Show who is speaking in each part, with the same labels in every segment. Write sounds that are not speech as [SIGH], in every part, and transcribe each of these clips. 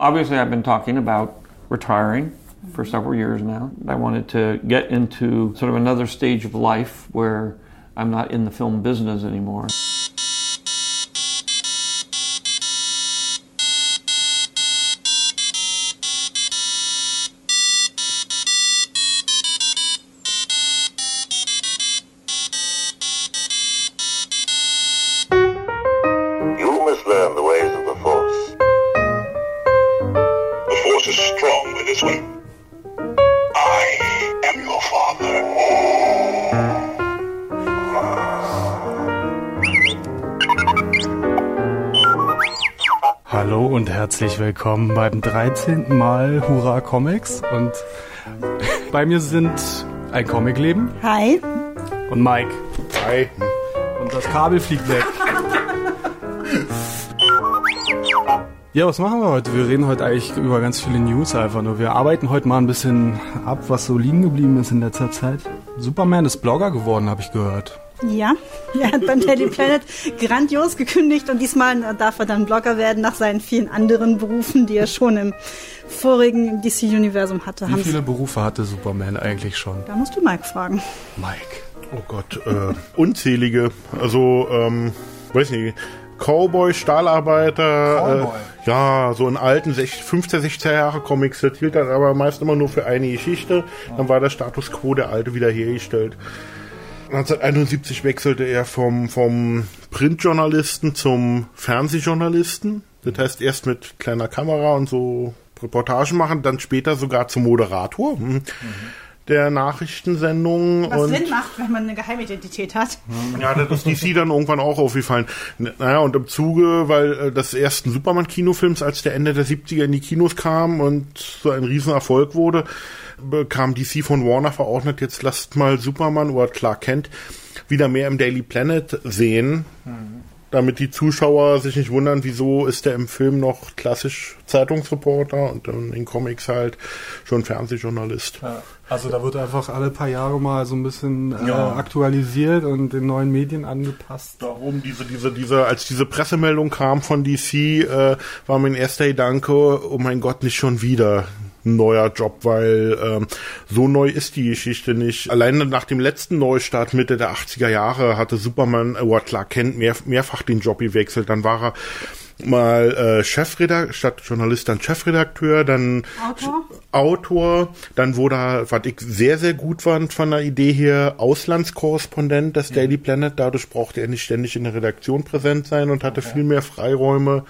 Speaker 1: Obviously, I've been talking about retiring for mm-hmm. several years now. I wanted to get into sort of another stage of life where I'm not in the film business anymore.
Speaker 2: Willkommen beim 13. Mal Hurra Comics und bei mir sind ein Comicleben
Speaker 3: Hi.
Speaker 2: und Mike
Speaker 4: Hi.
Speaker 2: und das Kabel fliegt weg. Ja, was machen wir heute? Wir reden heute eigentlich über ganz viele News einfach nur. Wir arbeiten heute mal ein bisschen ab, was so liegen geblieben ist in letzter Zeit. Superman ist Blogger geworden, habe ich gehört.
Speaker 3: Ja, er hat beim Daily Planet grandios gekündigt und diesmal darf er dann Blogger werden nach seinen vielen anderen Berufen, die er schon im vorigen DC-Universum hatte.
Speaker 2: Wie viele Berufe hatte Superman eigentlich schon?
Speaker 3: Da musst du Mike fragen.
Speaker 2: Mike.
Speaker 4: Oh Gott, äh, unzählige. Also, ähm, weiß nicht. Cowboy, Stahlarbeiter,
Speaker 2: Cowboy.
Speaker 4: Äh, ja, so in alten 60, 15, 16 Jahre Comics, das hielt dann aber meist immer nur für eine Geschichte. Dann war der Status quo der alte wiederhergestellt. 1971 wechselte er vom, vom Printjournalisten zum Fernsehjournalisten. Das heißt erst mit kleiner Kamera und so Reportagen machen, dann später sogar zum Moderator hm, der Nachrichtensendungen.
Speaker 3: Was Sinn macht, wenn man eine Geheimidentität hat.
Speaker 4: ja, das ist DC dann irgendwann auch aufgefallen. Naja, und im Zuge, weil äh, des ersten Superman-Kinofilms, als der Ende der 70er in die Kinos kam und so ein Riesenerfolg wurde, bekam DC von Warner verordnet, jetzt lasst mal Superman oder Clark Kent wieder mehr im Daily Planet sehen, damit die Zuschauer sich nicht wundern, wieso ist der im Film noch klassisch Zeitungsreporter und in den Comics halt schon Fernsehjournalist.
Speaker 2: Ja, also da wird einfach alle paar Jahre mal so ein bisschen äh,
Speaker 4: Ja.
Speaker 2: aktualisiert und den neuen Medien angepasst.
Speaker 4: Darum, diese, diese, diese, als diese Pressemeldung kam von DC, äh, war mein erster Gedanke, oh mein Gott, nicht schon wieder ein neuer Job, weil ähm, so neu ist die Geschichte nicht. Alleine nach dem letzten Neustart Mitte der 80er Jahre hatte Superman, äh, oder Clark Kent mehr, mehrfach den Job gewechselt. Dann war er mal äh, Chefredakteur, statt Journalist dann Chefredakteur, dann
Speaker 3: Autor?
Speaker 4: Autor, dann wurde er, was ich sehr, sehr gut fand von der Idee her, Auslandskorrespondent des Daily Planet. Dadurch brauchte er nicht ständig in der Redaktion präsent sein und hatte viel mehr Freiräume,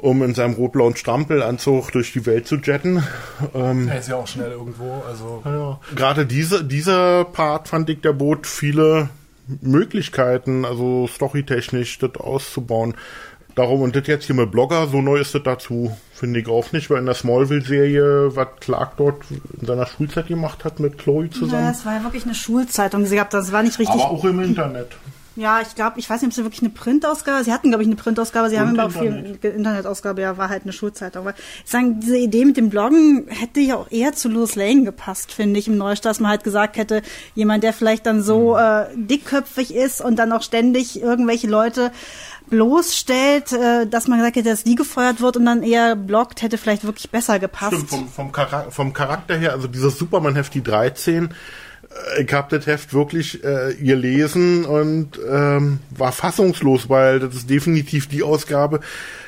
Speaker 4: um in seinem rot-blauen Strampelanzug durch die Welt zu jetten. Ähm,
Speaker 2: Er ist ja auch schnell irgendwo, also
Speaker 4: ja. Gerade diese, dieser Part fand ich, der bot viele Möglichkeiten, also storytechnisch das auszubauen. Darum, und das jetzt hier mit Blogger, so neu ist das dazu, finde ich auch nicht, weil in der Smallville-Serie, was Clark dort in seiner Schulzeit gemacht hat mit Chloe
Speaker 3: Ja,
Speaker 4: zusammen,
Speaker 3: das war ja wirklich eine Schulzeitung, sie gehabt hat. Das war nicht richtig.
Speaker 4: aber auch im Internet.
Speaker 3: Ja, ich glaube, ich weiß nicht, ob sie wirklich eine Printausgabe, sie hatten, glaube ich, eine Printausgabe, sie haben
Speaker 4: Und
Speaker 3: aber auch viel
Speaker 4: Internet.
Speaker 3: Internetausgabe, ja, war halt eine Schulzeitung. Aber ich sagen, diese Idee mit dem Bloggen hätte ja auch eher zu Louis Lane gepasst, finde ich, im Neustart, dass man halt gesagt hätte, jemand, der vielleicht dann so äh, dickköpfig ist und dann auch ständig irgendwelche Leute bloßstellt, äh, dass man gesagt hätte, dass die gefeuert wird und dann eher bloggt, hätte vielleicht wirklich besser gepasst.
Speaker 4: Stimmt, vom, vom, Charak vom Charakter her, also dieses Superman-Heft, die 13, äh, ich hab das Heft wirklich äh, ihr lesen und ähm, war fassungslos, weil das ist definitiv die Ausgabe,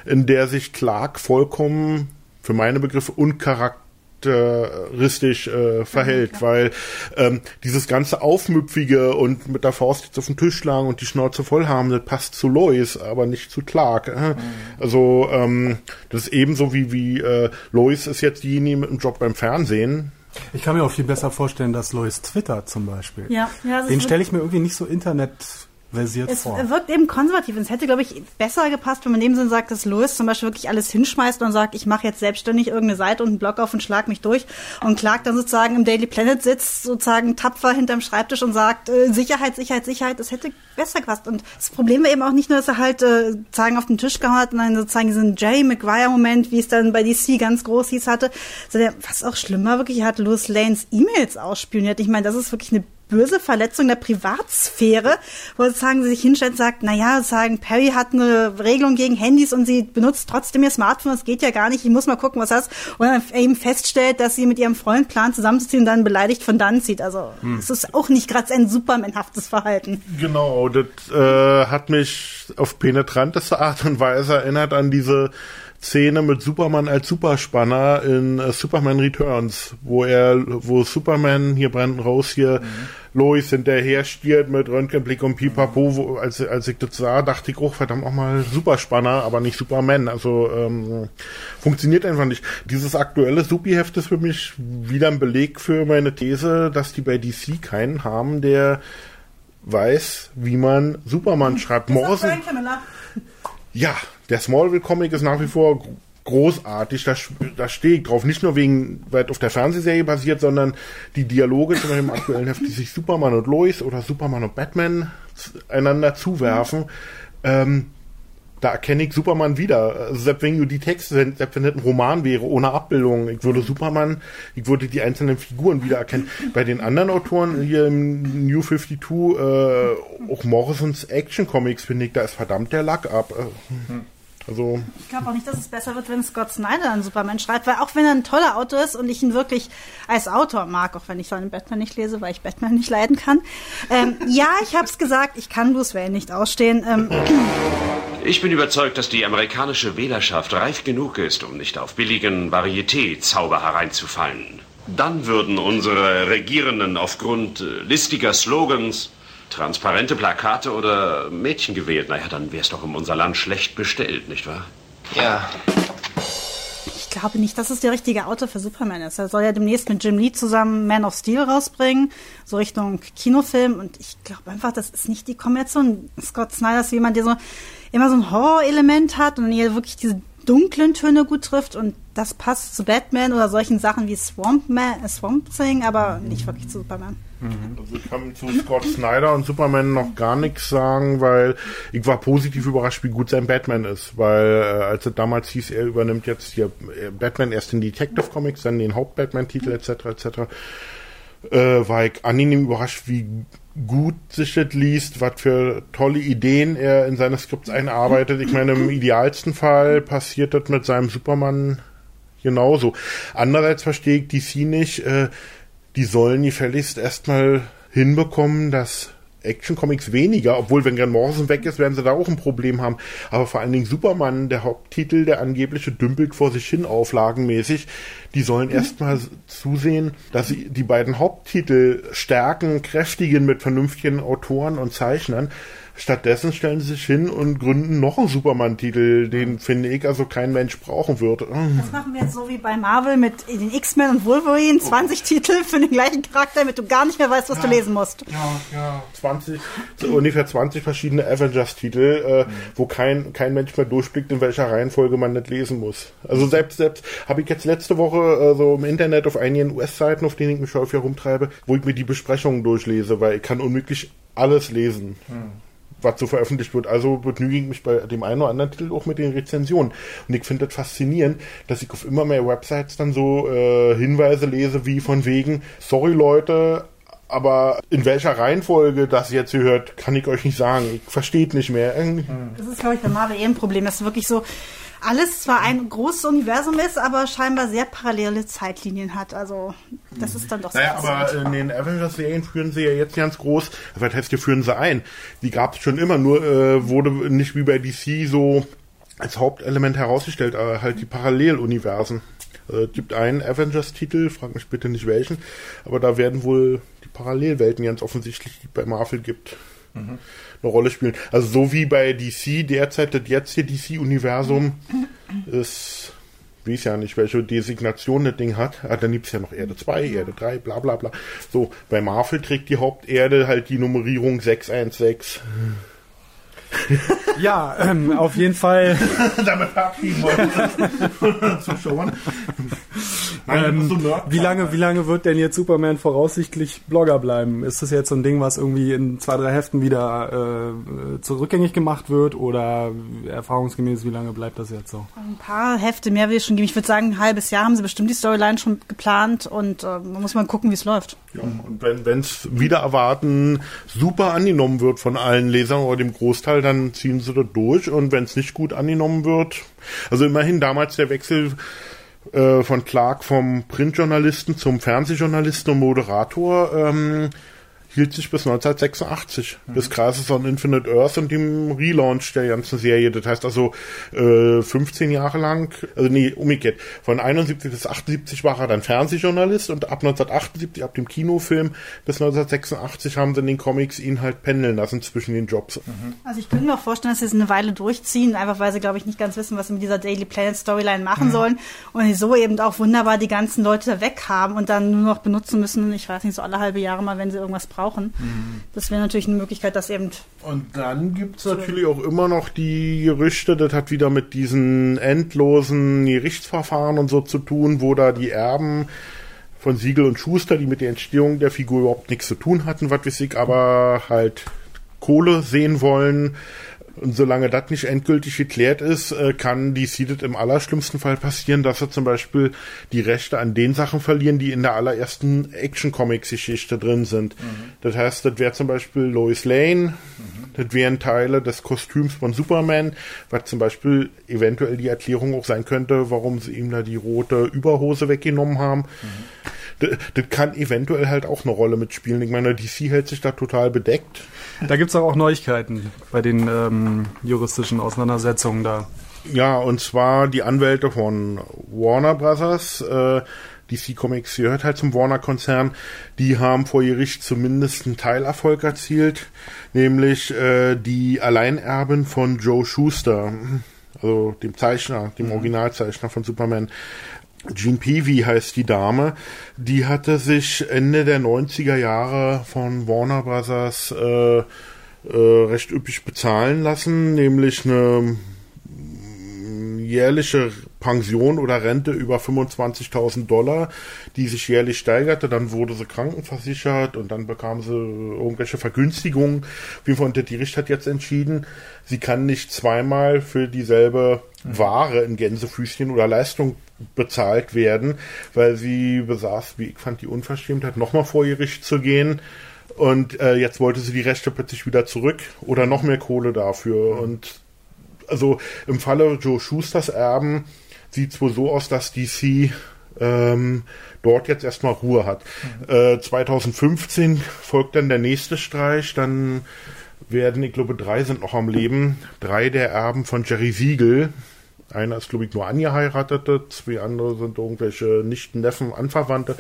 Speaker 4: in der sich Clark vollkommen, für meine Begriffe, uncharakteristisch äh, verhält, weil ähm, dieses ganze Aufmüpfige und mit der Faust jetzt auf den Tisch schlagen und die Schnauze voll haben, das passt zu Lois, aber nicht zu Clark. Äh? Also ähm, das ist ebenso wie, wie äh, Lois ist jetzt diejenige mit dem Job beim Fernsehen.
Speaker 2: Ich kann mir auch viel besser vorstellen, dass Lois Twitter zum Beispiel.
Speaker 3: Ja, ja,
Speaker 2: Den stelle ich mir irgendwie nicht so internetversiert
Speaker 3: Es
Speaker 2: vor.
Speaker 3: wirkt eben konservativ. Und es hätte, glaube ich, besser gepasst, wenn man in dem Sinn sagt, dass Louis zum Beispiel wirklich alles hinschmeißt und sagt, ich mache jetzt selbstständig irgendeine Seite und einen Blog auf und schlag mich durch. Und Clark dann sozusagen im Daily Planet sitzt, sozusagen tapfer hinterm Schreibtisch und sagt, äh, Sicherheit, Sicherheit, Sicherheit. Das hätte besser gepasst. Und das Problem war eben auch nicht nur, dass er halt äh, sozusagen auf den Tisch gehauen hat, sondern sozusagen diesen Jerry Maguire-Moment, wie es dann bei DC ganz groß hieß, hatte. sondern was auch schlimmer wirklich, er hat Louis Lanes E-Mails ausspioniert. Ich meine, das ist wirklich eine böse Verletzung der Privatsphäre, wo sozusagen sie sich hinstellt und sagt, naja, sozusagen Perry hat eine Regelung gegen Handys und sie benutzt trotzdem ihr Smartphone, das geht ja gar nicht, ich muss mal gucken, was das und dann eben feststellt, dass sie mit ihrem Freund plant zusammenzuziehen und dann beleidigt von dann zieht. Also es ist auch nicht gerade ein supermanhaftes Verhalten.
Speaker 4: Genau, das äh, hat mich auf penetranteste Art und Weise erinnert an diese Szene mit Superman als Superspanner in äh, Superman Returns, wo er, wo Superman hier Brandon Rose hier Lois hinterher stiert mit Röntgenblick und Pipapo, wo, als, als ich das sah, dachte ich, oh, verdammt auch mal Superspanner, aber nicht Superman. Also ähm, funktioniert einfach nicht. Dieses aktuelle Supi-Heft ist für mich wieder ein Beleg für meine These, dass die bei DC keinen haben, der weiß, wie man Superman schreibt. Morrison, ja, der Smallville-Comic ist nach wie vor gro- großartig, da, da stehe ich drauf. Nicht nur wegen, weil auf der Fernsehserie basiert, sondern die Dialoge zum Beispiel im aktuellen Heft, die sich Superman und Lois oder Superman und Batman einander zuwerfen. Ähm, da erkenne ich Superman wieder. Also selbst wenn nur die Texte selbst wenn das ein Roman wäre, ohne Abbildung, ich würde Superman, ich würde die einzelnen Figuren wiedererkennen. Bei den anderen Autoren hier im New 52, äh, auch Morrisons Action Comics, finde ich, da ist verdammt der Lack ab. Äh, Also,
Speaker 3: Ich glaube auch nicht, dass es besser wird, wenn Scott Snyder einen Superman schreibt, weil auch wenn er ein toller Autor ist und ich ihn wirklich als Autor mag, auch wenn ich seinen Batman nicht lese, weil ich Batman nicht leiden kann. Ähm, [LAUGHS] ja, ich habe es gesagt, ich kann Bruce Wayne nicht ausstehen. Ähm,
Speaker 5: Ich bin überzeugt, dass die amerikanische Wählerschaft reif genug ist, um nicht auf billigen Varieté-Zauber hereinzufallen. Dann würden unsere Regierenden aufgrund äh, listiger Slogans, transparente Plakate oder Mädchen gewählt. Naja, dann wär's doch um unser Land schlecht bestellt, nicht wahr?
Speaker 6: Ja,
Speaker 3: ich glaube nicht, dass es der richtige Autor für Superman ist. Er soll ja demnächst mit Jim Lee zusammen Man of Steel rausbringen, so Richtung Kinofilm. Und ich glaube einfach, das ist nicht die Kombination. Scott Snyder ist jemand, der so immer so ein Horrorelement hat und hier wirklich diese dunklen Töne gut trifft. Und das passt zu Batman oder solchen Sachen wie Swamp, Man, äh, Swamp Thing, aber nicht wirklich zu Superman.
Speaker 4: Also ich kann zu Scott Snyder und Superman noch gar nichts sagen, weil ich war positiv überrascht, wie gut sein Batman ist. Weil äh, als es damals hieß, er übernimmt jetzt hier äh, Batman erst in Detective Comics, dann den Haupt-Batman-Titel etc. etc. Äh, war ich angenehm überrascht, wie gut sich das liest, was für tolle Ideen er in seine Skripts einarbeitet. Ich meine, im idealsten Fall passiert das mit seinem Superman genauso. Andererseits verstehe ich DC nicht, äh, die sollen gefälligst erstmal hinbekommen, dass Action-Comics weniger, obwohl wenn Grant Morrison weg ist, werden sie da auch ein Problem haben. Aber vor allen Dingen Superman, der Haupttitel, der angebliche dümpelt vor sich hin auflagenmäßig, die sollen erstmal zusehen, dass sie die beiden Haupttitel stärken, kräftigen mit vernünftigen Autoren und Zeichnern. Stattdessen stellen sie sich hin und gründen noch einen Superman-Titel, den finde ich also kein Mensch brauchen würde.
Speaker 3: Das machen wir jetzt so wie bei Marvel mit den X-Men und Wolverine. 20 Titel für den gleichen Charakter, damit du gar nicht mehr weißt, was du lesen musst.
Speaker 4: Ja, ja. 20, so ungefähr 20 verschiedene Avengers-Titel, äh, wo kein, kein Mensch mehr durchblickt, in welcher Reihenfolge man das lesen muss. Also selbst, selbst habe ich jetzt letzte Woche äh, so im Internet auf einigen US-Seiten, auf denen ich mich häufig herumtreibe, wo ich mir die Besprechungen durchlese, weil ich kann unmöglich alles lesen. Was so veröffentlicht wird. Also begnüge ich mich bei dem einen oder anderen Titel auch mit den Rezensionen. Und ich finde das faszinierend, dass ich auf immer mehr Websites dann so äh, Hinweise lese, wie von wegen, sorry Leute, aber in welcher Reihenfolge das jetzt gehört, kann ich euch nicht sagen. Ich verstehe nicht mehr.
Speaker 3: Das ist, glaube ich, bei Marvel eh ein Problem, dass wirklich so alles zwar ein großes Universum ist, aber scheinbar sehr parallele Zeitlinien hat. Also das ist dann doch
Speaker 4: Naja,
Speaker 3: sehr
Speaker 4: aber in den Avengers-Serien führen sie ja jetzt ganz groß, was heißt, die führen sie ein? Die gab es schon immer, nur äh, wurde nicht wie bei DC so als Hauptelement herausgestellt, äh, halt die Paralleluniversen. Äh, es gibt einen Avengers-Titel, frag mich bitte nicht welchen, aber da werden wohl die Parallelwelten ganz offensichtlich, die es bei Marvel gibt, eine Rolle spielen. Also so wie bei DC derzeit das jetzt hier DC-Universum ist, weiß ja nicht, welche Designation das Ding hat. Ah, dann gibt's ja noch Erde 2, Erde 3, bla bla bla. So, bei Marvel trägt die Haupterde halt die Nummerierung 616. [LAUGHS]
Speaker 2: Ja, ähm, auf jeden Fall. [LAUGHS]
Speaker 4: Damit verabschieden wir uns [LAUGHS] Zuschauern. Nein,
Speaker 2: Ähm, wie lange, wie lange wird denn jetzt Superman voraussichtlich Blogger bleiben? Ist das jetzt so ein Ding, was irgendwie in zwei, drei Heften wieder äh, zurückgängig gemacht wird oder erfahrungsgemäß, wie lange bleibt das jetzt so?
Speaker 3: Ein paar Hefte mehr will ich schon geben. Ich würde sagen, ein halbes Jahr haben sie bestimmt die Storyline schon geplant und äh, man muss mal gucken, wie es läuft.
Speaker 4: Ja, und wenn es wieder erwarten super angenommen wird von allen Lesern oder dem Großteil, dann ziehen sie das durch. Und wenn es nicht gut angenommen wird, also immerhin damals der Wechsel äh, von Clark vom Printjournalisten zum Fernsehjournalisten und Moderator ähm, hielt sich bis 1986, bis Crisis on Infinite Earth und dem Relaunch der ganzen Serie. Das heißt also äh, 15 Jahre lang, also nee, umgekehrt, von 71 bis 78 war er dann Fernsehjournalist und ab 1978, ab dem Kinofilm bis 1986 haben sie in den Comics ihn halt pendeln lassen zwischen den Jobs.
Speaker 3: Also ich könnte mir auch vorstellen, dass sie es eine Weile durchziehen, einfach weil sie, glaube ich, nicht ganz wissen, was sie mit dieser Daily Planet Storyline machen sollen und so eben auch wunderbar die ganzen Leute weg haben und dann nur noch benutzen müssen, ich weiß nicht, so alle halbe Jahre mal, wenn sie irgendwas brauchen. Das wäre natürlich eine Möglichkeit, dass eben
Speaker 4: Und dann gibt's natürlich auch immer noch die Gerüchte, das hat wieder mit diesen endlosen Gerichtsverfahren und so zu tun, wo da die Erben von Siegel und Schuster, die mit der Entstehung der Figur überhaupt nichts zu tun hatten, was weiß ich, aber halt Kohle sehen wollen. Und solange das nicht endgültig geklärt ist, äh, kann DC das im allerschlimmsten Fall passieren, dass sie zum Beispiel die Rechte an den Sachen verlieren, die in der allerersten Action-Comics-Geschichte drin sind. Das heißt, das wäre zum Beispiel Lois Lane, das wären Teile des Kostüms von Superman, was zum Beispiel eventuell die Erklärung auch sein könnte, warum sie ihm da die rote Überhose weggenommen haben. Das, das kann eventuell halt auch eine Rolle mitspielen. Ich meine, DC hält sich da total bedeckt.
Speaker 2: Da gibt's auch Neuigkeiten bei den ähm, juristischen Auseinandersetzungen da.
Speaker 4: Ja, und zwar die Anwälte von Warner Brothers, äh, DC Comics gehört halt zum Warner-Konzern, die haben vor Gericht zumindest einen Teilerfolg erzielt, nämlich äh, die Alleinerbin von Joe Schuster, also dem Zeichner, dem Originalzeichner von Superman. Jean Peavy heißt die Dame, die hatte sich Ende der 90er Jahre von Warner Brothers äh, äh, recht üppig bezahlen lassen, nämlich eine jährliche Pension oder Rente über 25.000 Dollar, die sich jährlich steigerte. Dann wurde sie krankenversichert und dann bekam sie irgendwelche Vergünstigungen. Auf jeden das Gericht hat jetzt entschieden, sie kann nicht zweimal für dieselbe Ware in Gänsefüßchen oder Leistung bezahlt werden, weil sie besaß, wie ich fand, die Unverschämtheit, nochmal vor Gericht zu gehen. Und äh, jetzt wollte sie die Rechte plötzlich wieder zurück oder noch mehr Kohle dafür. Und also im Falle Joe Schusters Erben sieht es wohl so aus, dass DC ähm, dort jetzt erstmal Ruhe hat. Äh, 2015 folgt dann der nächste Streich, dann werden, ich glaube, drei sind noch am Leben. Drei der Erben von Jerry Siegel. Einer ist, glaube ich, nur angeheiratete, zwei andere sind irgendwelche Nichten, Neffen, Anverwandte,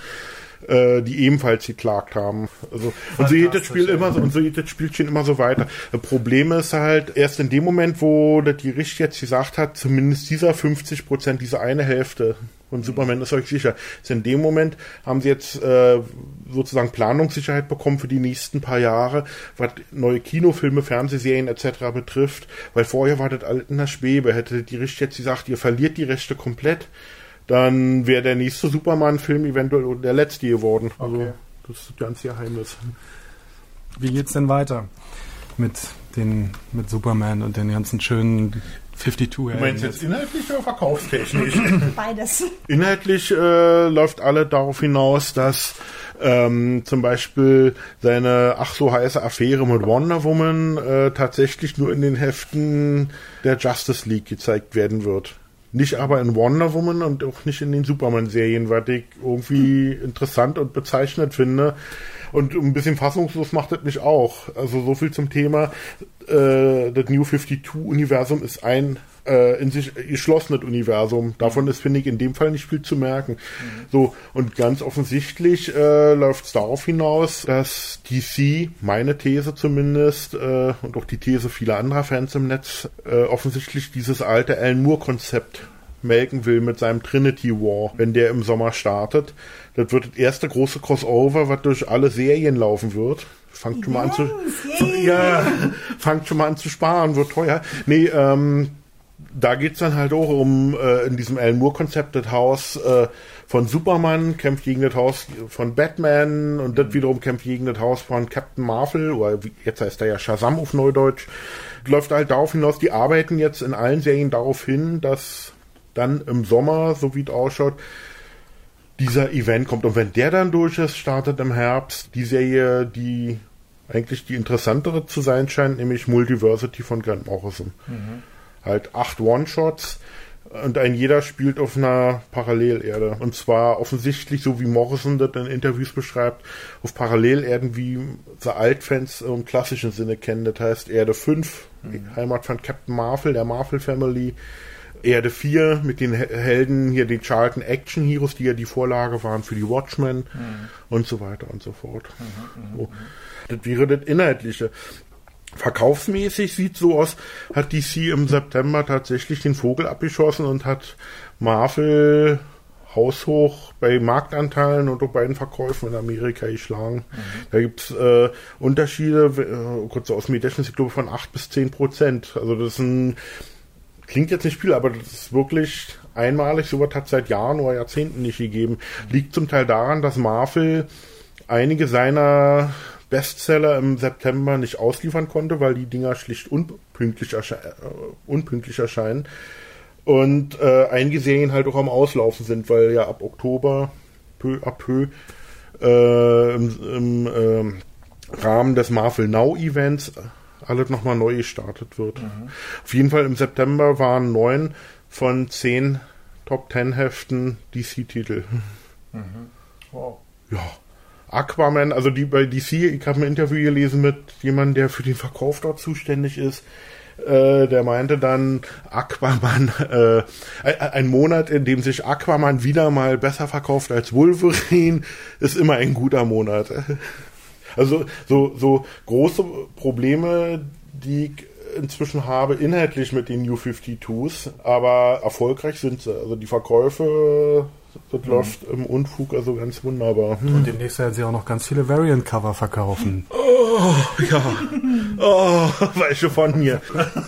Speaker 4: äh, die ebenfalls geklagt haben. Also, und so geht das Spiel immer so, und so geht das Spielchen immer so weiter. Das Problem ist halt, erst in dem Moment, wo das Gericht jetzt gesagt hat, zumindest dieser 50 Prozent, diese eine Hälfte von Superman ist euch sicher. Ist in dem Moment haben sie jetzt äh, sozusagen Planungssicherheit bekommen für die nächsten paar Jahre, was neue Kinofilme, Fernsehserien etc. betrifft, weil vorher war das alles in der Schwebe. Hätte die Gericht jetzt gesagt, ihr verliert die Rechte komplett, dann wäre der nächste Superman-Film eventuell der letzte geworden. Also
Speaker 2: Okay.
Speaker 4: das ist das ganze Geheimnis.
Speaker 2: Wie geht's denn weiter mit den mit Superman und den ganzen schönen 52
Speaker 4: Du meinst jetzt inhaltlich oder verkaufstechnisch? [LAUGHS]
Speaker 3: beides.
Speaker 4: Inhaltlich äh, läuft alle darauf hinaus, dass ähm, zum Beispiel seine ach so heiße Affäre mit Wonder Woman äh, tatsächlich nur in den Heften der Justice League gezeigt werden wird. Nicht aber in Wonder Woman und auch nicht in den Superman-Serien, was ich irgendwie interessant und bezeichnet finde. Und ein bisschen fassungslos macht das mich auch. Also so viel zum Thema. Äh, das New 52-Universum ist ein äh, in sich geschlossenes Universum. Davon ist, finde ich, in dem Fall nicht viel zu merken. So, und ganz offensichtlich äh, läuft es darauf hinaus, dass DC, meine These zumindest, äh, und auch die These vieler anderer Fans im Netz, äh, offensichtlich dieses alte Alan Moore-Konzept melken will mit seinem Trinity War, wenn der im Sommer startet. Das wird das erste große Crossover, was durch alle Serien laufen wird. fangt schon mal an zu, ja, fangt schon mal an zu sparen, wird teuer. Nee, ähm, da geht's dann halt auch um, äh, in diesem Alan Moore-Konzept, das Haus äh, von Superman kämpft gegen das Haus von Batman und das wiederum kämpft gegen das Haus von Captain Marvel, oder wie, jetzt heißt er ja Shazam auf Neudeutsch. Läuft halt darauf hinaus, die arbeiten jetzt in allen Serien darauf hin, dass dann im Sommer, so wie es ausschaut, dieser Event kommt. Und wenn der dann durch ist, startet im Herbst die Serie, die eigentlich die interessantere zu sein scheint, nämlich Multiversity von Grant Morrison. Mhm. Halt acht One-Shots und ein jeder spielt auf einer Parallelerde. Und zwar offensichtlich, so wie Morrison das in Interviews beschreibt, auf Parallelerden, wie die Altfans im klassischen Sinne kennen. Das heißt Erde 5, mhm. Heimat von Captain Marvel, der Marvel Family, Erde 4 mit den Helden, hier den Charlton Action Heroes, die ja die Vorlage waren für die Watchmen mhm. und so weiter und so fort. Mhm, so. Das wäre das Inhaltliche. Verkaufsmäßig sieht so aus, hat DC im September tatsächlich den Vogel abgeschossen und hat Marvel haushoch bei Marktanteilen und auch bei den Verkäufen in Amerika geschlagen. Mhm. Da gibt's äh, Unterschiede, äh, kurz aus dem Gedächtnis, ich glaube von 8 bis 10 Prozent. Also das ist ein Klingt jetzt nicht viel, aber das ist wirklich einmalig. Sowas hat seit Jahren oder Jahrzehnten nicht gegeben. Liegt zum Teil daran, dass Marvel einige seiner Bestseller im September nicht ausliefern konnte, weil die Dinger schlicht unpünktlich, ersche äh, unpünktlich erscheinen. Und äh, einige Serien halt auch am Auslaufen sind, weil ja ab Oktober peu à peu äh, im, im äh, Rahmen des Marvel Now Events alles nochmal neu gestartet wird. Mhm. Auf jeden Fall im September waren neun von zehn Top Ten Heften DC-Titel. Mhm. Wow. Ja. Aquaman, also die bei DC, ich habe ein Interview gelesen mit jemandem, der für den Verkauf dort zuständig ist. Äh, der meinte dann, Aquaman, [LAUGHS] äh, ein Monat, in dem sich Aquaman wieder mal besser verkauft als Wolverine, ist immer ein guter Monat. [LAUGHS] Also so, so große Probleme, die ich inzwischen habe, inhaltlich mit den New 52s, aber erfolgreich sind sie. Also die Verkäufe, das mhm. läuft im Unfug also ganz wunderbar.
Speaker 2: Hm. Und demnächst werden sie auch noch ganz viele Variant-Cover verkaufen.
Speaker 4: Oh, ja. Oh, welche von mir?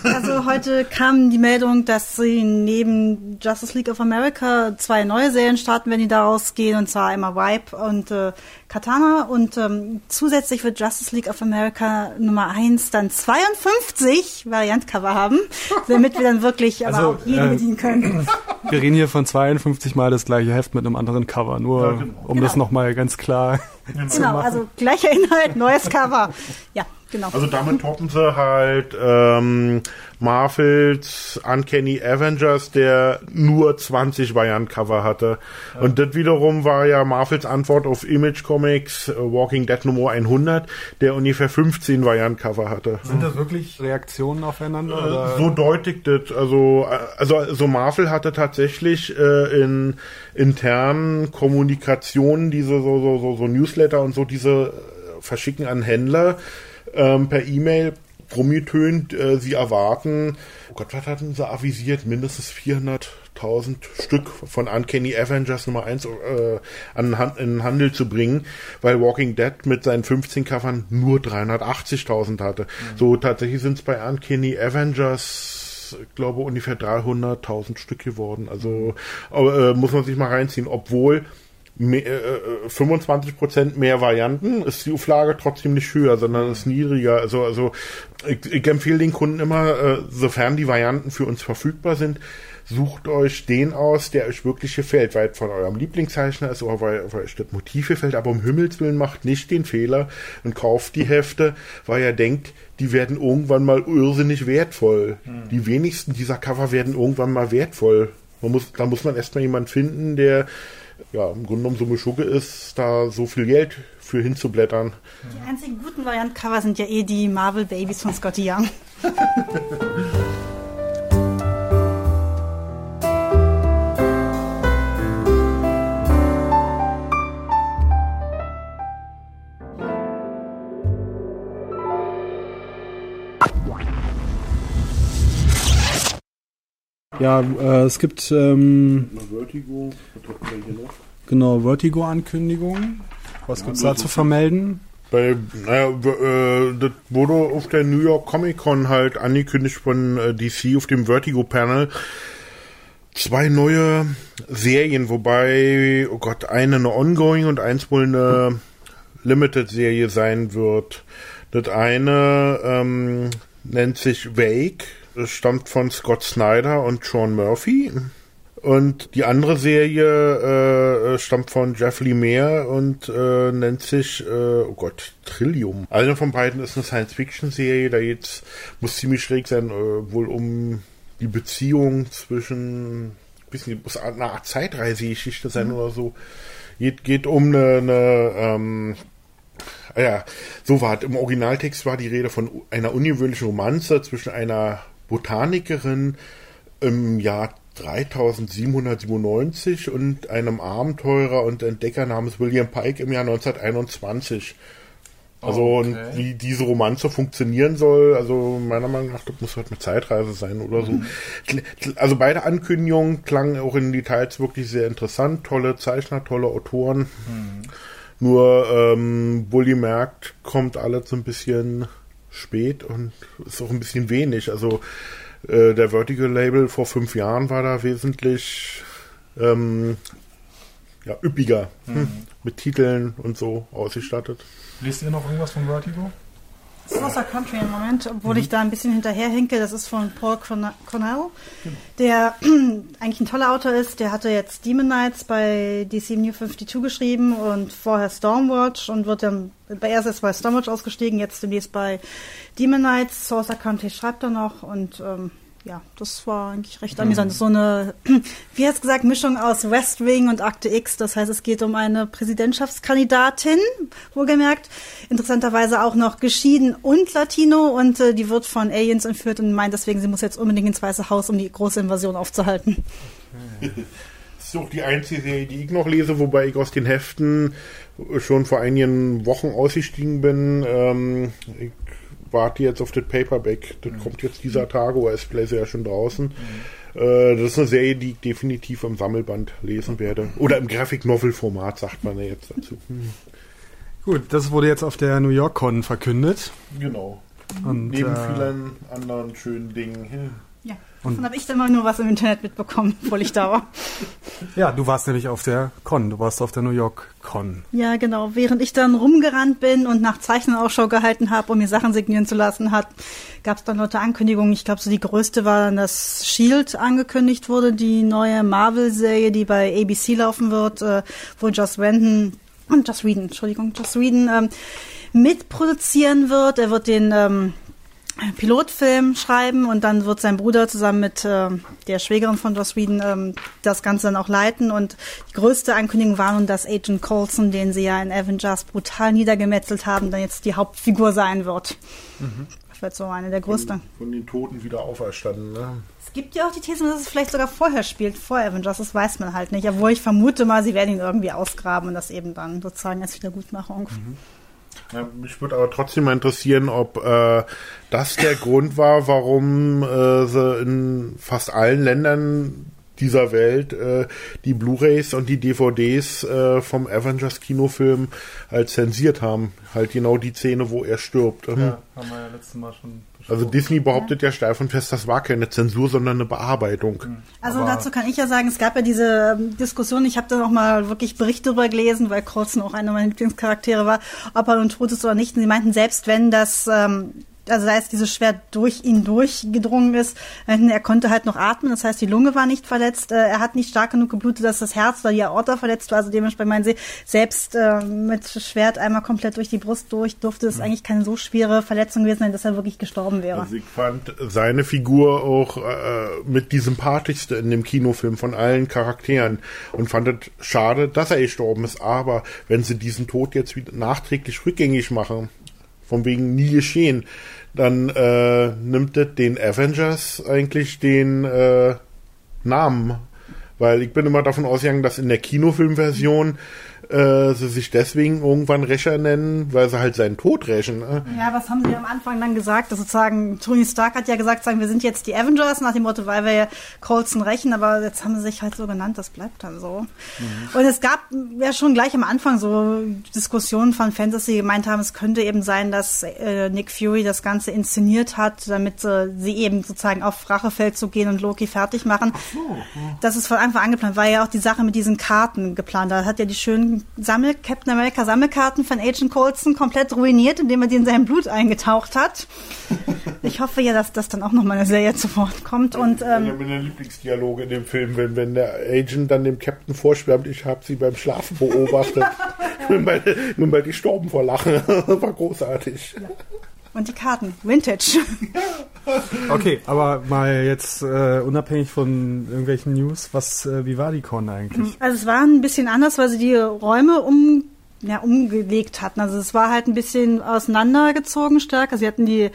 Speaker 3: Also heute kam die Meldung, dass sie neben Justice League of America zwei neue Serien starten, wenn die daraus gehen, und zwar einmal Vibe und äh, Katana und ähm, zusätzlich wird Justice League of America Nummer 1 dann 52 Variantcover haben, [LAUGHS] damit wir dann wirklich aber also, auch jeden äh, bedienen können.
Speaker 2: Wir reden hier von 52 mal das gleiche Heft mit einem anderen Cover, nur ja, genau. um genau. das nochmal ganz klar
Speaker 3: genau, zu machen. also gleicher Inhalt, neues Cover. Ja, genau.
Speaker 4: Also damit toppen sie halt ähm, Marvels Uncanny Avengers, der nur 20 Variant-Cover hatte. Ja. Und das wiederum war ja Marvels Antwort auf Image Comics uh, Walking Dead Nummer 100, der ungefähr 15 Variant-Cover hatte.
Speaker 2: Sind das wirklich Reaktionen aufeinander?
Speaker 4: Äh, so deutlich das. Also, also, also Marvel hatte tatsächlich äh, in internen Kommunikationen diese so, so, so, so Newsletter und so diese äh, verschicken an Händler ähm, per E-Mail rumgetönt, äh, sie erwarten, oh Gott, was hatten sie avisiert? Mindestens 400.000 Stück von Uncanny Avengers Nummer 1 äh, an in den Handel zu bringen, weil Walking Dead mit seinen 15 Covern nur 380.000 hatte. Mhm. So tatsächlich sind es bei Uncanny Avengers ich glaube ungefähr 300.000 Stück geworden. Also äh, muss man sich mal reinziehen, obwohl mehr, äh, 25% mehr Varianten, ist die Auflage trotzdem nicht höher, sondern ist niedriger. Also, also ich, ich empfehle den Kunden immer, äh, sofern die Varianten für uns verfügbar sind, sucht euch den aus, der euch wirklich gefällt, weil von eurem Lieblingszeichner ist oder weil, weil euch das Motiv gefällt, aber um Himmels Willen macht nicht den Fehler und kauft die Hefte, weil ihr denkt, die werden irgendwann mal irrsinnig wertvoll. Mhm. Die wenigsten dieser Cover werden irgendwann mal wertvoll. Man muss, da muss man erstmal jemanden finden, der ja, im Grunde genommen so eine Schugge ist, da so viel Geld für hinzublättern.
Speaker 3: Die einzigen guten Variant-Cover sind ja eh die Marvel Babies von Scotty Young. [LAUGHS]
Speaker 2: Ja, äh, es gibt ähm, Vertigo, genau Vertigo-Ankündigung. Was ja, gibt's da zu vermelden?
Speaker 4: Bei, naja, äh, das wurde auf der New York Comic Con halt angekündigt von äh, DC auf dem Vertigo Panel. Zwei neue Serien, wobei, oh Gott, eine eine Ongoing und eins wohl eine Limited-Serie sein wird. Das eine ähm, nennt sich Wake, stammt von Scott Snyder und Sean Murphy. Und die andere Serie äh, stammt von Jeff Lemire und äh, nennt sich, äh, oh Gott, Trillium. Eine von beiden ist eine Science-Fiction-Serie, da jetzt muss ziemlich schräg sein, äh, wohl um die Beziehung zwischen, bisschen, muss eine Art Zeitreisegeschichte sein oder so. Geht, geht um eine, eine ähm, ah ja, so war Im Originaltext war die Rede von einer ungewöhnlichen Romanze zwischen einer Botanikerin im Jahr 3797 und einem Abenteurer und Entdecker namens William Pike im Jahr 1921. Also
Speaker 2: Okay.
Speaker 4: und wie diese Romanze funktionieren soll, also meiner Meinung nach, das muss halt eine Zeitreise sein oder so. Also beide Ankündigungen klangen auch in Details wirklich sehr interessant. Tolle Zeichner, tolle Autoren. Nur ähm, Bully merkt, kommt alles so ein bisschen spät und ist auch ein bisschen wenig. Also äh, der Vertical Label vor fünf Jahren war da wesentlich ähm, ja, üppiger hm, mit Titeln und so ausgestattet.
Speaker 2: Liest ihr noch irgendwas von Vertigo?
Speaker 3: Saucer Country im Moment, obwohl ich da ein bisschen hinterherhinke. Das ist von Paul Corn- Cornell, der [CLEARS THROAT] eigentlich ein toller Autor ist. Der hatte jetzt Demon Knights bei DC New 52 geschrieben und vorher Stormwatch und wird dann bei erst ist bei Stormwatch ausgestiegen, jetzt demnächst bei Demon Knights. Saucer Country schreibt er noch und ähm, ja, das war eigentlich recht amüsant. So eine, [CLEARS THROAT] wie hat's gesagt, Mischung aus West Wing und Akte X. Das heißt, es geht um eine Präsidentschaftskandidatin, wohlgemerkt. Interessanterweise auch noch geschieden und Latino und äh, die wird von Aliens entführt und meint deswegen, sie muss jetzt unbedingt ins Weiße Haus, um die große Invasion aufzuhalten. [LAUGHS]
Speaker 4: Das ist auch die einzige Serie, die ich noch lese, wobei ich aus den Heften schon vor einigen Wochen ausgestiegen bin. Ähm, ich warte jetzt auf das Paperback. Das kommt jetzt dieser Tage, oder ist vielleicht ja schon draußen. Äh, das ist eine Serie, die ich definitiv im Sammelband lesen werde. Oder im Graphic Novel Format, sagt man ja jetzt dazu. [LAUGHS]
Speaker 2: Gut, das wurde jetzt auf der New York Con verkündet.
Speaker 4: Genau.
Speaker 2: Und,
Speaker 4: Neben
Speaker 2: äh,
Speaker 4: vielen anderen schönen Dingen.
Speaker 3: Ja, davon habe ich dann mal nur was im Internet mitbekommen, [LAUGHS] obwohl ich da war.
Speaker 2: Ja, du warst nämlich auf der Con, du warst auf der New York Con.
Speaker 3: Ja, genau. Während ich dann rumgerannt bin und nach Zeichnen Ausschau gehalten habe, um mir Sachen signieren zu lassen, hat, gab es dann lauter Ankündigungen. Ich glaube, so die größte war dann, dass Shield angekündigt wurde, die neue Marvel-Serie, die bei ABC laufen wird, äh, wo Joss Whedon und [CLEARS THROAT] Joss Whedon, Entschuldigung, Joss Whedon ähm, mitproduzieren wird. Er wird den ähm, Pilotfilm schreiben und dann wird sein Bruder zusammen mit äh, der Schwägerin von Joss Whedon ähm, das Ganze dann auch leiten. Und die größte Ankündigung war nun, dass Agent Coulson, den sie ja in Avengers brutal niedergemetzelt haben, dann jetzt die Hauptfigur sein wird. Das wird so eine der größten.
Speaker 4: Von den Toten wieder auferstanden. Ne?
Speaker 3: Es gibt ja auch die These, dass es vielleicht sogar vorher spielt, vor Avengers, das weiß man halt nicht. Obwohl ich vermute mal, sie werden ihn irgendwie ausgraben und das eben dann sozusagen als Wiedergutmachung.
Speaker 4: Ja, mich würde aber trotzdem mal interessieren, ob äh, das der Grund war, warum äh, sie in fast allen Ländern dieser Welt äh, die Blu-rays und die DVDs äh, vom Avengers Kinofilm halt zensiert haben. Halt genau die Szene, wo er stirbt. Mhm.
Speaker 2: haben wir ja letztes Mal schon
Speaker 4: Also Disney behauptet ja steif und fest, das war keine Zensur, sondern eine Bearbeitung.
Speaker 3: Also
Speaker 2: Aber-
Speaker 3: dazu kann ich ja sagen, es gab ja diese Diskussion, ich habe da noch mal wirklich Berichte darüber gelesen, weil Coulson auch einer meiner Lieblingscharaktere war, ob er nun tot ist oder nicht. Und sie meinten, selbst wenn das, ähm, also da jetzt dieses Schwert durch ihn durchgedrungen ist, meinten, er konnte halt noch atmen, das heißt, die Lunge war nicht verletzt, äh, er hat nicht stark genug geblutet, dass das Herz oder die Aorta verletzt war, also dementsprechend meinen sie, selbst äh, mit Schwert einmal komplett durch die Brust durch, durfte es eigentlich keine so schwere Verletzung gewesen sein, dass er wirklich gestorben wäre.
Speaker 4: Also ich fand seine Figur auch äh, mit die sympathischste in dem Kinofilm von allen Charakteren und fand es schade, dass er gestorben ist. Aber wenn sie diesen Tod jetzt wieder nachträglich rückgängig machen, von wegen nie geschehen, dann äh, nimmt das den Avengers eigentlich den äh, Namen. Weil ich bin immer davon ausgegangen, dass in der Kinofilmversion äh, sie sich deswegen irgendwann Rächer nennen, weil sie halt seinen Tod rächen. Ne?
Speaker 3: Ja, was haben sie am Anfang dann gesagt? Dass sozusagen, Tony Stark hat ja gesagt, sagen, wir sind jetzt die Avengers, nach dem Motto, weil wir ja Colson rächen, aber jetzt haben sie sich halt so genannt, das bleibt dann so. Mhm. Und es gab ja schon gleich am Anfang so Diskussionen von Fans, die gemeint haben, es könnte eben sein, dass äh, Nick Fury das Ganze inszeniert hat, damit äh, sie eben sozusagen auf Rachefeld zu gehen und Loki fertig machen. So, ja. Das ist von Anfang an geplant, war ja auch die Sache mit diesen Karten geplant. Da hat ja die schönen Sammel Captain America Sammelkarten von Agent Coulson komplett ruiniert, indem er die in sein Blut eingetaucht hat. Ich hoffe ja, dass das dann auch noch mal eine Serie zu Wort kommt. Und, ähm,
Speaker 4: ich habe meine Lieblingsdialoge in dem Film, wenn, wenn der Agent dann dem Captain vorschwärmt, ich habe sie beim Schlafen beobachtet. nun, mal, nun mal die Storben vor Lachen. [LAUGHS] War großartig. Ja.
Speaker 3: Und die Karten, Vintage. [LAUGHS]
Speaker 2: okay, aber mal jetzt äh, unabhängig von irgendwelchen News, was, äh, wie war die Con eigentlich?
Speaker 3: Also es war ein bisschen anders, weil sie die Räume um ja, umgelegt hatten. Also es war halt ein bisschen auseinandergezogen stärker. Sie hatten die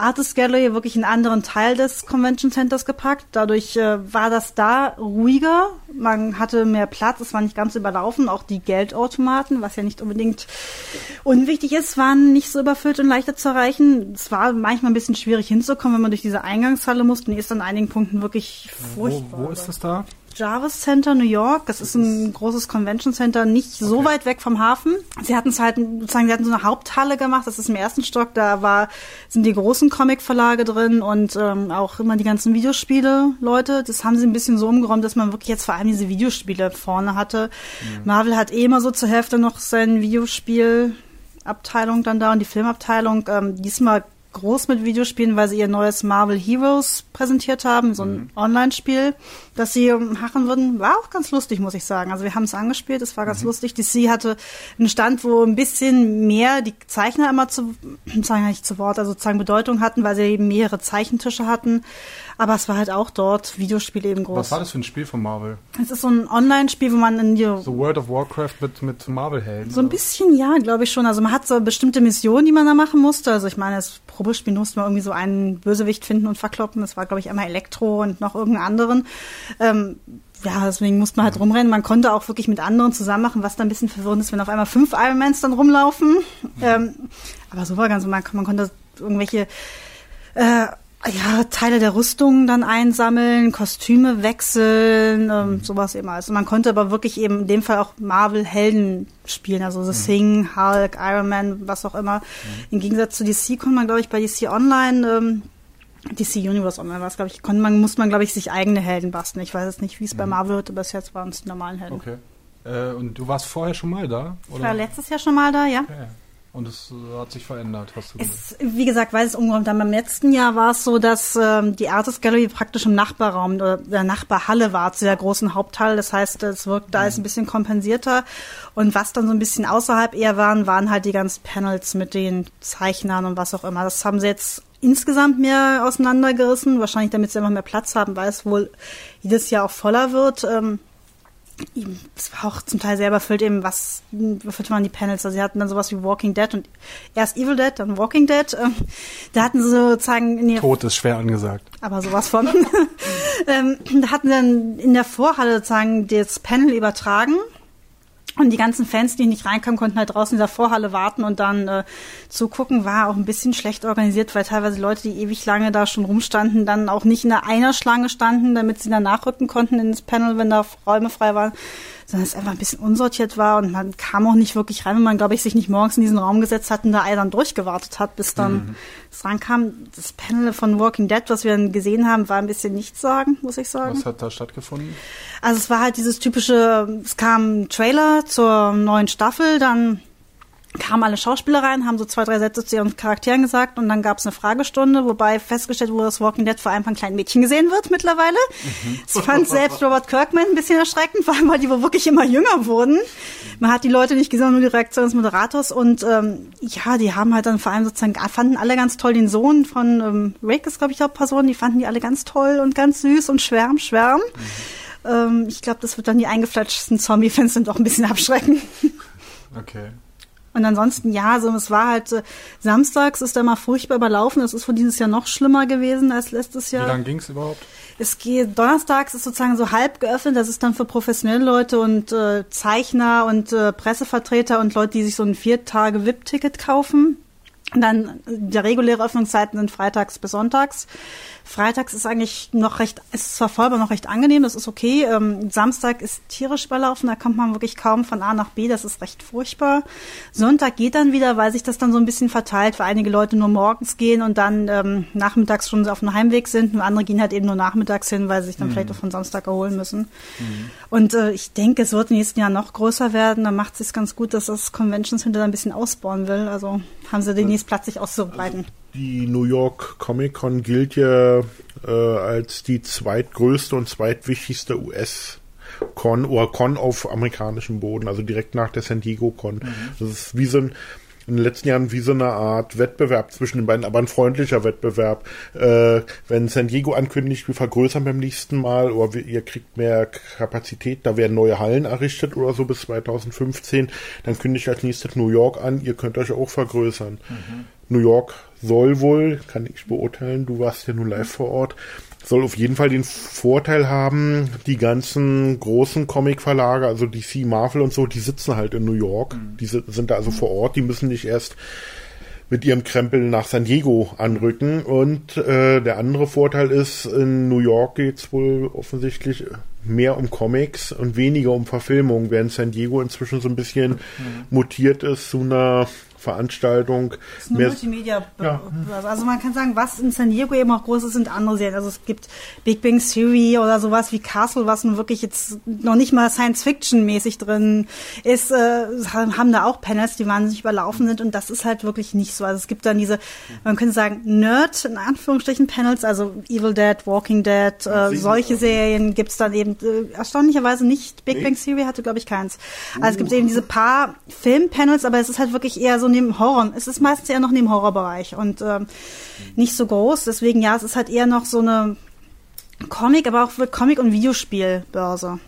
Speaker 3: Artist Gallery wirklich einen anderen Teil des Convention Centers gepackt. Dadurch äh, war das da ruhiger. Man hatte mehr Platz. Es war nicht ganz überlaufen. Auch die Geldautomaten, was ja nicht unbedingt unwichtig ist, waren nicht so überfüllt und leichter zu erreichen. Es war manchmal ein bisschen schwierig hinzukommen, wenn man durch diese Eingangshalle musste. Und die ist an einigen Punkten wirklich furchtbar.
Speaker 2: Wo, wo ist das da?
Speaker 3: Jarvis Center New York. Das ist ein großes Convention Center, nicht so okay. weit weg vom Hafen. Sie hatten es halt sozusagen, sie hatten so eine Haupthalle gemacht. Das ist im ersten Stock. Da war sind die großen Comic-Verlage drin und ähm, auch immer die ganzen Videospiele-Leute. Das haben sie ein bisschen so umgeräumt, dass man wirklich jetzt vor allem diese Videospiele vorne hatte. Mhm. Marvel hat eh immer so zur Hälfte noch sein Videospiel Abteilung dann da und die Filmabteilung. Ähm, diesmal groß mit Videospielen, weil sie ihr neues Marvel Heroes präsentiert haben, so ein mhm. Online-Spiel, das sie machen würden. War auch ganz lustig, muss ich sagen. Also wir haben es angespielt, es war ganz mhm. lustig. DC hatte einen Stand, wo ein bisschen mehr die Zeichner immer zu, [CLEARS THROAT] sagen nicht zu Wort, also sozusagen Bedeutung hatten, weil sie eben mehrere Zeichentische hatten. Aber es war halt auch dort Videospiel eben groß.
Speaker 2: Was war das für ein Spiel von Marvel?
Speaker 3: Es ist so ein Online-Spiel, wo man in die...
Speaker 2: So World of Warcraft mit, mit Marvel-Helden?
Speaker 3: So ein bisschen, ja, glaube ich schon. Also man hat so bestimmte Missionen, die man da machen musste. Also ich meine, das Probespiel musste man irgendwie so einen Bösewicht finden und verkloppen. Das war, glaube ich, einmal Elektro und noch irgendeinen anderen. Ähm, ja, deswegen musste man halt rumrennen. Man konnte auch wirklich mit anderen zusammen machen, was da ein bisschen verwirrend ist, wenn auf einmal fünf Ironmans dann rumlaufen. Mhm. Ähm, aber so war ganz, man, man konnte irgendwelche äh, ja, Teile der Rüstung dann einsammeln, Kostüme wechseln, ähm, mhm. sowas eben. Also man konnte aber wirklich eben in dem Fall auch Marvel-Helden spielen, also The mhm. Thing, Hulk, Iron Man, was auch immer. Mhm. Im Gegensatz zu DC konnte man, glaube ich, bei DC Online, ähm, DC Universe Online war es, glaube ich, konnte man, muss man, glaube ich, sich eigene Helden basteln. Ich weiß jetzt nicht, wie es mhm. bei Marvel wird, aber bis jetzt waren es die normalen Helden.
Speaker 2: Okay. Äh, und du warst vorher schon mal da?
Speaker 3: Oder? Ich war letztes Jahr schon mal da, ja. Okay.
Speaker 2: Und es äh, hat sich verändert, hast du
Speaker 3: es, Wie gesagt, weil es umgeräumt haben. Beim letzten Jahr war es so, dass ähm, die Artist Gallery praktisch im Nachbarraum oder der Nachbarhalle war zu der großen Haupthalle. Das heißt, es wirkt da ist ein bisschen kompensierter. Und was dann so ein bisschen außerhalb eher waren, waren halt die ganzen Panels mit den Zeichnern und was auch immer. Das haben sie jetzt insgesamt mehr auseinandergerissen, wahrscheinlich damit sie einfach mehr Platz haben, weil es wohl jedes Jahr auch voller wird. Ähm, es war auch zum Teil selber erfüllt eben, was befüllte man die Panels. Also sie hatten dann sowas wie Walking Dead und erst Evil Dead, dann Walking Dead. Ähm, da hatten sie sozusagen
Speaker 2: in der Tod ist schwer angesagt.
Speaker 3: Aber sowas von. [LAUGHS] ähm, da hatten sie dann in der Vorhalle sozusagen das Panel übertragen und die ganzen Fans, die nicht reinkamen, konnten halt draußen in der Vorhalle warten und dann äh, zugucken. War auch ein bisschen schlecht organisiert, weil teilweise Leute, die ewig lange da schon rumstanden, dann auch nicht in einer Schlange standen, damit sie dann nachrücken konnten ins Panel, wenn da Räume frei waren sondern es einfach ein bisschen unsortiert war und man kam auch nicht wirklich rein, wenn man, glaube ich, sich nicht morgens in diesen Raum gesetzt hat und da dann durchgewartet hat, bis dann mhm. es rankam. Das Panel von Walking Dead, was wir dann gesehen haben, war ein bisschen nichts sagen, muss ich sagen.
Speaker 2: Was hat da stattgefunden?
Speaker 3: Also es war halt dieses typische, es kam ein Trailer zur neuen Staffel, dann kamen alle Schauspieler rein, haben so zwei, drei Sätze zu ihren Charakteren gesagt und dann gab es eine Fragestunde, wobei festgestellt wurde, dass Walking Dead vor allem von kleinen Mädchen gesehen wird mittlerweile. Mhm. Ich fand selbst [LAUGHS] Robert Kirkman ein bisschen erschreckend, vor allem weil die wohl wirklich immer jünger wurden. Man hat die Leute nicht gesehen, nur die Reaktion des Moderators und ähm, ja, die haben halt dann vor allem sozusagen, fanden alle ganz toll den Sohn von ähm, Rick ist, glaube ich, auch Person, die fanden die alle ganz toll und ganz süß und schwärm, schwärm. Mhm. Ähm, ich glaube, das wird dann die eingefletschtesten Zombie-Fans sind doch ein bisschen abschrecken.
Speaker 2: Okay.
Speaker 3: Und ansonsten, ja, so, es war halt, äh, samstags ist da mal furchtbar überlaufen. Das ist von dieses Jahr noch schlimmer gewesen als letztes Jahr.
Speaker 2: Wie lange ging's überhaupt?
Speaker 3: Es geht, donnerstags ist sozusagen so halb geöffnet. Das ist dann für professionelle Leute und äh, Zeichner und äh, Pressevertreter und Leute, die sich so ein vier Tage VIP-Ticket kaufen. Und dann die reguläre Öffnungszeiten sind freitags bis sonntags. Freitags ist eigentlich noch recht, ist zwar voll, aber noch recht angenehm, das ist okay. Ähm, Samstag ist tierisch überlaufen, da kommt man wirklich kaum von A nach B, das ist recht furchtbar. Sonntag geht dann wieder, weil sich das dann so ein bisschen verteilt, weil einige Leute nur morgens gehen und dann ähm, nachmittags schon auf dem Heimweg sind und andere gehen halt eben nur nachmittags hin, weil sie sich dann mhm. vielleicht auch von Samstag erholen müssen. Mhm. Und äh, ich denke, es wird im nächsten Jahr noch größer werden, da macht es sich ganz gut, dass das Convention Center ein bisschen ausbauen will, also haben sie demnächst Platz, sich auszubreiten. Also
Speaker 4: die New York Comic Con gilt ja äh, als die zweitgrößte und zweitwichtigste US Con oder Con auf amerikanischem Boden, also direkt nach der San Diego Con. Mhm. Das ist wie so ein in den letzten Jahren wie so eine Art Wettbewerb zwischen den beiden, aber ein freundlicher Wettbewerb. Äh, wenn San Diego ankündigt, wir vergrößern beim nächsten Mal oder wir, ihr kriegt mehr Kapazität, da werden neue Hallen errichtet oder so bis 2015, dann kündigt als nächstes New York an, ihr könnt euch auch vergrößern. Mhm. New York soll wohl, kann ich beurteilen, du warst ja nun live vor Ort, soll auf jeden Fall den Vorteil haben, die ganzen großen Comic-Verlage, also DC, Marvel und so, die sitzen halt in New York. Mhm. Die sind da also vor Ort, die müssen nicht erst mit ihrem Krempel nach San Diego anrücken. Und äh, der andere Vorteil ist, in New York geht's wohl offensichtlich mehr um Comics und weniger um Verfilmung, während San Diego inzwischen so ein bisschen mhm. mutiert ist zu einer Veranstaltung.
Speaker 3: Das ist eine Multimedia. Ja. Also man kann sagen, was in San Diego eben auch groß ist, sind andere Serien. Also es gibt Big Bang Theory oder sowas wie Castle, was nun wirklich jetzt noch nicht mal Science-Fiction-mäßig drin ist, äh, haben da auch Panels, die wahnsinnig überlaufen sind und das ist halt wirklich nicht so. Also es gibt dann diese, man könnte sagen, Nerd, in Anführungsstrichen, Panels, also Evil Dead, Walking Dead, äh, solche Serien gibt's dann eben äh, erstaunlicherweise nicht. Big Bang Theory hatte, glaube ich, keins. Also es gibt eben diese paar Film-Panels, aber es ist halt wirklich eher so neben Horror. Es ist meistens eher noch neben Horrorbereich und äh, nicht so groß. Deswegen ja, es ist halt eher noch so eine Comic, aber auch Comic- und Videospielbörse.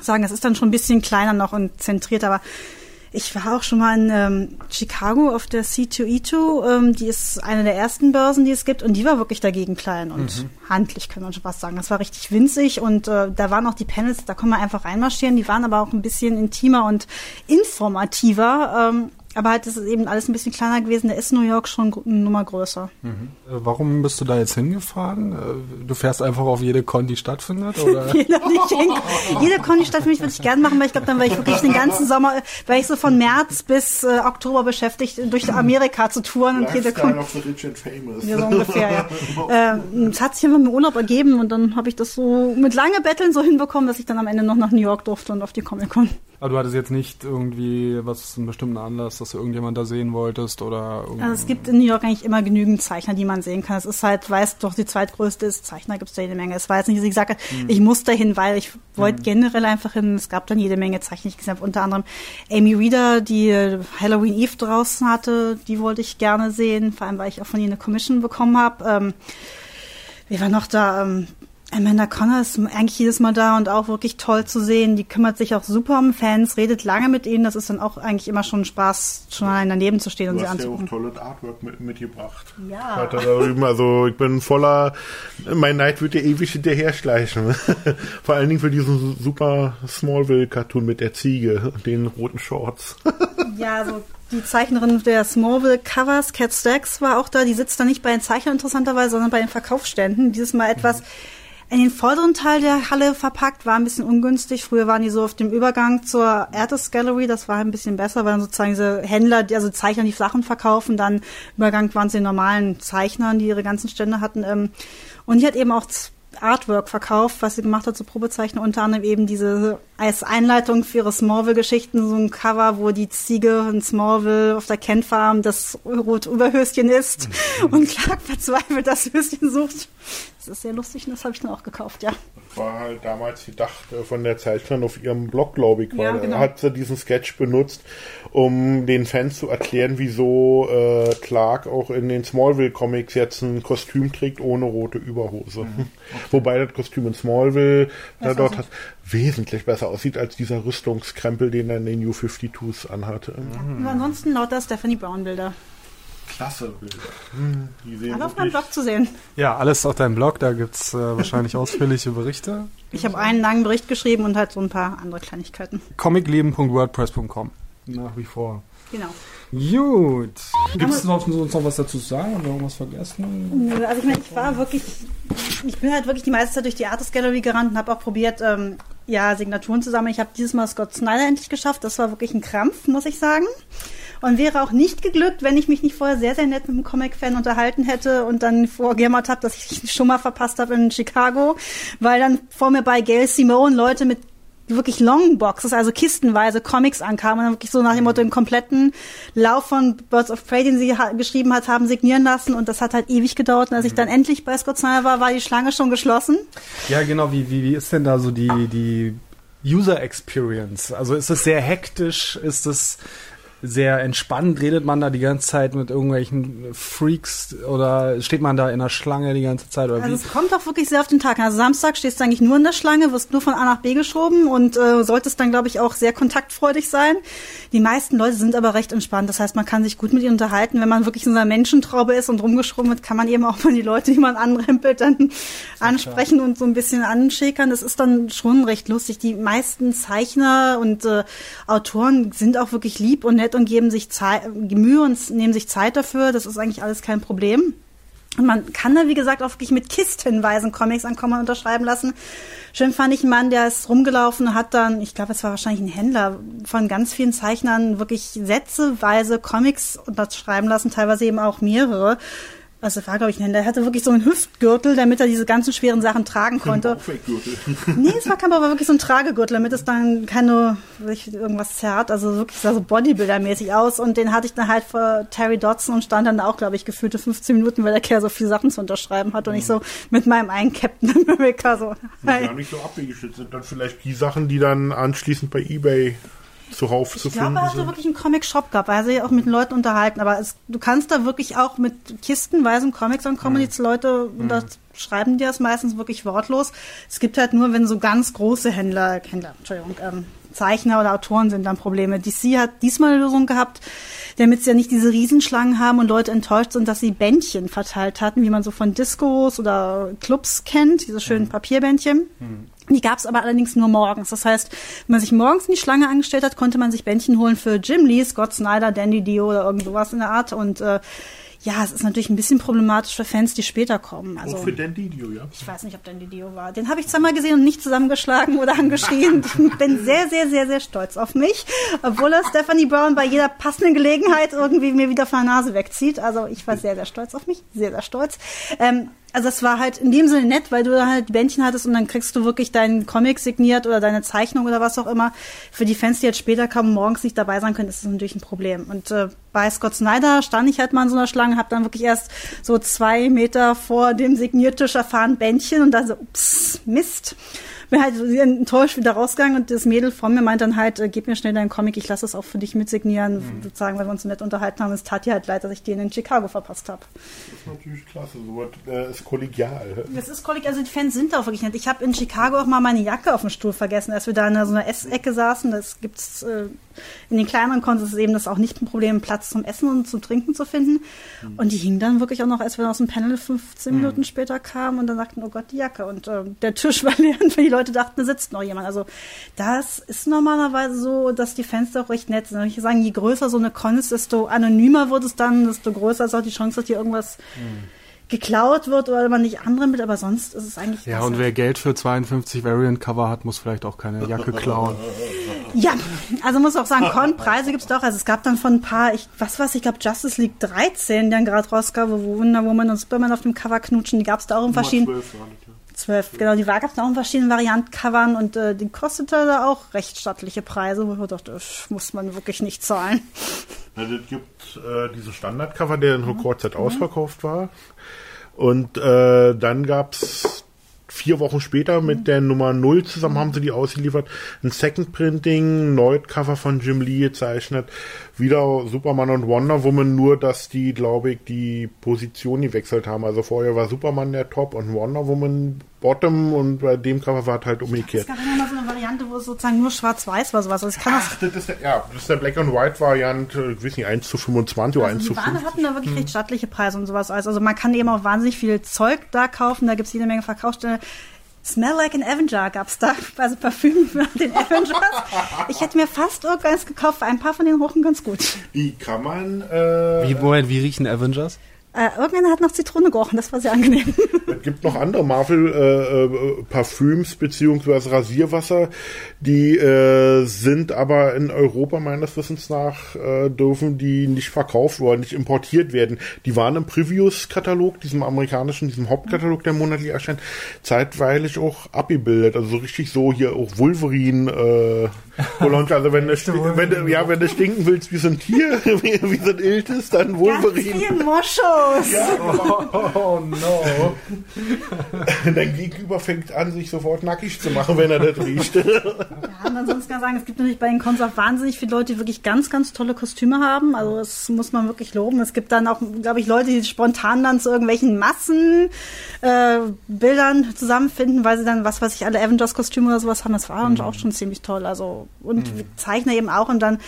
Speaker 3: Sagen, es ist dann schon ein bisschen kleiner noch und zentriert, aber ich war auch schon mal in ähm, Chicago auf der C2E2. Ähm, die ist eine der ersten Börsen, die es gibt. Und die war wirklich dagegen klein und mhm. handlich, kann man schon fast sagen. Das war richtig winzig. Und äh, da waren auch die Panels, da konnte man einfach reinmarschieren. Die waren aber auch ein bisschen intimer und informativer. Ähm, aber halt, das ist eben alles ein bisschen kleiner gewesen. Da ist New York schon eine Nummer größer. Mhm.
Speaker 2: Äh, warum bist du da jetzt hingefahren? Äh, du fährst einfach auf jede Con, die stattfindet? [LAUGHS] Oder?
Speaker 3: jede, jede Con, die stattfindet, würde ich gerne machen, weil ich glaube, dann wäre ich wirklich den ganzen Sommer, wäre ich so von März bis äh, Oktober beschäftigt, durch Amerika zu touren. Und jede Con. Of the rich and famous. Ja, so ungefähr, ja. [LAUGHS] äh, es hat sich immer mit Urlaub ergeben und dann habe ich das so mit lange Betteln so hinbekommen, dass ich dann am Ende noch nach New York durfte und auf die Comic-Con.
Speaker 2: Aber du hattest jetzt nicht irgendwie was, einen bestimmten Anlass, dass du irgendjemand da sehen wolltest oder
Speaker 3: Also es gibt in New York eigentlich immer genügend Zeichner, die man sehen kann. Es ist halt, weil es doch die zweitgrößte ist, Zeichner gibt es da jede Menge. Es war jetzt nicht, dass ich gesagt habe, hm. ich muss da hin, weil ich wollte hm. generell einfach hin. Es gab dann jede Menge Zeichner, ich habe. Unter anderem Amy Reader, die Halloween Eve draußen hatte, die wollte ich gerne sehen, vor allem, weil ich auch von ihr eine Commission bekommen habe. Ähm, wir waren noch da, ähm, Amanda Connor ist eigentlich jedes Mal da und auch wirklich toll zu sehen. Die kümmert sich auch super um Fans, redet lange mit ihnen. Das ist dann auch eigentlich immer schon Spaß, schon allein daneben zu stehen
Speaker 4: du
Speaker 3: und
Speaker 4: sie
Speaker 3: anzugucken.
Speaker 4: Du hast ja auch tolles Artwork mit, mitgebracht. Ja. da drüben, also ich bin voller, mein Neid wird dir ewig hinterher schleichen. [LAUGHS] Vor allen Dingen für diesen super Smallville-Cartoon mit der Ziege und den roten Shorts. [LAUGHS]
Speaker 3: ja, also die Zeichnerin der Smallville Covers, Cat Stacks, war auch da. Die sitzt da nicht bei den Zeichnern interessanterweise, sondern bei den Verkaufsständen. Dieses Mal etwas... Mhm in den vorderen Teil der Halle verpackt, war ein bisschen ungünstig. Früher waren die so auf dem Übergang zur Artist Gallery, das war ein bisschen besser, weil dann sozusagen diese Händler, also Zeichner, die Sachen verkaufen, dann Übergang waren sie den normalen Zeichnern, die ihre ganzen Stände hatten. Ähm, und die hat eben auch Artwork verkauft, was sie gemacht hat zu Probezeichnen, unter anderem eben diese als Einleitung für ihre Smallville-Geschichten, so ein Cover, wo die Ziege in Smallville auf der Kent Farm das Rot-Überhöschen ist mhm. und Clark verzweifelt das Höschen sucht. Das ist sehr lustig und das habe ich dann auch gekauft, ja.
Speaker 4: War halt damals gedacht äh, von der Zeichnerin auf ihrem Blog, glaube ich,
Speaker 3: Ja,
Speaker 4: weil
Speaker 3: genau.
Speaker 4: hat sie diesen Sketch benutzt, um den Fans zu erklären, wieso äh, Clark auch in den Smallville-Comics jetzt ein Kostüm trägt ohne rote Überhose.
Speaker 3: Mhm. [LAUGHS]
Speaker 4: Wobei das Kostüm in Smallville da
Speaker 3: Besser
Speaker 4: dort hat, wesentlich besser aussieht als dieser Rüstungskrempel, den er in den New 52s anhatte.
Speaker 3: Und ansonsten lauter Stephanie Brown Bilder.
Speaker 4: Klasse Bilder. Hm, die sehen
Speaker 3: Alle auf meinem Blog zu sehen.
Speaker 2: Ja, alles auf deinem Blog, da gibt's äh, wahrscheinlich [LAUGHS] ausführliche Berichte.
Speaker 3: Ich habe einen langen Bericht geschrieben und halt so ein paar andere Kleinigkeiten.
Speaker 2: comicleben.wordpress.com. Nach wie vor.
Speaker 3: Genau.
Speaker 2: Gut. Gibt es noch, sonst noch was dazu zu sagen? Haben wir irgendwas vergessen?
Speaker 3: Nö, Also ich meine, ich war wirklich, ich bin halt wirklich die meiste Zeit durch die Artist Gallery gerannt und habe auch probiert, ähm, ja, Signaturen zu sammeln. Ich habe dieses Mal Scott Snyder endlich geschafft. Das war wirklich ein Krampf, muss ich sagen. Und wäre auch nicht geglückt, wenn ich mich nicht vorher sehr, sehr nett mit einem Comic-Fan unterhalten hätte und dann vorgejammert habe, dass ich [LAUGHS] schon mal verpasst habe in Chicago, weil dann vor mir bei Gail Simone Leute mit wirklich Longboxes, also kistenweise Comics ankamen und dann wirklich so nach dem Motto den kompletten Lauf von Birds of Prey, den sie ha geschrieben hat, haben signieren lassen und das hat halt ewig gedauert und als ich dann endlich bei Scott Snyder war, war die Schlange schon geschlossen.
Speaker 2: Ja, genau. Wie, wie, wie ist denn da so die, die User Experience? Also ist es sehr hektisch? Ist es sehr entspannt? Redet man da die ganze Zeit mit irgendwelchen Freaks oder steht man da in der Schlange die ganze Zeit? Oder
Speaker 3: Also
Speaker 2: wie?
Speaker 3: es kommt auch wirklich sehr auf den Tag. Also Samstag stehst du eigentlich nur in der Schlange, wirst nur von A nach B geschoben und äh, solltest dann, glaube ich, auch sehr kontaktfreudig sein. Die meisten Leute sind aber recht entspannt. Das heißt, man kann sich gut mit ihnen unterhalten. Wenn man wirklich in so einer Menschentraube ist und rumgeschoben wird, kann man eben auch mal die Leute, die man anrempelt, dann ansprechen und so ein bisschen anschäkern. Das ist dann schon recht lustig. Die meisten Zeichner und äh, Autoren sind auch wirklich lieb und nett und geben sich Zei Mühe und nehmen sich Zeit dafür. Das ist eigentlich alles kein Problem. Und man kann da, wie gesagt, auch wirklich mit kistenweisen Comics ankommen und unterschreiben lassen. Schön fand ich einen Mann, der ist rumgelaufen hat dann, ich glaube, es war wahrscheinlich ein Händler, von ganz vielen Zeichnern wirklich sätzeweise Comics unterschreiben lassen, teilweise eben auch mehrere. Also war, glaube ich, ein Händler. Er hatte wirklich so einen Hüftgürtel, damit er diese ganzen schweren Sachen tragen konnte. Nee, es war kein aber wirklich so ein Tragegürtel, damit es dann keine, sich irgendwas zerrt. Also wirklich sah so Bodybuilder-mäßig aus. Und den hatte ich dann halt vor Terry Dodson und stand dann da auch, glaube ich, gefühlte 15 Minuten, weil der Kerl so viele Sachen zu unterschreiben hat. Und ich so mit meinem einen Captain America [LAUGHS] so.
Speaker 4: Die gar nicht so abwegisch sind dann vielleicht die Sachen, die dann anschließend bei Ebay zuhauf zu
Speaker 3: Ich glaube,
Speaker 4: finden
Speaker 3: er hatte
Speaker 4: sind.
Speaker 3: wirklich einen Comic-Shop gehabt, weil er sich auch mit Leuten unterhalten. Aber es, du kannst da wirklich auch mit kistenweisen Comics ankommen. Die Leute das schreiben dir das meistens wirklich wortlos. Es gibt halt nur, wenn so ganz große Händler, Händler, Entschuldigung, ähm, Zeichner oder Autoren sind dann Probleme. DC hat diesmal eine Lösung gehabt, damit sie ja nicht diese Riesenschlangen haben und Leute enttäuscht sind, dass sie Bändchen verteilt hatten, wie man so von Discos oder Clubs kennt, diese schönen Papierbändchen. Die gab es aber allerdings nur morgens. Das heißt, wenn man sich morgens in die Schlange angestellt hat, konnte man sich Bändchen holen für Jim Lee, Scott Snyder, Dandy Dio oder irgend sowas in der Art. Und äh, ja, es ist natürlich ein bisschen problematisch für Fans, die später kommen. Also
Speaker 4: Auch für Dan Didio, ja.
Speaker 3: ich weiß nicht, ob Dandy Dio war. Den habe ich zweimal gesehen und nicht zusammengeschlagen oder angeschrien. [LAUGHS] Ich bin sehr, sehr, sehr, sehr stolz auf mich, obwohl er Stephanie Brown bei jeder passenden Gelegenheit irgendwie mir wieder von der Nase wegzieht. Also ich war sehr, sehr stolz auf mich, sehr, sehr stolz. Ähm, also es war halt in dem Sinne nett, weil du halt Bändchen hattest und dann kriegst du wirklich deinen Comic signiert oder deine Zeichnung oder was auch immer. Für die Fans, die jetzt später kommen, morgens nicht dabei sein können, ist das natürlich ein Problem. Und äh, bei Scott Snyder stand ich halt mal in so einer Schlange, habe dann wirklich erst so zwei Meter vor dem Signiertisch erfahren Bändchen und dann so, ups, Mist. Bin halt enttäuscht wieder rausgegangen und das Mädel von mir meint dann halt, äh, gib mir schnell deinen Comic, ich lasse es auch für dich mitsignieren, sozusagen, weil wir uns so nett unterhalten haben. Es tat dir halt leid, dass ich den in Chicago verpasst habe.
Speaker 4: Das ist natürlich klasse. Sowas äh, ist kollegial.
Speaker 3: Das ist kollegial, also die Fans sind da auch wirklich nett. Ich habe in Chicago auch mal meine Jacke auf dem Stuhl vergessen, als wir da in so einer Essecke saßen. Das gibt's äh, in den kleineren Konzerts eben das auch nicht ein Problem, Platz zum Essen und zum Trinken zu finden. Und die hing dann wirklich auch noch, als wir aus dem Panel 15 Minuten später kamen und dann sagten, oh Gott, die Jacke. Und äh, der Tisch [LAUGHS] war leer und die Leute dachten, da sitzt noch jemand. Also das ist normalerweise so, dass die Fans auch recht nett sind. Ich sagen, je größer so eine Con ist, desto anonymer wird es dann, desto größer ist auch die Chance, dass hier irgendwas geklaut wird oder man nicht anderen mit, aber sonst ist es eigentlich
Speaker 2: Ja,
Speaker 3: besser.
Speaker 2: und wer Geld für 52 Variant-Cover hat, muss vielleicht auch keine Jacke klauen.
Speaker 3: Ja, also muss auch sagen, Con-Preise gibt's doch. Also es gab dann von ein paar, ich, was weiß ich, glaube Justice League 13, der gerade rauskam, wo Wonder Woman und Superman auf dem Cover knutschen, die gab's da auch in verschiedenen. Zwölf, genau, die gab's da auch in verschiedenen Varianten-Covern und äh, die kostete da auch recht stattliche Preise, wo ich dachte, das muss man wirklich nicht zahlen.
Speaker 4: Ja, das gibt äh, diese Standardcover, der in kurzer Zeit ausverkauft war. Und äh, dann gab's vier Wochen später mit der Nummer 0 zusammen haben sie die ausgeliefert. Ein Second Printing, Neut-Cover von Jim Lee gezeichnet. Wieder Superman und Wonder Woman, nur dass die, glaube ich, die Position gewechselt haben. Also vorher war Superman der Top und Wonder Woman Bottom und bei dem Cover war es halt
Speaker 3: Es
Speaker 4: umgekehrt.
Speaker 3: gab immer so eine Variante, wo es sozusagen nur schwarz-weiß war, sowas. Also ich kann das
Speaker 4: Ach, das ist der, ja, das ist der Black and White Variante, ich weiß nicht, 1 zu 25 oder 1
Speaker 3: Also
Speaker 4: zu
Speaker 3: die Waren
Speaker 4: 50.
Speaker 3: hatten da wirklich recht stattliche Preise und sowas. Also man kann eben auch wahnsinnig viel Zeug da kaufen. Da gibt es jede Menge Verkaufsstellen. Smell Like an Avenger gab's da, also Parfüm [LAUGHS] für den Avengers. Ich hätte mir fast irgendwas gekauft, ein paar von den rochen ganz gut.
Speaker 4: Die kann man, äh,
Speaker 2: Wie, Moment, wie riechen Avengers?
Speaker 3: Äh, irgendeiner hat nach Zitrone gerochen, das war sehr angenehm.
Speaker 4: Es gibt noch andere Marvel äh, äh, Parfüms beziehungsweise Rasierwasser, die äh, sind aber in Europa meines Wissens nach äh, dürfen die nicht verkauft worden, nicht importiert werden. Die waren im Previews-Katalog, diesem amerikanischen, diesem Hauptkatalog, der monatlich erscheint, zeitweilig auch abgebildet. Also so richtig so hier auch Wolverine. Äh, Cologne. also wenn du, wenn du, ja, wenn du stinken willst wie so ein Tier, wie, [LAUGHS] wie so ein Iltis, dann
Speaker 3: Ganz
Speaker 4: Wolverine.
Speaker 3: Viel Moschus. [LAUGHS]
Speaker 2: Oh no. [LAUGHS]
Speaker 4: Dein Gegenüber fängt an, sich sofort nackig zu machen, wenn er das riecht.
Speaker 3: Ja, und ansonsten kann ich sagen, es gibt natürlich bei den Cons auch wahnsinnig viele Leute, die wirklich ganz, ganz tolle Kostüme haben. Also das muss man wirklich loben. Es gibt dann auch, glaube ich, Leute, die spontan dann zu irgendwelchen Massenbildern äh, zusammenfinden, weil sie dann, was weiß ich, alle Avengers-Kostüme oder sowas haben. Das war dann auch schon ziemlich toll. Also und Zeichner eben auch und dann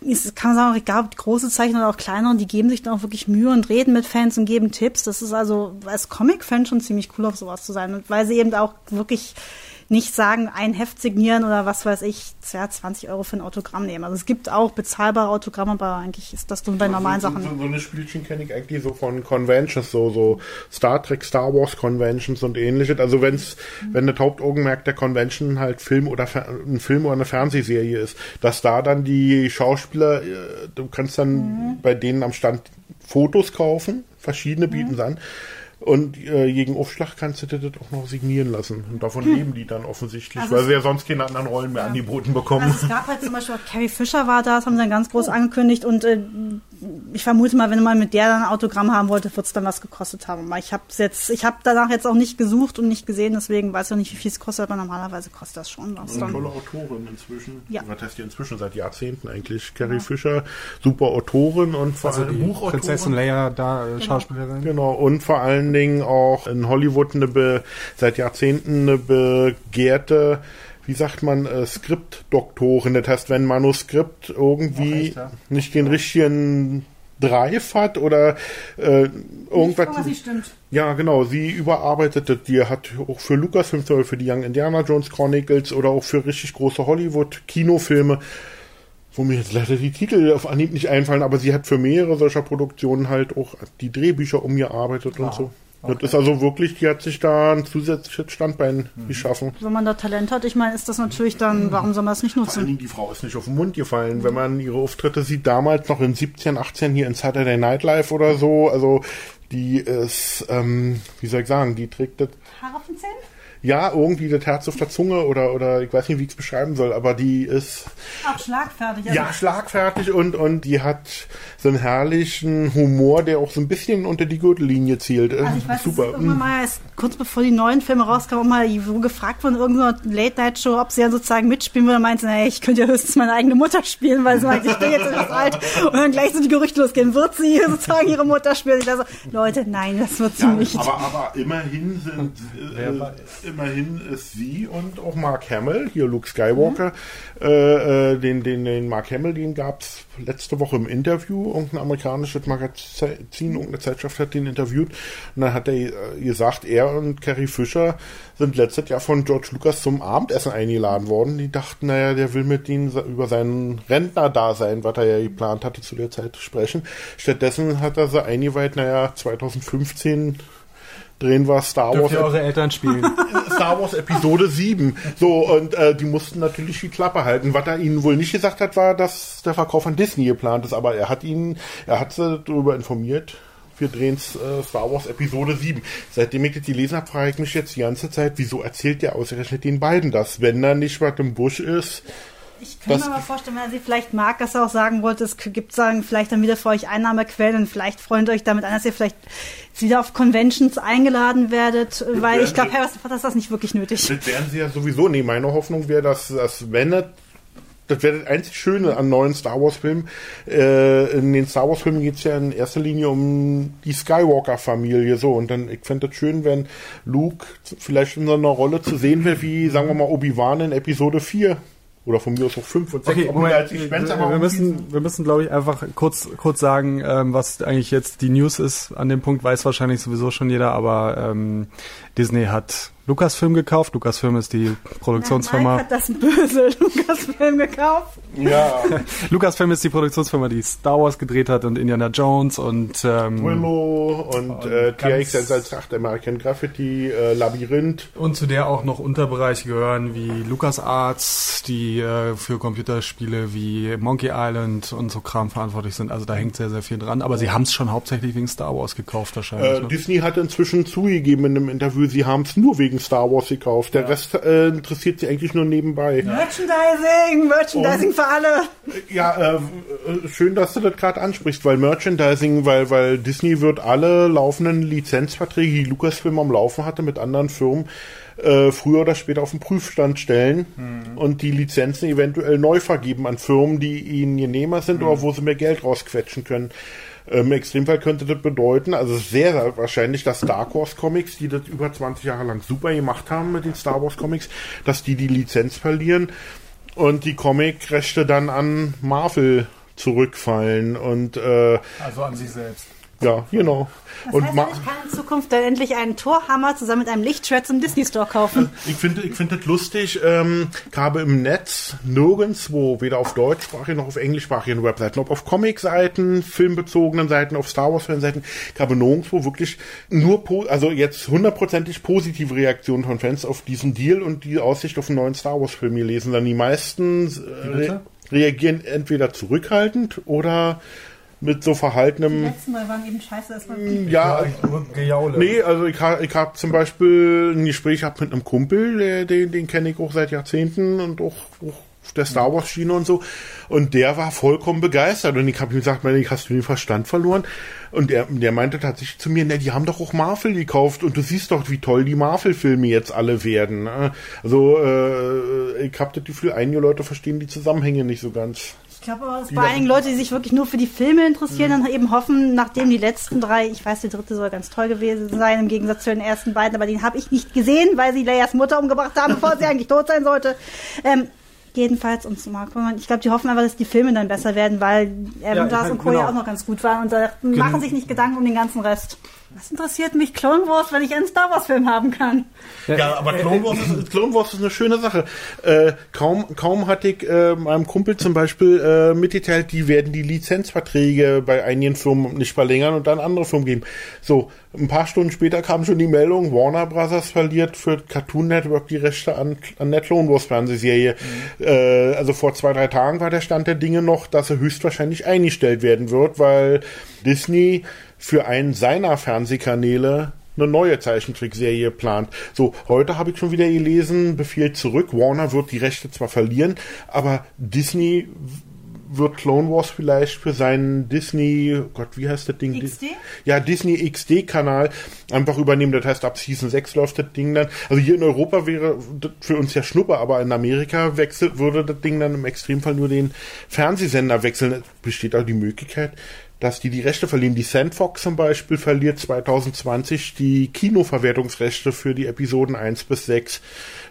Speaker 3: ist, kann man sagen, egal ob große Zeichner oder auch kleinere, die geben sich dann auch wirklich Mühe und reden mit Fans und geben Tipps. Das ist also als Comic-Fan schon ziemlich cool, auf sowas zu sein. Und weil sie eben auch wirklich nicht sagen, ein Heft signieren oder was weiß ich, ja, 20 Euro für ein Autogramm nehmen. Also es gibt auch bezahlbare Autogramme, aber eigentlich ist das nur bei normalen
Speaker 4: so,
Speaker 3: Sachen.
Speaker 4: So, so eine Spielchen kenne ich eigentlich so von Conventions, so, so Star Trek, Star Wars Conventions und ähnliches. Also wenn's, wenn das Hauptaugenmerk der Convention halt Film oder ein Film oder eine Fernsehserie ist, dass da dann die Schauspieler, äh, du kannst dann bei denen am Stand Fotos kaufen, verschiedene bieten sie an. Und äh, gegen Aufschlag kannst du dir das auch noch signieren lassen. Und davon leben die dann offensichtlich,
Speaker 3: Also
Speaker 4: weil sie ja sonst keine anderen Rollen mehr angeboten bekommen.
Speaker 3: Also es gab halt zum Beispiel, auch Carrie Fisher war da, das haben sie dann ganz groß angekündigt und äh, ich vermute mal, wenn man mit der dann ein Autogramm haben wollte, wird es dann was gekostet haben. Aber ich habe jetzt, ich habe danach jetzt auch nicht gesucht und nicht gesehen, deswegen weiß ich auch nicht, wie viel es kostet, aber normalerweise kostet das schon was.
Speaker 4: Eine
Speaker 3: Dann.
Speaker 4: tolle Autorin inzwischen.
Speaker 3: Ja.
Speaker 4: Was heißt die inzwischen? Seit Jahrzehnten eigentlich. Carrie Fisher, super Autorin und vor
Speaker 2: Also
Speaker 4: allem Buchautorin.
Speaker 2: Prinzessin Leia da äh, Schauspielerin.
Speaker 4: Genau, und vor allen Dingen auch in Hollywood eine be, seit Jahrzehnten eine begehrte, wie sagt man, äh, Skriptdoktorin. Das heißt, wenn ein Manuskript irgendwie
Speaker 2: echt, ja?
Speaker 4: nicht den richtigen Drive hat oder äh, irgendwas. Ja, genau. Sie überarbeitet das. Die hat auch für Lucasfilm, für die Young Indiana Jones Chronicles oder auch für richtig große Hollywood-Kinofilme, wo mir jetzt leider die Titel auf Anhieb nicht einfallen, aber sie hat für mehrere solcher Produktionen halt auch die Drehbücher umgearbeitet und so. Das ist also wirklich, die hat sich da ein zusätzliches Standbein geschaffen.
Speaker 3: Wenn man da Talent hat, ich meine, ist das natürlich dann, warum soll man das nicht
Speaker 4: Vor allen
Speaker 3: nutzen?
Speaker 4: Dingen, die Frau ist nicht auf den Mund gefallen. Wenn man ihre Auftritte sieht, damals noch in 17, 18 hier in Saturday Night Live oder so, also die ist, ähm, wie soll ich sagen, die trägt das
Speaker 3: Haare auf den Zähnen?
Speaker 4: Ja, irgendwie das Herz auf der Zunge oder, oder ich weiß nicht, wie ich es beschreiben soll, aber die ist
Speaker 3: Auch schlagfertig. Also
Speaker 4: ja schlagfertig und, und die hat so einen herrlichen Humor, der auch so ein bisschen unter die Gürtellinie zielt.
Speaker 3: Also ich weiß,
Speaker 4: Super.
Speaker 3: Irgendwann mal, erst kurz bevor die neuen Filme rauskamen, auch mal gefragt von irgendeiner Late-Night-Show, ob sie ja sozusagen mitspielen würde. meinte, naja, ich könnte ja höchstens meine eigene Mutter spielen, weil sie meint, ich bin jetzt etwas alt. Und dann gleich so die Gerüchte losgehen, wird sie sozusagen ihre Mutter spielen? Ich dachte so, Leute, nein, das wird sie
Speaker 4: Ja,
Speaker 3: nicht.
Speaker 4: aber, aber immerhin sind äh, immerhin ist sie und auch Mark Hamill, hier Luke Skywalker, äh, äh, den, den, den Mark Hamill, den gab's letzte Woche im Interview. Irgendein amerikanisches Magazin, irgendeine Zeitschrift hat den interviewt. Und dann hat er äh, gesagt, er und Carrie Fisher sind letztes Jahr von George Lucas zum Abendessen eingeladen worden. Die dachten, naja, der will mit ihnen über sein Rentnerdasein, was er ja geplant hatte, zu der Zeit sprechen. Stattdessen hat er sie eingeweiht, naja, 2015 drehen wir Star Wars,
Speaker 2: Dürft ihr eure Eltern spielen? [LAUGHS]
Speaker 4: Star Wars Episode 7. So, und äh, die mussten natürlich die Klappe halten. Was er ihnen wohl nicht gesagt hat, war, dass der Verkauf an Disney geplant ist, aber er hat ihnen, er hat sie darüber informiert. Wir drehen äh, Star Wars Episode 7. Seitdem ich das gelesen habe, frage ich mich jetzt die ganze Zeit, wieso erzählt der ausgerechnet den beiden das? Wenn da nicht was im Busch ist,
Speaker 3: Ich könnte mir aber vorstellen, wenn er sie vielleicht mag, dass er auch sagen wollte, es gibt sagen, vielleicht dann wieder für euch Einnahmequellen und vielleicht freut euch damit an, dass ihr vielleicht wieder auf Conventions eingeladen werdet, weil ich glaube, Harrison Potter ist das nicht wirklich nötig.
Speaker 4: Das werden sie ja sowieso. Nee, meine Hoffnung wäre, dass, dass wenn es das wäre das einzig Schöne an neuen Star Wars Filmen. Äh, in den Star Wars Filmen geht es ja in erster Linie um die Skywalker-Familie so. Und dann, ich fände das schön, wenn Luke vielleicht in so einer Rolle zu sehen wäre, wie, sagen wir mal, Obi-Wan in Episode 4. Oder von mir aus auch 5 und 6.
Speaker 2: Okay,
Speaker 4: Ob
Speaker 2: Moment,
Speaker 4: mir als Gespenst, aber
Speaker 2: wir
Speaker 4: auch
Speaker 2: müssen, wir müssen, glaube ich, einfach kurz, kurz sagen, ähm, was eigentlich jetzt die News ist. An dem Punkt weiß wahrscheinlich sowieso schon jeder, aber ähm, Disney hat Lucasfilm gekauft. Lucasfilm ist die
Speaker 3: Mike
Speaker 2: Produktionsfirma.
Speaker 3: hat das böse [LAUGHS] Lukas-Film gekauft.
Speaker 4: Ja, [LAUGHS]
Speaker 2: Lucasfilm ist die Produktionsfirma, die Star Wars gedreht hat und Indiana Jones und ähm,
Speaker 4: Willow und, äh,
Speaker 2: ganz-
Speaker 4: TX als sagt American Graffiti, äh, Labyrinth.
Speaker 2: Und zu der auch noch Unterbereiche gehören wie LucasArts, die äh, für Computerspiele wie Monkey Island und so Kram verantwortlich sind. Also da hängt sehr, sehr viel dran. Aber sie haben es schon hauptsächlich wegen Star Wars gekauft wahrscheinlich.
Speaker 4: Äh,
Speaker 2: ne?
Speaker 4: Disney hat inzwischen zugegeben in einem Interview, sie haben es nur wegen Star Wars gekauft. Der Rest äh, interessiert sie eigentlich nur nebenbei.
Speaker 3: Merchandising, Merchandising für alle.
Speaker 4: Ja, äh, äh, schön, dass du das gerade ansprichst, weil Merchandising, weil, weil Disney wird alle laufenden Lizenzverträge, die Lucasfilm am Laufen hatte mit anderen Firmen, äh, früher oder später auf den Prüfstand stellen und die Lizenzen eventuell neu vergeben an Firmen, die ihnen genehmer sind oder wo sie mehr Geld rausquetschen können. Im Extremfall könnte das bedeuten, also sehr, sehr wahrscheinlich, dass Star Wars Comics, die das über 20 Jahre lang super gemacht haben mit den Star Wars Comics, dass die die Lizenz verlieren und die Comic-Rechte dann an Marvel zurückfallen und äh,
Speaker 2: Also an sich selbst.
Speaker 4: Ja, genau.
Speaker 3: Das
Speaker 4: und
Speaker 3: heißt, ich kann in Zukunft dann endlich einen Torhammer zusammen mit einem Lichtschwert zum Disney Store kaufen. [LAUGHS]
Speaker 4: ich finde ich finde das lustig, ähm, ich habe im Netz nirgendwo, weder auf deutschsprachigen noch auf englischsprachigen Webseiten, ob auf Comic-Seiten, filmbezogenen Seiten, auf Star Wars-Fan-Seiten, ich habe nirgendwo wirklich nur, po also jetzt hundertprozentig positive Reaktionen von Fans auf diesen Deal und die Aussicht auf einen neuen Star Wars-Film gelesen. Dann die meisten äh, re reagieren entweder zurückhaltend oder mit so verhaltenem
Speaker 3: letzten Mal waren eben scheiße, dass man
Speaker 4: Ja,
Speaker 2: Gejaule.
Speaker 4: nee, also ich, ha- ich habe zum Beispiel ein Gespräch gehabt mit einem Kumpel, der, den, den kenne ich auch seit Jahrzehnten und auch, auch auf der Star Wars Schiene und so. Und der war vollkommen begeistert. Und ich habe ihm gesagt, meine, hast du den Verstand verloren? Und der, der meinte tatsächlich zu mir, ne, die haben doch auch Marvel gekauft und du siehst doch, wie toll die Marvel-Filme jetzt alle werden. ne? Also äh, ich habe das Gefühl, einige Leute verstehen die Zusammenhänge nicht so ganz.
Speaker 3: Ich glaube aber, dass bei einigen Leute, die sich wirklich nur für die Filme interessieren, dann eben hoffen, nachdem die letzten drei, ich weiß, die dritte soll ganz toll gewesen sein, im Gegensatz zu den ersten beiden, aber den habe ich nicht gesehen, weil sie Leias Mutter umgebracht haben, bevor sie [LAUGHS] eigentlich tot sein sollte. Ähm, jedenfalls, und zu Mark ich glaube, die hoffen einfach, dass die Filme dann besser werden, weil
Speaker 2: Ja,
Speaker 3: Avengers
Speaker 2: ich-
Speaker 3: und Co. ja
Speaker 2: genau.
Speaker 3: auch noch ganz gut waren und da machen sich nicht Gedanken um den ganzen Rest. Was interessiert mich Clone Wars, wenn ich einen Star Wars Film haben kann?
Speaker 4: Ja, aber Clone Wars ist, Clone Wars ist eine schöne Sache. Äh, kaum, kaum hatte ich äh, meinem Kumpel zum Beispiel äh, mitgeteilt, die werden die Lizenzverträge bei einigen Firmen nicht verlängern und dann andere Firmen geben. So, ein paar Stunden später kam schon die Meldung, Warner Brothers verliert für Cartoon Network die Rechte an, an der Clone Wars Fernsehserie. Äh, also vor zwei, drei Tagen war der Stand der Dinge noch, dass er höchstwahrscheinlich eingestellt werden wird, weil Disney für einen seiner Fernsehkanäle eine neue Zeichentrickserie plant. So, heute habe ich schon wieder gelesen, Befehl zurück. Warner wird die Rechte zwar verlieren, aber Disney wird Clone Wars vielleicht für seinen Disney, oh Gott, wie heißt das Ding?
Speaker 3: XD?
Speaker 4: Ja, Disney XD-Kanal einfach übernehmen. Das heißt, ab Season 6 läuft das Ding dann. Also hier in Europa wäre das für uns ja Schnuppe, aber in Amerika wechselt, würde das Ding dann im Extremfall nur den Fernsehsender wechseln. Es besteht auch die Möglichkeit, dass die die Rechte verlieren. Die Sandfox zum Beispiel verliert 2020 die Kinoverwertungsrechte für die Episoden 1 bis 6.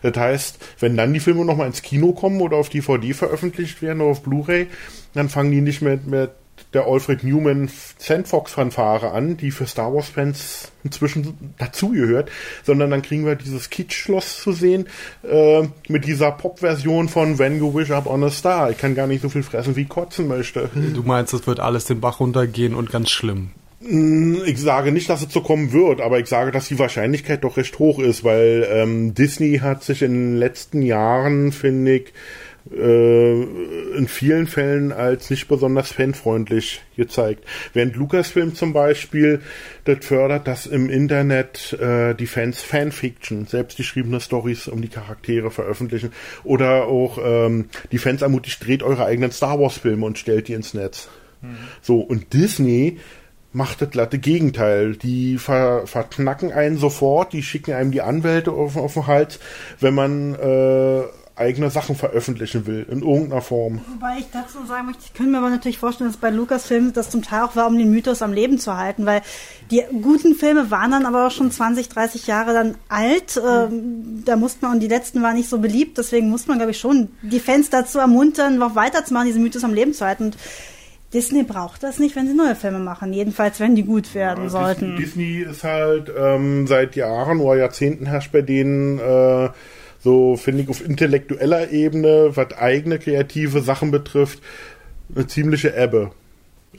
Speaker 4: Das heißt, wenn dann die Filme nochmal ins Kino kommen oder auf DVD veröffentlicht werden oder auf Blu-ray, dann fangen die nicht mehr mit der Alfred Newman Sandfox-Fanfare an, die für Star Wars-Fans inzwischen dazugehört, sondern dann kriegen wir dieses Kitsch-Schloss zu sehen äh, mit dieser Pop-Version von When You Wish Up on a Star. Ich kann gar nicht so viel fressen, wie ich kotzen möchte.
Speaker 2: Du meinst, es wird alles den Bach runtergehen und ganz schlimm.
Speaker 4: Ich sage nicht, dass es so kommen wird, aber ich sage, dass die Wahrscheinlichkeit doch recht hoch ist, weil ähm, Disney hat sich in den letzten Jahren, finde ich, in vielen Fällen als nicht besonders fanfreundlich gezeigt. Während Lucasfilm zum Beispiel das fördert, dass im Internet äh, die Fans Fanfiction, selbstgeschriebene Stories um die Charaktere veröffentlichen oder auch ähm, die Fans ermutigt, dreht eure eigenen Star Wars Filme und stellt die ins Netz. So, und Disney macht das glatte Gegenteil. Die ver verknacken einen sofort, die schicken einem die Anwälte auf, auf den Hals, wenn man äh, eigene Sachen veröffentlichen will, in irgendeiner Form.
Speaker 3: Wobei ich dazu sagen möchte, ich könnte mir aber natürlich vorstellen, dass bei Lucasfilm das zum Teil auch war, um den Mythos am Leben zu halten, weil die guten Filme waren dann aber auch schon 20, 30 Jahre dann alt. Ähm, da musste man, und die letzten waren nicht so beliebt, deswegen muss man, glaube ich, schon die Fans dazu ermuntern, noch weiterzumachen, diesen Mythos am Leben zu halten. Und Disney braucht das nicht, wenn sie neue Filme machen. Jedenfalls, wenn die gut werden
Speaker 4: Ja,
Speaker 3: sollten.
Speaker 4: Disney, Disney ist halt ähm, seit Jahren oder Jahrzehnten herrscht bei denen äh, so, finde ich, auf intellektueller Ebene, was eigene kreative Sachen betrifft, eine ziemliche Ebbe.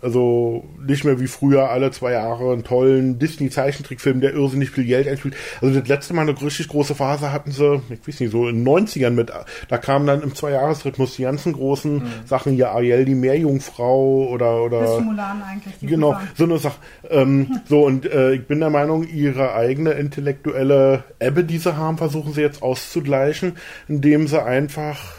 Speaker 4: Also nicht mehr wie früher alle zwei Jahre einen tollen Disney-Zeichentrickfilm, der irrsinnig viel Geld einspielt. Also das letzte Mal eine richtig große Phase hatten sie, ich weiß nicht, so in den 90ern mit, da kamen dann im Zwei-Jahres-Rhythmus die ganzen großen Sachen, hier Ariel, die Meerjungfrau oder, oder
Speaker 3: Mulan eigentlich. die
Speaker 4: Genau,
Speaker 3: waren.
Speaker 4: so eine Sache. Ähm, so, und äh, ich bin der Meinung, ihre eigene intellektuelle Ebbe, die sie haben, versuchen sie jetzt auszugleichen, indem sie einfach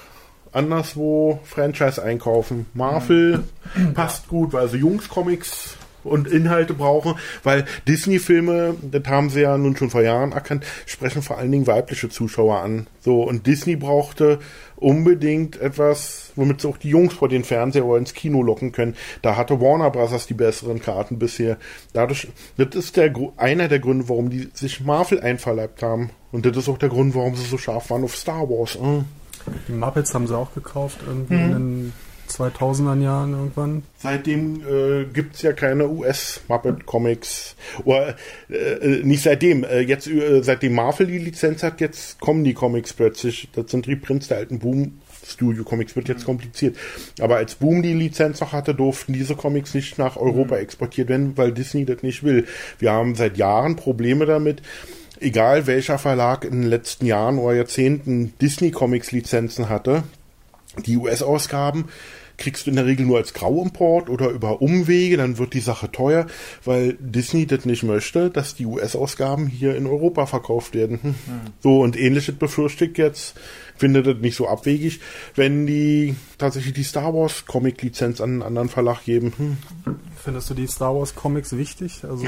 Speaker 4: anderswo Franchise einkaufen. Marvel [CLEARS THROAT] passt gut, weil sie Jungs-Comics und Inhalte brauchen, weil Disney-Filme, das haben sie ja nun schon vor Jahren erkannt, sprechen vor allen Dingen weibliche Zuschauer an. So, und Disney brauchte unbedingt etwas, womit sie auch die Jungs vor den Fernseher oder ins Kino locken können. Da hatte Warner Bros. die besseren Karten bisher. Dadurch, das ist der, einer der Gründe, warum die sich Marvel einverleibt haben. Und das ist auch der Grund, warum sie so scharf waren auf Star Wars. äh.
Speaker 2: Die Muppets haben sie auch gekauft, irgendwie in den 2000er Jahren irgendwann.
Speaker 4: Seitdem äh, gibt's ja keine US-Muppet-Comics. Oder äh, äh, nicht seitdem. Äh, jetzt äh, seitdem Marvel die Lizenz hat, jetzt kommen die Comics plötzlich. Das sind Reprints der alten Boom. Studio Comics wird jetzt kompliziert. Aber als Boom die Lizenz noch hatte, durften diese Comics nicht nach Europa exportiert werden, weil Disney das nicht will. Wir haben seit Jahren Probleme damit, egal welcher Verlag in den letzten Jahren oder Jahrzehnten Disney Comics Lizenzen hatte, die US-Ausgaben kriegst du in der Regel nur als Grauimport oder über Umwege, dann wird die Sache teuer, weil Disney das nicht möchte, dass die US-Ausgaben hier in Europa verkauft werden. Hm. So, und ähnliches befürchte ich jetzt, finde das nicht so abwegig, wenn die tatsächlich die Star Wars Comic-Lizenz an einen anderen Verlag geben. Hm.
Speaker 2: Findest du die Star Wars Comics wichtig? Also,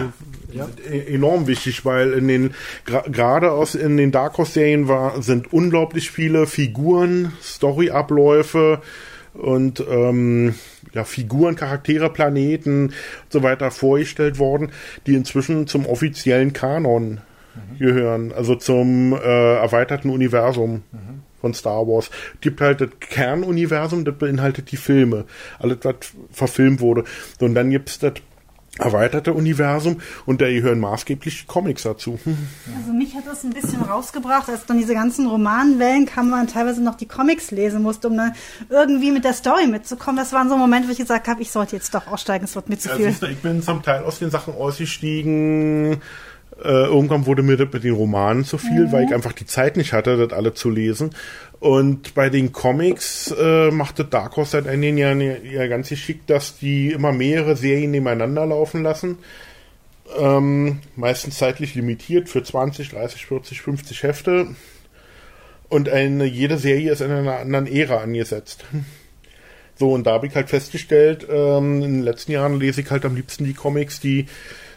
Speaker 2: ja.
Speaker 4: E- enorm wichtig, weil in den gerade aus in den Dark Horse Serien war sind unglaublich viele Figuren, Storyabläufe und ähm, ja, Figuren, Charaktere, Planeten und so weiter vorgestellt worden, die inzwischen zum offiziellen Kanon gehören, also zum äh, erweiterten Universum von Star Wars. Gibt halt das Kernuniversum, das beinhaltet die Filme, alles was verfilmt wurde. Und dann gibt's das erweiterte Universum und da gehören maßgeblich die Comics dazu. [LAUGHS]
Speaker 3: Also mich hat das ein bisschen rausgebracht, als dann diese ganzen Romanwellen kamen, man teilweise noch die Comics lesen musste, um dann irgendwie mit der Story mitzukommen. Das war so ein Moment, wo ich gesagt habe, ich sollte jetzt doch aussteigen, es wird mir zu viel.
Speaker 4: du, ich bin zum Teil aus den Sachen ausgestiegen. Äh, irgendwann wurde mir das mit den Romanen zu viel, weil ich einfach die Zeit nicht hatte, das alle zu lesen. Und bei den Comics äh, machte Dark Horse seit einigen Jahren ja, ja ganz geschickt, dass die immer mehrere Serien nebeneinander laufen lassen. Ähm, meistens zeitlich limitiert für 20, 30, 40, 50 Hefte. Und eine, jede Serie ist in einer anderen Ära angesetzt. So, und da habe ich halt festgestellt, ähm, in den letzten Jahren lese ich halt am liebsten die Comics, die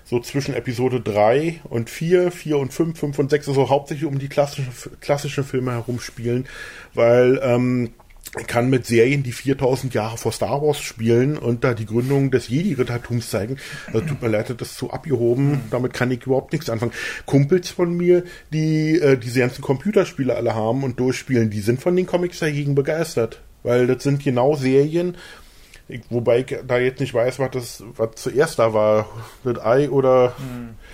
Speaker 4: so zwischen Episode 3 und 4, 4 und 5, 5 und 6, also hauptsächlich um die klassischen, klassischen Filme herumspielen, weil ähm, ich kann mit Serien, die 4000 Jahre vor Star Wars spielen und da die Gründung des Jedi-Rittertums zeigen, also tut mir leid, das ist zu abgehoben, damit kann ich überhaupt nichts anfangen. Kumpels von mir, die äh, diese ganzen Computerspiele alle haben und durchspielen, die sind von den Comics dagegen begeistert, weil das sind genau Serien, ich, wobei ich da jetzt nicht weiß, was das, was zuerst da war, das Ei oder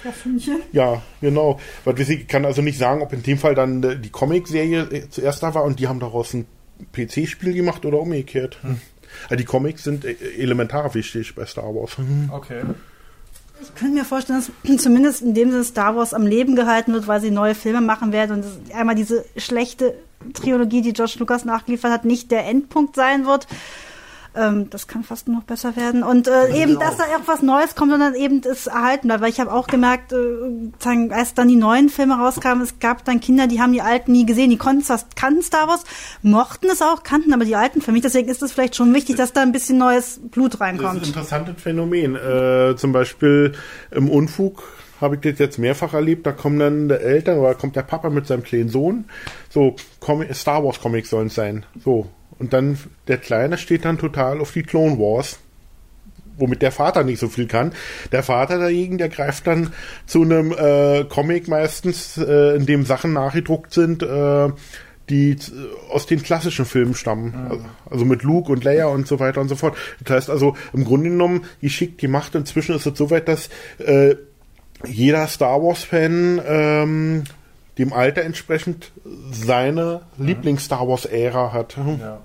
Speaker 3: Das [LAUGHS] Hühnchen.
Speaker 4: ja, genau. Was weiß ich, ich kann also nicht sagen, ob in dem Fall dann äh, die Comic-Serie äh, zuerst da war und die haben daraus ein PC-Spiel gemacht oder umgekehrt. Also die Comics sind äh, elementar wichtig bei Star Wars. [LAUGHS]
Speaker 2: Okay.
Speaker 3: Ich könnte mir vorstellen, dass [CLEARS THROAT] zumindest in dem Sinne Star Wars am Leben gehalten wird, weil sie neue Filme machen werden und einmal diese schlechte Trilogie, die George Lucas nachgeliefert hat, nicht der Endpunkt sein wird. Ähm, das kann fast noch besser werden. Und äh, eben, dass da auch was Neues kommt und dann eben es erhalten bleibt. Weil ich habe auch gemerkt, äh, als dann die neuen Filme rauskamen, es gab dann Kinder, die haben die alten nie gesehen, die konnten kannten Star Wars, mochten es auch, kannten aber die alten für mich. Deswegen ist es vielleicht schon wichtig, dass da ein bisschen neues Blut reinkommt.
Speaker 4: Das ist ein interessantes Phänomen. Äh, zum Beispiel im Unfug habe ich das jetzt mehrfach erlebt. Da kommen dann die Eltern oder kommt der Papa mit seinem kleinen Sohn. So, Comic, Star Wars Comics sollen es sein. So. Und dann, der Kleine steht dann total auf die Clone Wars. Womit der Vater nicht so viel kann. Der Vater dagegen, der greift dann zu einem äh, Comic meistens, äh, in dem Sachen nachgedruckt sind, äh, die aus den klassischen Filmen stammen. Mhm. Also mit Luke und Leia und so weiter und so fort. Das heißt also, im Grunde genommen, geschickt die Macht. Inzwischen ist es so weit, dass äh, jeder Star Wars-Fan ähm, dem Alter entsprechend seine mhm. Lieblings-Star Wars-Ära hat. Ja.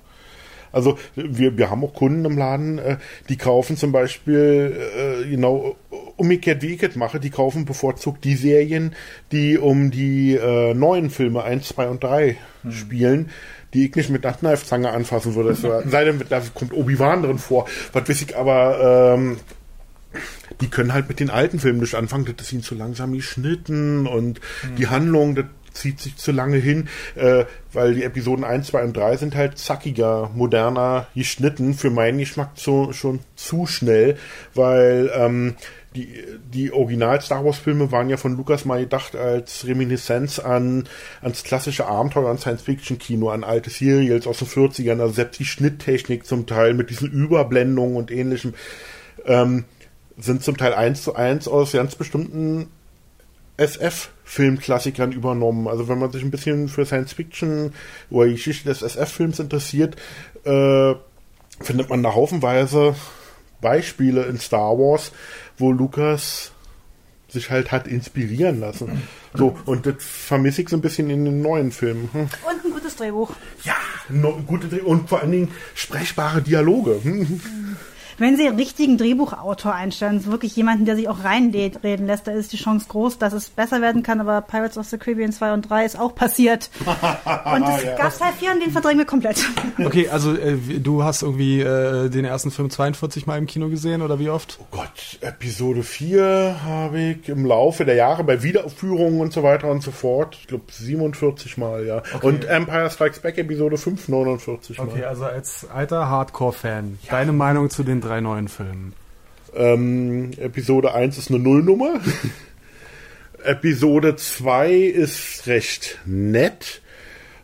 Speaker 4: Also wir, wir haben auch Kunden im Laden, äh, die kaufen zum Beispiel, äh, genau umgekehrt wie ich es mache, die kaufen bevorzugt die Serien, die um die äh, neuen Filme 1, 2 und 3 hm. spielen, die ich nicht mit einer Kneifzange anfassen würde. sei denn, da kommt Obi-Wan drin vor. Was weiß ich, aber ähm, die können halt mit den alten Filmen nicht anfangen, das ist ihnen zu langsam geschnitten und mhm. die Handlung, das zieht sich zu lange hin, äh, weil die Episoden 1, 2 und 3 sind halt zackiger, moderner geschnitten, für meinen Geschmack zu, schon zu schnell, weil ähm, die, die Original Star Wars Filme waren ja von Lucas mal gedacht als Reminiszenz an ans klassische Abenteuer und Science Fiction Kino, an alte Serials aus den 40ern, also selbst die Schnitttechnik zum Teil mit diesen Überblendungen und ähnlichem. Ähm, sind zum Teil eins zu eins aus ganz bestimmten SF-Filmklassikern übernommen. Also wenn man sich ein bisschen für Science Fiction oder die Geschichte des SF-Films interessiert, äh, findet man da haufenweise Beispiele in Star Wars, wo Lucas sich halt hat inspirieren lassen. So, und das vermisse ich so ein bisschen in den neuen Filmen. Hm.
Speaker 3: Und ein gutes Drehbuch.
Speaker 4: Ja, no, gute Dreh und vor allen Dingen sprechbare Dialoge. Hm
Speaker 3: wenn Sie einen richtigen Drehbuchautor einstellen, so wirklich jemanden, der sich auch reinreden lässt, da ist die Chance groß, dass es besser werden kann, aber Pirates of the Caribbean 2 und 3 ist auch passiert. [LAUGHS] und es ja. gab Teil 4 und den verdrängen wir komplett. [LAUGHS]
Speaker 2: Okay, also äh, du hast irgendwie äh, den ersten Film 42 Mal im Kino gesehen oder wie oft?
Speaker 4: Oh Gott, Episode 4 habe ich im Laufe der Jahre bei Wiederaufführungen und so weiter und so fort, ich glaube 47 Mal, ja. Okay. Und Empire Strikes Back Episode 5 49 Mal.
Speaker 2: Okay, also als alter Hardcore-Fan, ja. deine Meinung zu den drei neuen Filmen?
Speaker 4: Ähm, Episode 1 ist eine Nullnummer. [LAUGHS] Episode 2 ist recht nett.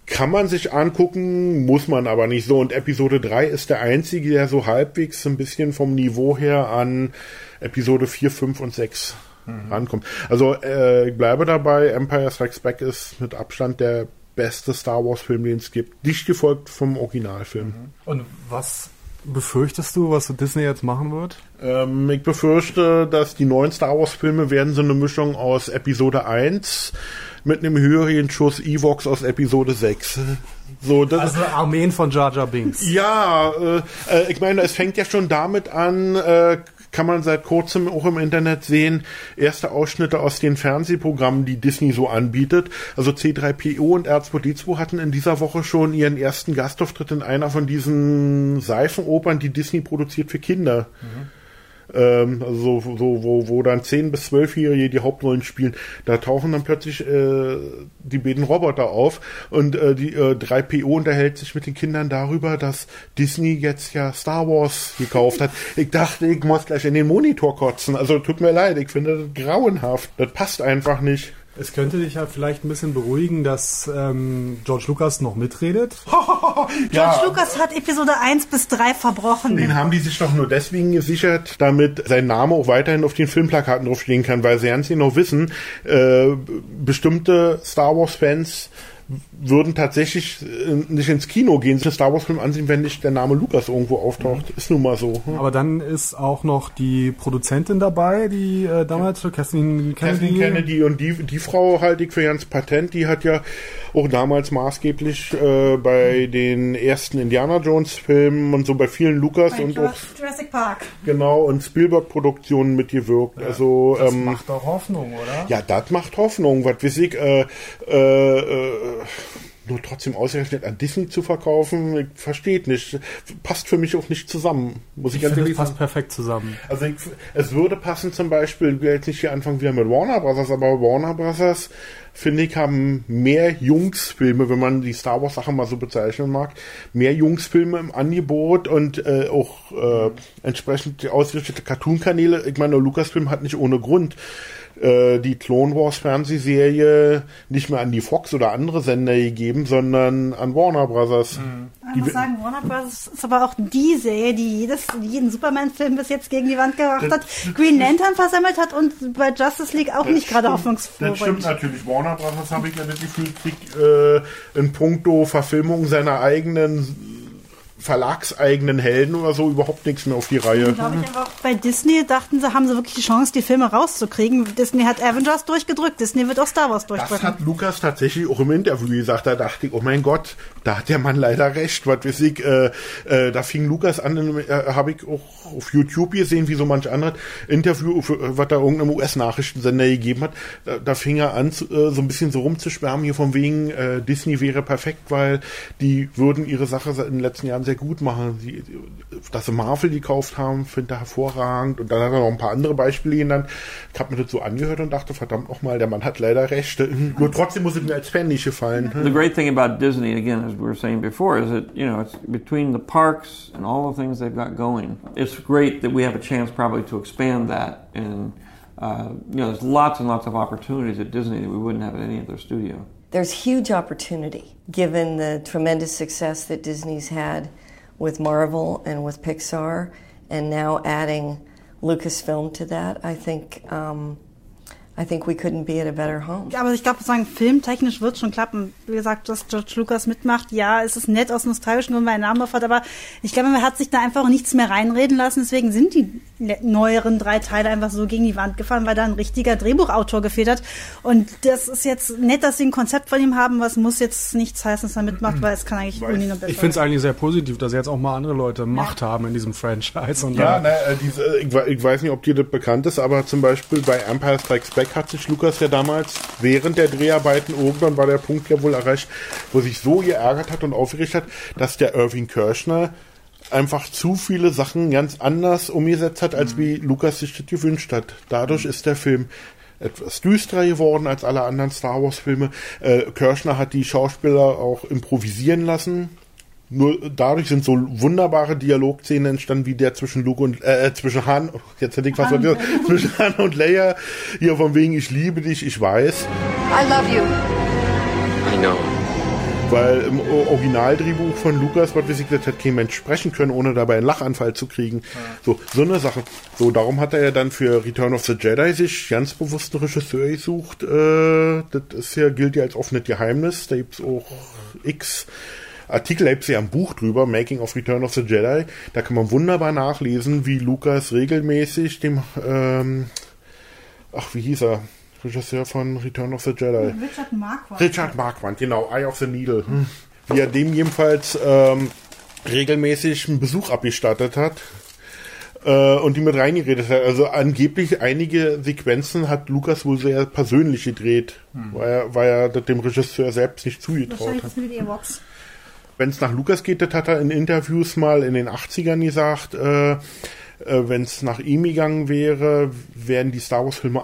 Speaker 4: Kann man sich angucken, muss man aber nicht so. Und Episode 3 ist der einzige, der so halbwegs ein bisschen vom Niveau her an Episode 4, 5 und 6 mhm. rankommt. Also äh, ich bleibe dabei, Empire Strikes Back ist mit Abstand der beste Star Wars Film, den es gibt. Dicht gefolgt vom Originalfilm. Mhm.
Speaker 2: Und was befürchtest du, was Disney jetzt machen wird?
Speaker 4: Ähm, ich befürchte, dass die neuen Star Wars Filme werden so eine Mischung aus Episode 1 mit einem höheren Schuss Evox aus Episode 6.
Speaker 2: So, also Armeen von Jar Jar Binks.
Speaker 4: Ja, äh, äh, ich meine, es fängt ja schon damit an, äh, kann man seit kurzem auch im Internet sehen, erste Ausschnitte aus den Fernsehprogrammen, die Disney so anbietet. Also C3PO und R2D2 hatten in dieser Woche schon ihren ersten Gastauftritt in einer von diesen Seifenopern, die Disney produziert für Kinder. Mhm ähm, also so, so, wo, wo dann 10- bis 12-Jährige die Hauptrollen spielen, da tauchen dann plötzlich äh, die beiden Roboter auf und äh, die äh, 3PO unterhält sich mit den Kindern darüber, dass Disney jetzt ja Star Wars gekauft hat. Ich dachte, ich muss gleich in den Monitor kotzen. Also tut mir leid, ich finde das grauenhaft. Das passt einfach nicht.
Speaker 2: Es könnte dich ja vielleicht ein bisschen beruhigen, dass ähm, George Lucas noch mitredet. [LAUGHS]
Speaker 3: George ja. Lucas hat Episode 1 bis 3 verbrochen.
Speaker 4: Den haben die sich doch nur deswegen gesichert, damit sein Name auch weiterhin auf den Filmplakaten draufstehen kann, weil sie ganz genau wissen, äh, bestimmte Star Wars-Fans würden tatsächlich äh, nicht ins Kino gehen, sich einen Star Wars Film ansehen, wenn nicht der Name Lukas irgendwo auftaucht. Mhm. Ist nun mal so.
Speaker 2: Hm? Aber dann ist auch noch die Produzentin dabei, die äh, damals für Kathleen
Speaker 4: Kennedy. Kathleen Kennedy und die, die Frau halte ich für ganz patent. Die hat ja auch damals maßgeblich äh, bei mhm. den ersten Indiana Jones Filmen und so bei vielen Lucas bei und auch
Speaker 3: Jurassic Park.
Speaker 4: Genau und Spielberg Produktionen mitgewirkt. Ja, also
Speaker 2: das ähm, macht doch Hoffnung, oder?
Speaker 4: Ja, das macht Hoffnung. Was weiß ich, äh, äh, äh nur trotzdem ausgerechnet an Disney zu verkaufen, versteht nicht. Passt für mich auch nicht zusammen, muss ich,
Speaker 2: Ich
Speaker 4: ganz
Speaker 2: finde, es passt
Speaker 4: sagen.
Speaker 2: perfekt zusammen.
Speaker 4: Also ich, es würde passen zum Beispiel, will jetzt nicht hier anfangen wieder mit Warner Brothers, aber Warner Brothers, finde ich, haben mehr Jungsfilme, wenn man die Star Wars Sache mal so bezeichnen mag, mehr Jungsfilme im Angebot und äh, auch äh, entsprechend ausgerichtete Cartoon-Kanäle. Ich meine, Lucasfilm hat nicht ohne Grund äh, die Clone Wars Fernsehserie nicht mehr an die Fox oder andere Sender gegeben, sondern an Warner Brothers.
Speaker 3: Ich muss sagen, Warner Bros. ist aber auch die Serie, die jedes, jeden Superman-Film bis jetzt gegen die Wand gebracht hat, Green Lantern versammelt hat und bei Justice League auch nicht gerade hoffnungsfroh
Speaker 4: Das stimmt natürlich. Warner Brothers habe ich ja das Gefühl, kriegt äh, in puncto Verfilmung seiner eigenen verlagseigenen Helden oder so überhaupt nichts mehr auf die Reihe.
Speaker 3: Glaube ich auch bei Disney dachten sie, haben sie wirklich die Chance, die Filme rauszukriegen. Disney hat Avengers durchgedrückt, Disney wird auch Star Wars
Speaker 4: Das
Speaker 3: durchdrücken.
Speaker 4: hat Lukas tatsächlich auch im Interview gesagt. Da dachte ich, oh mein Gott, da hat der Mann leider recht. Was weiß ich, äh, äh, da fing Lukas an, äh, habe ich auch auf YouTube gesehen, wie so manch andere Interview, äh, was da irgendeinem US-Nachrichtensender gegeben hat. Da, da fing er an, äh, so ein bisschen so rumzuschwärmen hier von wegen, äh, Disney wäre perfekt, weil die würden ihre Sache in den letzten Jahren sehr gut machen. Die, dass sie Marvel gekauft haben, finde er hervorragend. Und dann hat er noch ein paar andere Beispiele genannt. Ich habe mir das so angehört und dachte, verdammt nochmal, der Mann hat leider recht. [LAUGHS] Nur trotzdem muss es mir als Fan nicht gefallen.
Speaker 1: The great thing about Disney, again, as we were saying before, is that you know it's between the parks and all the things they've got going. It's great that we have a chance probably to expand that, and uh, you know, there's lots and lots of opportunities at Disney that we wouldn't have at any other studio.
Speaker 6: There's huge opportunity given the tremendous success that Disney's had with Marvel and with Pixar, and now adding Lucasfilm to that. I think um, I think we couldn't be at a better home.
Speaker 3: Ja, aber ich glaube, sagen, filmtechnisch wird schon klappen. Wie gesagt, dass George Lucas mitmacht, ja, es ist nett aus nostalgischen Gründen, weil er einen Namen drauf hat, aber ich glaube, man hat sich da einfach nichts mehr reinreden lassen. Deswegen sind die neueren drei Teile einfach so gegen die Wand gefahren, weil da ein richtiger Drehbuchautor gefehlt hat. Und das ist jetzt nett, dass sie ein Konzept von ihm haben, was muss jetzt nichts heißen, dass er mitmacht, weil es kann eigentlich Uni nur besser.
Speaker 2: Ich finde es eigentlich sehr positiv, dass jetzt auch mal andere Leute Macht haben in diesem Franchise. Und
Speaker 4: Ja, na, äh, diese, äh, ich, ich weiß nicht, ob dir das bekannt ist, aber zum Beispiel bei Empire Strikes Back hat sich Lukas ja damals während der Dreharbeiten irgendwann war der Punkt ja wohl erreicht, wo sich so geärgert hat und aufgeregt hat, dass der Irving Kirschner einfach zu viele Sachen ganz anders umgesetzt hat, als wie Lukas sich das gewünscht hat. Dadurch ist der Film etwas düsterer geworden als alle anderen Star Wars Filme. Äh, Kirschner hat die Schauspieler auch improvisieren lassen. Nur dadurch sind so wunderbare Dialogszenen entstanden, wie der zwischen Luke und äh, zwischen Han, jetzt hätte ich was
Speaker 3: Han.
Speaker 4: vergessen, zwischen Han und Leia, hier von wegen ich liebe dich, ich weiß,
Speaker 7: I love you.
Speaker 5: I know.
Speaker 4: weil im Originaldrehbuch von Lukas, was weiß ich, das hätte kein Mensch sprechen können, ohne dabei einen Lachanfall zu kriegen. So, so eine Sache. So, darum hat er ja dann für Return of the Jedi sich ganz bewusst einen Regisseur gesucht. Äh, das ist ja, gilt ja als offenes Geheimnis. Da gibt's auch x Artikel, da gibt's ja ein Buch drüber, Making of Return of the Jedi. Da kann man wunderbar nachlesen, wie Lukas regelmäßig dem, ähm, ach, wie hieß er? Regisseur von Return of the Jedi.
Speaker 3: Richard Marquardt.
Speaker 4: Richard Marquardt, genau, Eye of the Needle. Hm. Wie er dem jedenfalls ähm, regelmäßig einen Besuch abgestattet hat äh, und die mit reingeredet hat. Also angeblich einige Sequenzen hat Lukas wohl sehr persönlich gedreht, weil, er, weil er dem Regisseur selbst nicht zugetraut
Speaker 3: Wahrscheinlich
Speaker 4: hat.
Speaker 3: das mit Ewoks.
Speaker 4: Wenn es nach Lukas geht, das hat er in Interviews mal in den 80ern gesagt, äh, äh, wenn es nach ihm gegangen wäre, wären die Star Wars Filme,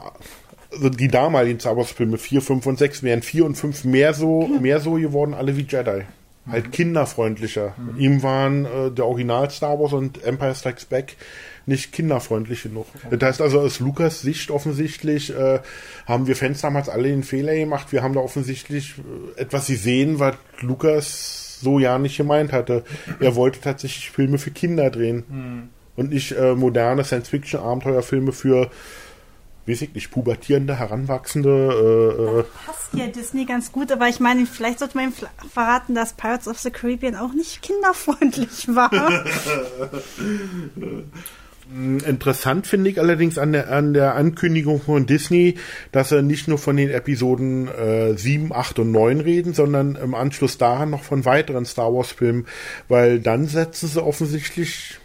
Speaker 4: also die damaligen Star Wars Filme 4, 5 und 6, wären 4 und 5 mehr so, mehr so geworden, alle wie Jedi. Halt kinderfreundlicher. Ihm waren äh, der Original Star Wars und Empire Strikes Back nicht kinderfreundlich genug. Das heißt also, aus Lukas Sicht offensichtlich äh, haben wir Fans damals alle den Fehler gemacht. Wir haben da offensichtlich äh, etwas gesehen, was Lukas so ja nicht gemeint hatte. Er wollte tatsächlich Filme für Kinder drehen und nicht äh, moderne Science-Fiction-Abenteuerfilme für, weiß ich nicht, pubertierende, heranwachsende. Äh, äh,
Speaker 3: Passt ja Disney ganz gut, aber ich meine, vielleicht sollte man ihm verraten, dass Pirates of the Caribbean auch nicht kinderfreundlich war. [LAUGHS] [LAUGHS]
Speaker 4: Interessant finde ich allerdings an der, an der Ankündigung von Disney, dass er nicht nur von den Episoden äh, 7, 8 und 9 reden, sondern im Anschluss daran noch von weiteren Star Wars Filmen, weil dann setzen sie offensichtlich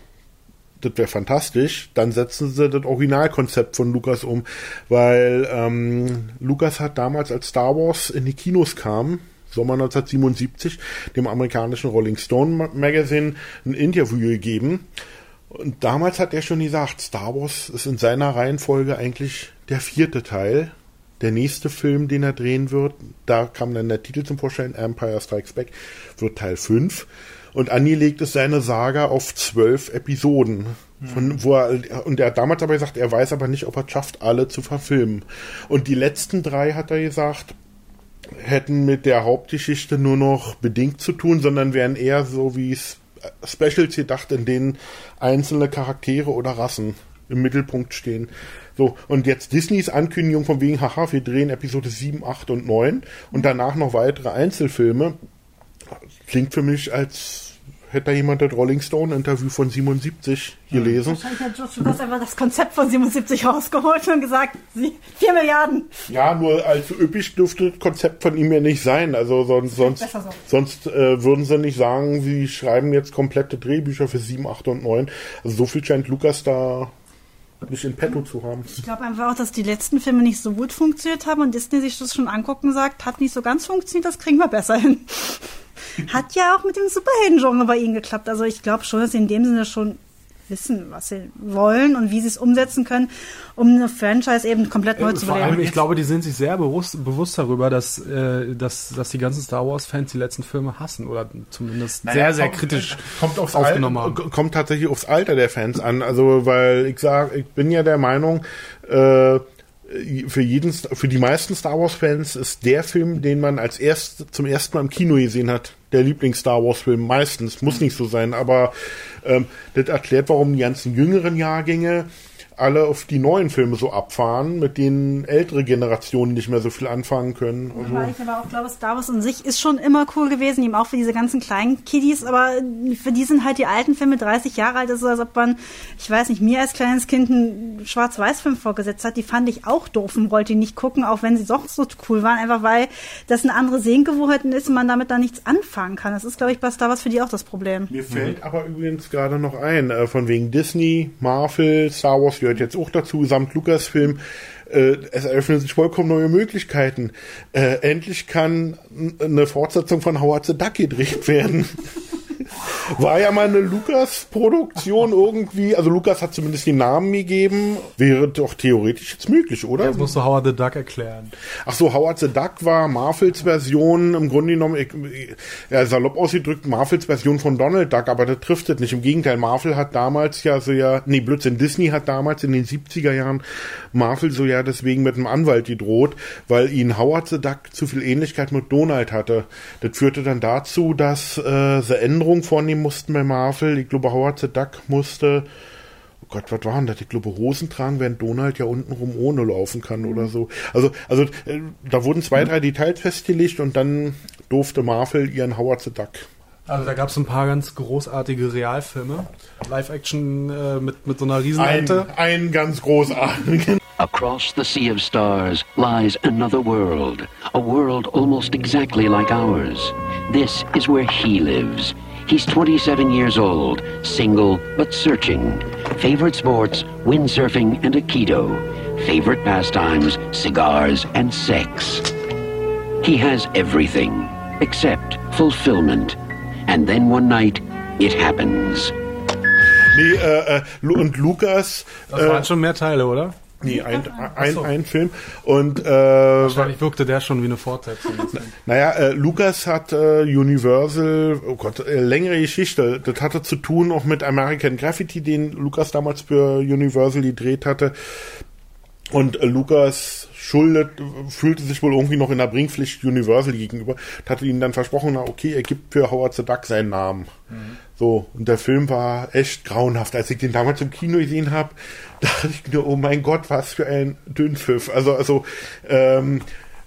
Speaker 4: das wäre fantastisch, dann setzen sie das Originalkonzept von Lukas um, weil ähm, Lukas hat damals, als Star Wars in die Kinos kam, Sommer 1977 dem amerikanischen Rolling Stone Magazine ein Interview gegeben. Und damals hat er schon gesagt, Star Wars ist in seiner Reihenfolge eigentlich der vierte Teil. Der nächste Film, den er drehen wird, da kam dann der Titel zum Vorstellen, Empire Strikes Back, wird Teil 5. Und angelegt ist seine Saga auf zwölf Episoden. Von, wo er, und er hat damals aber gesagt, er weiß aber nicht, ob er es schafft, alle zu verfilmen. Und die letzten drei, hat er gesagt, hätten mit der Hauptgeschichte nur noch bedingt zu tun, sondern wären eher so wie es Specials gedacht, in denen einzelne Charaktere oder Rassen im Mittelpunkt stehen. So, und jetzt Disneys Ankündigung von wegen, haha, wir drehen Episode 7, 8 und 9 und danach noch weitere Einzelfilme, klingt für mich, als hätte da jemand das Rolling Stone Interview von 77 gelesen.
Speaker 3: Wahrscheinlich hat George Lucas einfach das Konzept von 77 rausgeholt und gesagt, sie, 4 Milliarden.
Speaker 4: Ja, nur allzu üppig dürfte das Konzept von ihm ja nicht sein. Also sonst, sonst,
Speaker 3: so.
Speaker 4: sonst äh, würden sie nicht sagen, sie schreiben jetzt komplette Drehbücher für 7, 8 und 9. Also so viel scheint Lukas da nicht in petto zu haben.
Speaker 3: Ich glaube einfach auch, dass die letzten Filme nicht so gut funktioniert haben und Disney sich das schon angucken sagt, hat nicht so ganz funktioniert, das kriegen wir besser hin. Hat ja auch mit dem Superhelden-Genre bei ihnen geklappt. Also ich glaube schon, dass sie in dem Sinne schon wissen, was sie wollen und wie sie es umsetzen können, um eine Franchise eben komplett neu zu
Speaker 2: Vor allem,
Speaker 3: beleben.
Speaker 2: ich glaube, die sind sich sehr bewusst, bewusst darüber, dass, äh, dass, dass die ganzen Star Wars-Fans die letzten Filme hassen oder zumindest sehr, sehr
Speaker 4: kommt-
Speaker 2: kritisch
Speaker 4: kommt aufs
Speaker 2: aufgenommen
Speaker 4: Alter,
Speaker 2: haben.
Speaker 4: kommt tatsächlich aufs Alter der Fans an. Also, weil ich sag, ich bin ja der Meinung, äh, für jeden, für die meisten Star Wars Fans ist der Film, den man als erst zum ersten Mal im Kino gesehen hat, der Lieblings Star Wars Film. Meistens muss nicht so sein, aber ähm, das erklärt, warum die ganzen jüngeren Jahrgänge alle auf die neuen Filme so abfahren, mit denen ältere Generationen nicht mehr so viel anfangen können. Also,
Speaker 3: ich aber auch glaube, Star Wars an sich ist schon immer cool gewesen, eben auch für diese ganzen kleinen Kiddies, aber für die sind halt die alten Filme 30 Jahre alt, das ist so, als ob man, ich weiß nicht, mir als kleines Kind einen Schwarz-Weiß-Film vorgesetzt hat, die fand ich auch doof und wollte die nicht gucken, auch wenn sie doch so cool waren, einfach weil das eine andere Sehgewohnheit ist und man damit dann nichts anfangen kann. Das ist, glaube ich, bei Star Wars für die auch das Problem.
Speaker 4: Mir fällt aber übrigens gerade noch ein, äh, von wegen Disney, Marvel, Star Wars gehört jetzt auch dazu, samt Lucasfilm. Äh, es eröffnen sich vollkommen neue Möglichkeiten. Äh, endlich kann eine Fortsetzung von Howard the Duck gedreht werden. War ja mal eine Lucas-Produktion irgendwie, also Lucas hat zumindest den Namen gegeben, wäre doch theoretisch jetzt möglich, oder?
Speaker 2: Jetzt musst du Howard the Duck erklären.
Speaker 4: Ach so, Howard the Duck war Marvels Version, im Grunde genommen, ich, ja, salopp ausgedrückt, Marvels Version von Donald Duck, aber das trifft es nicht. Im Gegenteil, Marvel hat damals ja so ja, nee, Blödsinn, Disney hat damals in den 70er Jahren Marvel so ja deswegen mit einem Anwalt gedroht, weil ihn Howard the Duck zu viel Ähnlichkeit mit Donald hatte. Das führte dann dazu, dass äh, sie Vornehmen mussten bei Marvel. Ich glaube, Howard the Duck musste Oh Gott, was waren das? Ich glaube, Hosen tragen, während Donald ja untenrum ohne laufen kann oder so. Also, also äh, da wurden zwei, drei Details festgelegt und dann durfte Marvel ihren Howard the Duck.
Speaker 2: Also da gab es ein paar ganz großartige Realfilme. Live-Action äh, mit, mit so einer
Speaker 4: Ein,
Speaker 2: Riesenente.
Speaker 4: ein ganz großartigen.
Speaker 7: Across the sea of stars lies another world, a world almost exactly like ours. This is where he lives. He's 27 years old, single but searching. Favorite sports, windsurfing and Aikido. Favorite pastimes, cigars and sex. He has everything except fulfillment. And then one night, it happens.
Speaker 4: Nee, äh, äh, und Lukas,
Speaker 2: Das
Speaker 4: äh,
Speaker 2: waren schon mehr Teile, oder?
Speaker 4: Nee, ein, ein,
Speaker 2: so.
Speaker 4: ein Film. Und äh,
Speaker 2: Wahrscheinlich wirkte der schon wie eine Fortsetzung. [LAUGHS]
Speaker 4: Naja, äh, Lucas hat äh, Universal, oh Gott, äh, längere Geschichte. Das hatte zu tun auch mit American Graffiti, den Lucas damals für Universal gedreht hatte. Und äh, Lucas schuldet, fühlte sich wohl irgendwie noch in der Bringpflicht Universal gegenüber, und hatte ihnen dann versprochen, na okay, er gibt für Howard the Duck seinen Namen. So, und der Film war echt grauenhaft. Als ich den damals im Kino gesehen habe, [LAUGHS] dachte ich nur, oh mein Gott, was für ein Dünnpfiff. Also, also, ähm,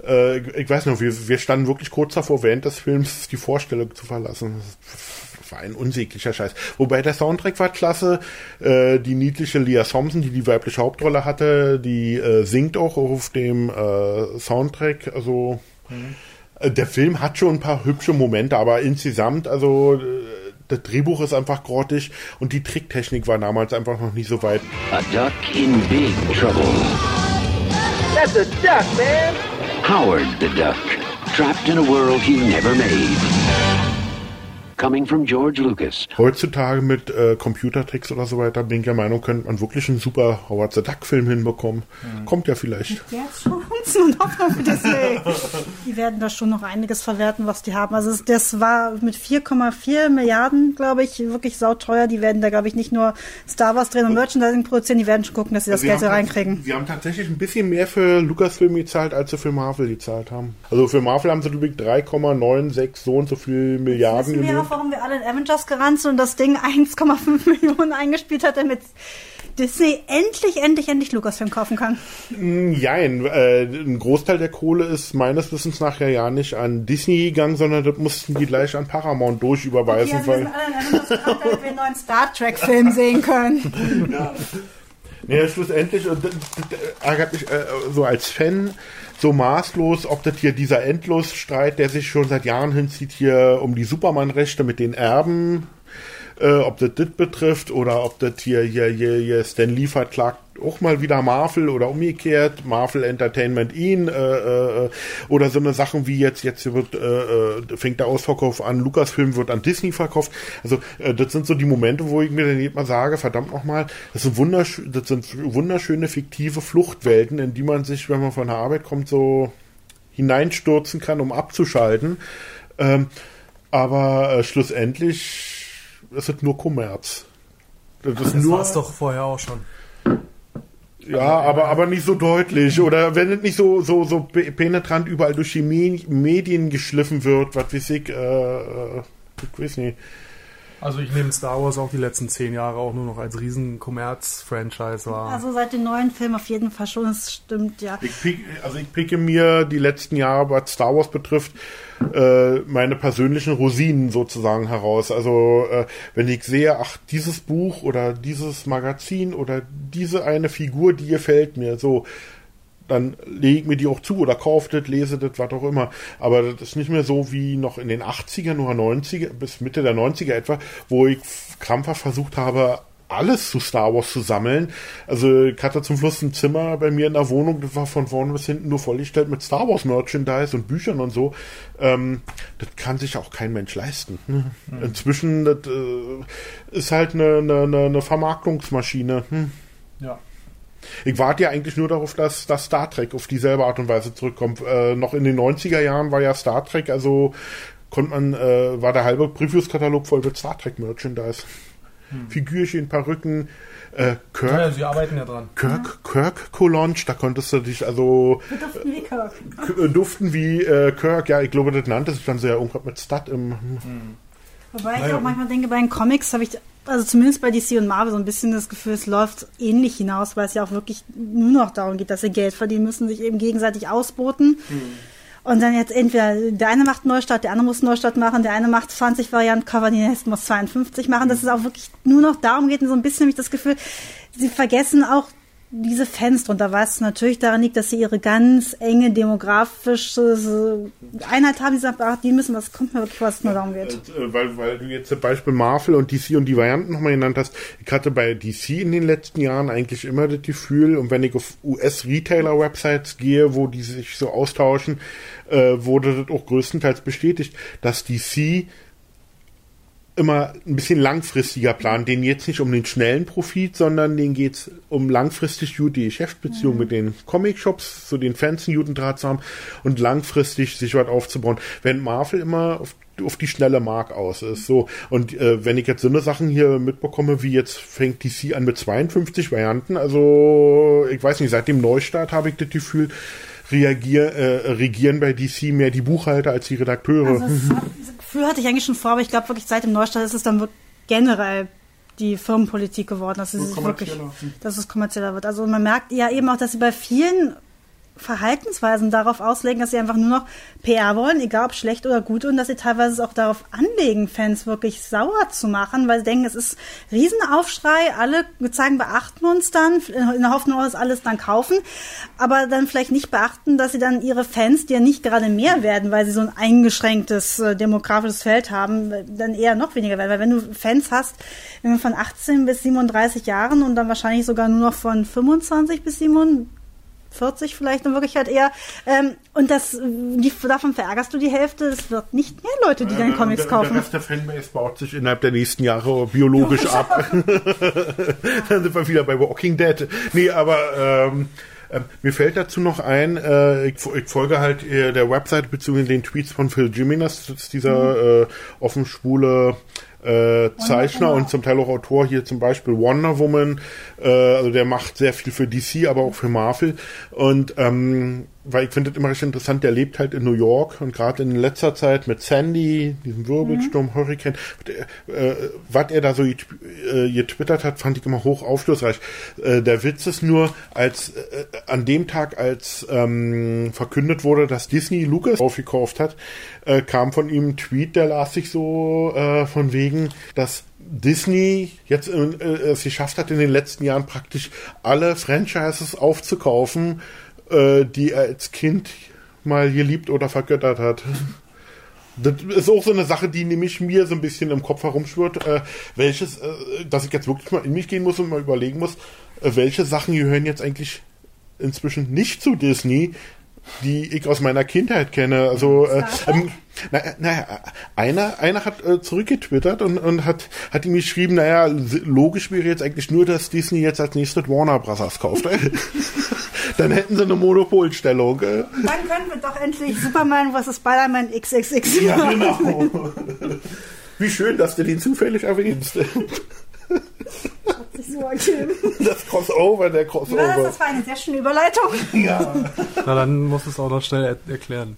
Speaker 4: äh, ich weiß noch, wir, wir standen wirklich kurz davor, während des Films die Vorstellung zu verlassen. Das war ein unsäglicher Scheiß. Wobei der Soundtrack war klasse. Äh, die niedliche Leah Thompson, die die weibliche Hauptrolle hatte, die äh, singt auch auf dem äh, Soundtrack. Also äh, der Film hat schon ein paar hübsche Momente, aber insgesamt, also äh, das Drehbuch ist einfach grottig und die Tricktechnik war damals einfach noch nicht so weit.
Speaker 7: A duck in big trouble.
Speaker 8: That's a duck, man.
Speaker 7: Howard the Duck. trapped in a world he never made. Coming from George Lucas.
Speaker 4: Heutzutage mit äh, Computertricks oder so weiter bin ich der Meinung, könnte man wirklich einen super Howard the Duck Film hinbekommen. Kommt ja vielleicht.
Speaker 3: Jetzt Chancen und Hoffnung für Disney. Die werden da schon noch einiges verwerten, was die haben. Also das war mit 4,4 Milliarden, glaube ich, wirklich sauteuer. Die werden da, glaube ich, nicht nur Star Wars drehen und Merchandising produzieren, die werden schon gucken, dass sie das
Speaker 4: Sie
Speaker 3: Geld da
Speaker 4: haben-
Speaker 3: reinkriegen.
Speaker 4: Sie haben tatsächlich ein bisschen mehr für Lucasfilm gezahlt, als sie für Marvel gezahlt haben. Also für Marvel haben sie, glaube ich, 3,96 so und so viel Milliarden
Speaker 3: Wissen wir
Speaker 4: genommen.
Speaker 3: auch, warum wir alle in Avengers gerannt sind und das Ding [LAUGHS] 1,5 Millionen eingespielt hat, damit Disney endlich, endlich, endlich Lucasfilm kaufen kann.
Speaker 4: Jein, äh, ein Großteil der Kohle ist meines Wissens nachher ja nicht an Disney gegangen, sondern das mussten die gleich an Paramount durchüberweisen,
Speaker 3: Okay, also wir sind alle in damit wir einen neuen Star Trek-Film sehen können. [LAUGHS]
Speaker 4: Ja, schlussendlich, und das, das ärgert mich äh, so als Fan so maßlos, ob das hier dieser Endlosstreit, der sich schon seit Jahren hinzieht, hier um die Superman-Rechte mit den Erben, äh, ob das das betrifft oder ob das hier, hier, hier, hier Stan Lee verklagt auch mal wieder Marvel oder umgekehrt, Marvel Entertainment ihn, äh, äh, oder so eine Sachen wie jetzt, jetzt wird, äh, äh, fängt der Ausverkauf an, Lucasfilm wird an Disney verkauft. Also äh, das sind so die Momente, wo ich mir dann jedes Mal sage, verdammt nochmal, das sind, wundersch das sind wunderschöne fiktive Fluchtwelten, in die man sich, wenn man von der Arbeit kommt, so hineinstürzen kann, um abzuschalten. Ähm, aber äh, schlussendlich ist es nur Kommerz. Das ist
Speaker 2: Das
Speaker 4: nur,
Speaker 2: war es doch vorher auch schon.
Speaker 4: ja, aber, aber nicht so deutlich. Oder wenn es nicht so, so, so pe- penetrant überall durch die Me Medien geschliffen wird, was weiß ich, äh, äh, ich weiß nicht.
Speaker 2: Also ich nehme Star Wars auch die letzten zehn Jahre auch nur noch als riesen Kommerz-Franchise wahr.
Speaker 3: Also seit den neuen Filmen auf jeden Fall schon, es stimmt, ja.
Speaker 4: Ich pick, also ich picke mir die letzten Jahre, was Star Wars betrifft, äh, meine persönlichen Rosinen sozusagen heraus. Also äh, wenn ich sehe, ach, dieses Buch oder dieses Magazin oder diese eine Figur, die gefällt mir, so, dann lege ich mir die auch zu oder kaufe das, lese das, was auch immer. Aber das ist nicht mehr so wie noch in den 80ern oder 90er, bis Mitte der 90er etwa, wo ich krampfhaft versucht habe, alles zu Star Wars zu sammeln. Also ich hatte zum Schluss ein Zimmer bei mir in der Wohnung, das war von vorne bis hinten nur vollgestellt mit Star Wars Merchandise und Büchern und so. Ähm, das kann sich auch kein Mensch leisten. Ne? Inzwischen das, äh, ist halt eine, eine, eine eine Vermarktungsmaschine. Hm.
Speaker 2: ja.
Speaker 4: Ich warte ja eigentlich nur darauf, dass, dass Star Trek auf dieselbe Art und Weise zurückkommt. Äh, noch in den 90er Jahren war ja Star Trek, also konnte man, äh, war der halbe Previews-Katalog voll mit Star Trek Merchandise. Figürchen, Perücken, äh, Kirk,
Speaker 2: ja, sie arbeiten ja dran.
Speaker 4: Kirk, Kirk Colonge, da konntest du dich also
Speaker 3: Duften wie Kirk.
Speaker 4: äh, duften wie äh, Kirk, ja, ich glaube, das nannte sich dann so ja irgendwas mit Stud im,
Speaker 3: Wobei ich auch manchmal denke, bei den Comics habe ich, also zumindest bei DC und Marvel, so ein bisschen das Gefühl, es läuft ähnlich hinaus, weil es ja auch wirklich nur noch darum geht, dass sie Geld verdienen müssen, sich eben gegenseitig ausboten. Und dann jetzt entweder der eine macht Neustart, der andere muss Neustart machen, der eine macht 20 Varianten Cover, die nächste muss 52 machen, dass es auch wirklich nur noch darum geht und so ein bisschen habe ich das Gefühl, sie vergessen auch diese Fans drunter, was natürlich daran liegt, dass sie ihre ganz enge demografische Einheit haben, die sagen, ach, die müssen, was kommt mir wirklich was nur darum geht.
Speaker 4: Äh, weil, weil du jetzt zum Beispiel Marvel und DC und die Varianten nochmal genannt hast. Ich hatte bei DC in den letzten Jahren eigentlich immer das Gefühl, und wenn ich auf US-Retailer-Websites gehe, wo die sich so austauschen, äh, wurde das auch größtenteils bestätigt, dass DC immer ein bisschen langfristiger planen. Den jetzt nicht um den schnellen Profit, sondern den geht's um langfristig gut die Geschäftsbeziehung mit den Comic-Shops, so den Fans einen guten Draht zu haben und langfristig sich was aufzubauen. Wenn Marvel immer auf, auf die schnelle Mark aus ist. So. Und äh, wenn ich jetzt so eine Sachen hier mitbekomme, wie jetzt fängt DC an mit 52 Varianten, also ich weiß nicht, seit dem Neustart habe ich das Gefühl, reagier, äh, regieren bei DC mehr die Buchhalter als die Redakteure.
Speaker 3: Also Gefühl hatte ich eigentlich schon vor, aber ich glaube wirklich seit dem Neustart ist es dann generell die Firmenpolitik geworden, dass es sich wirklich, dass es kommerzieller wird. Also man merkt ja eben auch, dass sie bei vielen Verhaltensweisen darauf auslegen, dass sie einfach nur noch PR wollen, egal ob schlecht oder gut, und dass sie teilweise es auch darauf anlegen, Fans wirklich sauer zu machen, weil sie denken, es ist Riesenaufschrei, alle zeigen, beachten uns dann, in der Hoffnung, dass alles dann kaufen, aber dann vielleicht nicht beachten, dass sie dann ihre Fans, die ja nicht gerade mehr werden, weil sie so ein eingeschränktes äh, demografisches Feld haben, dann eher noch weniger werden. Weil wenn du Fans hast, wenn man von 18 bis 37 Jahren und dann wahrscheinlich sogar nur noch von 25 bis 37 40 vielleicht in Wirklichkeit eher. Ähm, und das, die, davon verärgerst du die Hälfte. Es wird nicht mehr Leute, die deine Comics
Speaker 4: der,
Speaker 3: kaufen.
Speaker 4: Der Rest der Fanbase baut sich innerhalb der nächsten Jahre biologisch ab. [LAUGHS] Dann sind wir wieder bei Walking Dead. Nee, aber ähm, äh, mir fällt dazu noch ein, äh, ich, ich, folge halt äh, der Website bzw. den Tweets von Phil Jimenez, das ist dieser äh, offen schwule äh, Zeichner und zum Teil auch Autor hier zum Beispiel Wonder Woman. Äh, also der macht sehr viel für DC, aber auch für Marvel. Und ähm, weil ich finde das immer recht interessant, der lebt halt in New York und gerade in letzter Zeit mit Sandy, diesem Wirbelsturm, mhm. Hurricane, äh, was er da so äh, getwittert hat, fand ich immer hoch aufschlussreich. Äh, der Witz ist nur, als äh, an dem Tag, als ähm, verkündet wurde, dass Disney Lucas aufgekauft hat, äh, kam von ihm ein Tweet, der las sich so äh, von wegen, dass Disney jetzt äh, es geschafft hat, in den letzten Jahren praktisch alle Franchises aufzukaufen, äh, die er als Kind mal geliebt oder vergöttert hat. Das ist auch so eine Sache, die nämlich mir so ein bisschen im Kopf herumschwirrt, äh, welches, äh, dass ich jetzt wirklich mal in mich gehen muss und mal überlegen muss, äh, welche Sachen gehören jetzt eigentlich inzwischen nicht zu Disney, die ich aus meiner Kindheit kenne. Also äh, ähm, naja, na, einer, einer hat äh, zurückgetwittert und, und hat, hat ihm geschrieben, naja, logisch wäre jetzt eigentlich nur, dass Disney jetzt als nächstes Warner Bros. kauft. [LAUGHS] [LAUGHS] Dann hätten sie eine Monopolstellung. Äh.
Speaker 3: Dann können wir doch endlich Superman vs. Spider-Man XXX Ja, genau.
Speaker 4: Wie schön, dass du den zufällig erwähnst. Das Crossover, der Crossover. Ja,
Speaker 3: das war eine sehr schöne Überleitung. Ja.
Speaker 2: Na, dann muss es auch noch schnell er erklären.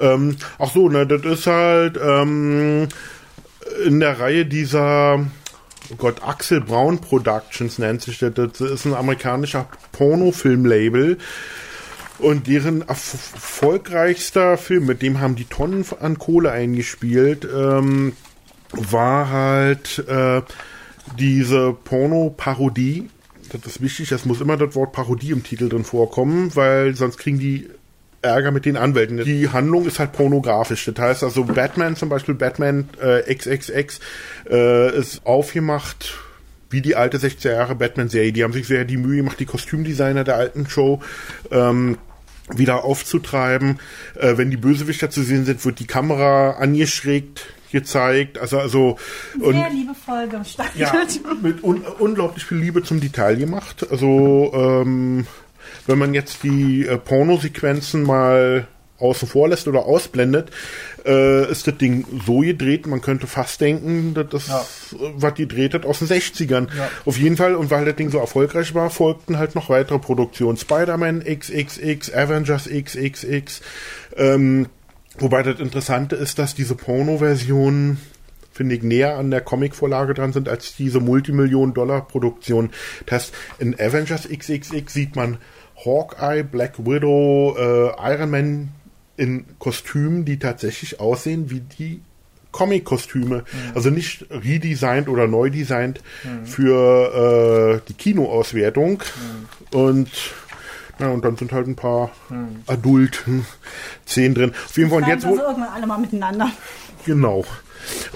Speaker 4: Ähm, ach so, ne, das ist halt ähm, in der Reihe dieser oh Gott, Axel Braun Productions nennt sich das. Das ist ein amerikanischer Pornofilm-Label. Und deren erfolgreichster Film, mit dem haben die Tonnen an Kohle eingespielt, ähm, war halt äh, diese Porno-Parodie. Das ist wichtig, es muss immer das Wort Parodie im Titel drin vorkommen, weil sonst kriegen die Ärger mit den Anwälten. Die Handlung ist halt pornografisch. Das heißt also Batman zum Beispiel, Batman äh, XXX äh, ist aufgemacht wie die alte 60er Jahre Batman-Serie. Die haben sich sehr die Mühe gemacht, die Kostümdesigner der alten Show ähm, wieder aufzutreiben. Äh, wenn die Bösewichter zu sehen sind, wird die Kamera angeschrägt gezeigt. Also, also
Speaker 3: Sehr und, liebevoll gestaltet.
Speaker 4: Ja, mit un unglaublich viel Liebe zum Detail gemacht. Also, ähm, wenn man jetzt die äh, Pornosequenzen mal außen vor lässt oder ausblendet, äh, ist das Ding so gedreht, man könnte fast denken, dass das, ja. was die dreht hat, aus den 60ern. Ja. Auf jeden Fall, und weil das Ding so erfolgreich war, folgten halt noch weitere Produktionen. Spider-Man XXX, Avengers XXX, ähm, wobei das Interessante ist, dass diese Porno-Versionen finde ich, näher an der Comic-Vorlage dran sind als diese Multimillion-Dollar-Produktion. Das heißt, in Avengers XXX sieht man Hawkeye, Black Widow, äh, Iron Man in Kostümen, die tatsächlich aussehen wie die Comic-Kostüme. Mhm. Also nicht redesigned oder neu designt mhm. für äh, die Kinoauswertung. Mhm. Und ja, und dann sind halt ein paar mhm. Adult-Szenen [LAUGHS] drin. Auf jeden Fall und jetzt.
Speaker 3: Also irgendwann alle mal miteinander.
Speaker 4: Genau.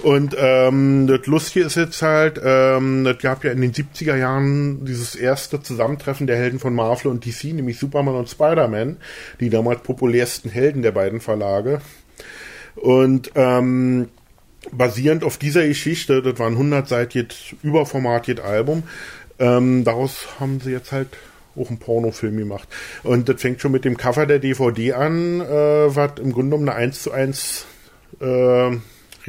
Speaker 4: Und ähm, das Lustige ist jetzt halt, ähm, das gab ja in den 70er Jahren dieses erste Zusammentreffen der Helden von Marvel und DC, nämlich Superman und Spider-Man, die damals populärsten Helden der beiden Verlage. Und ähm, basierend auf dieser Geschichte, das war ein 100-seitiges, überformatiges Album, ähm, daraus haben sie jetzt halt auch einen Pornofilm gemacht. Und das fängt schon mit dem Cover der DVD an, äh, was im Grunde genommen eine 1 zu 1 äh,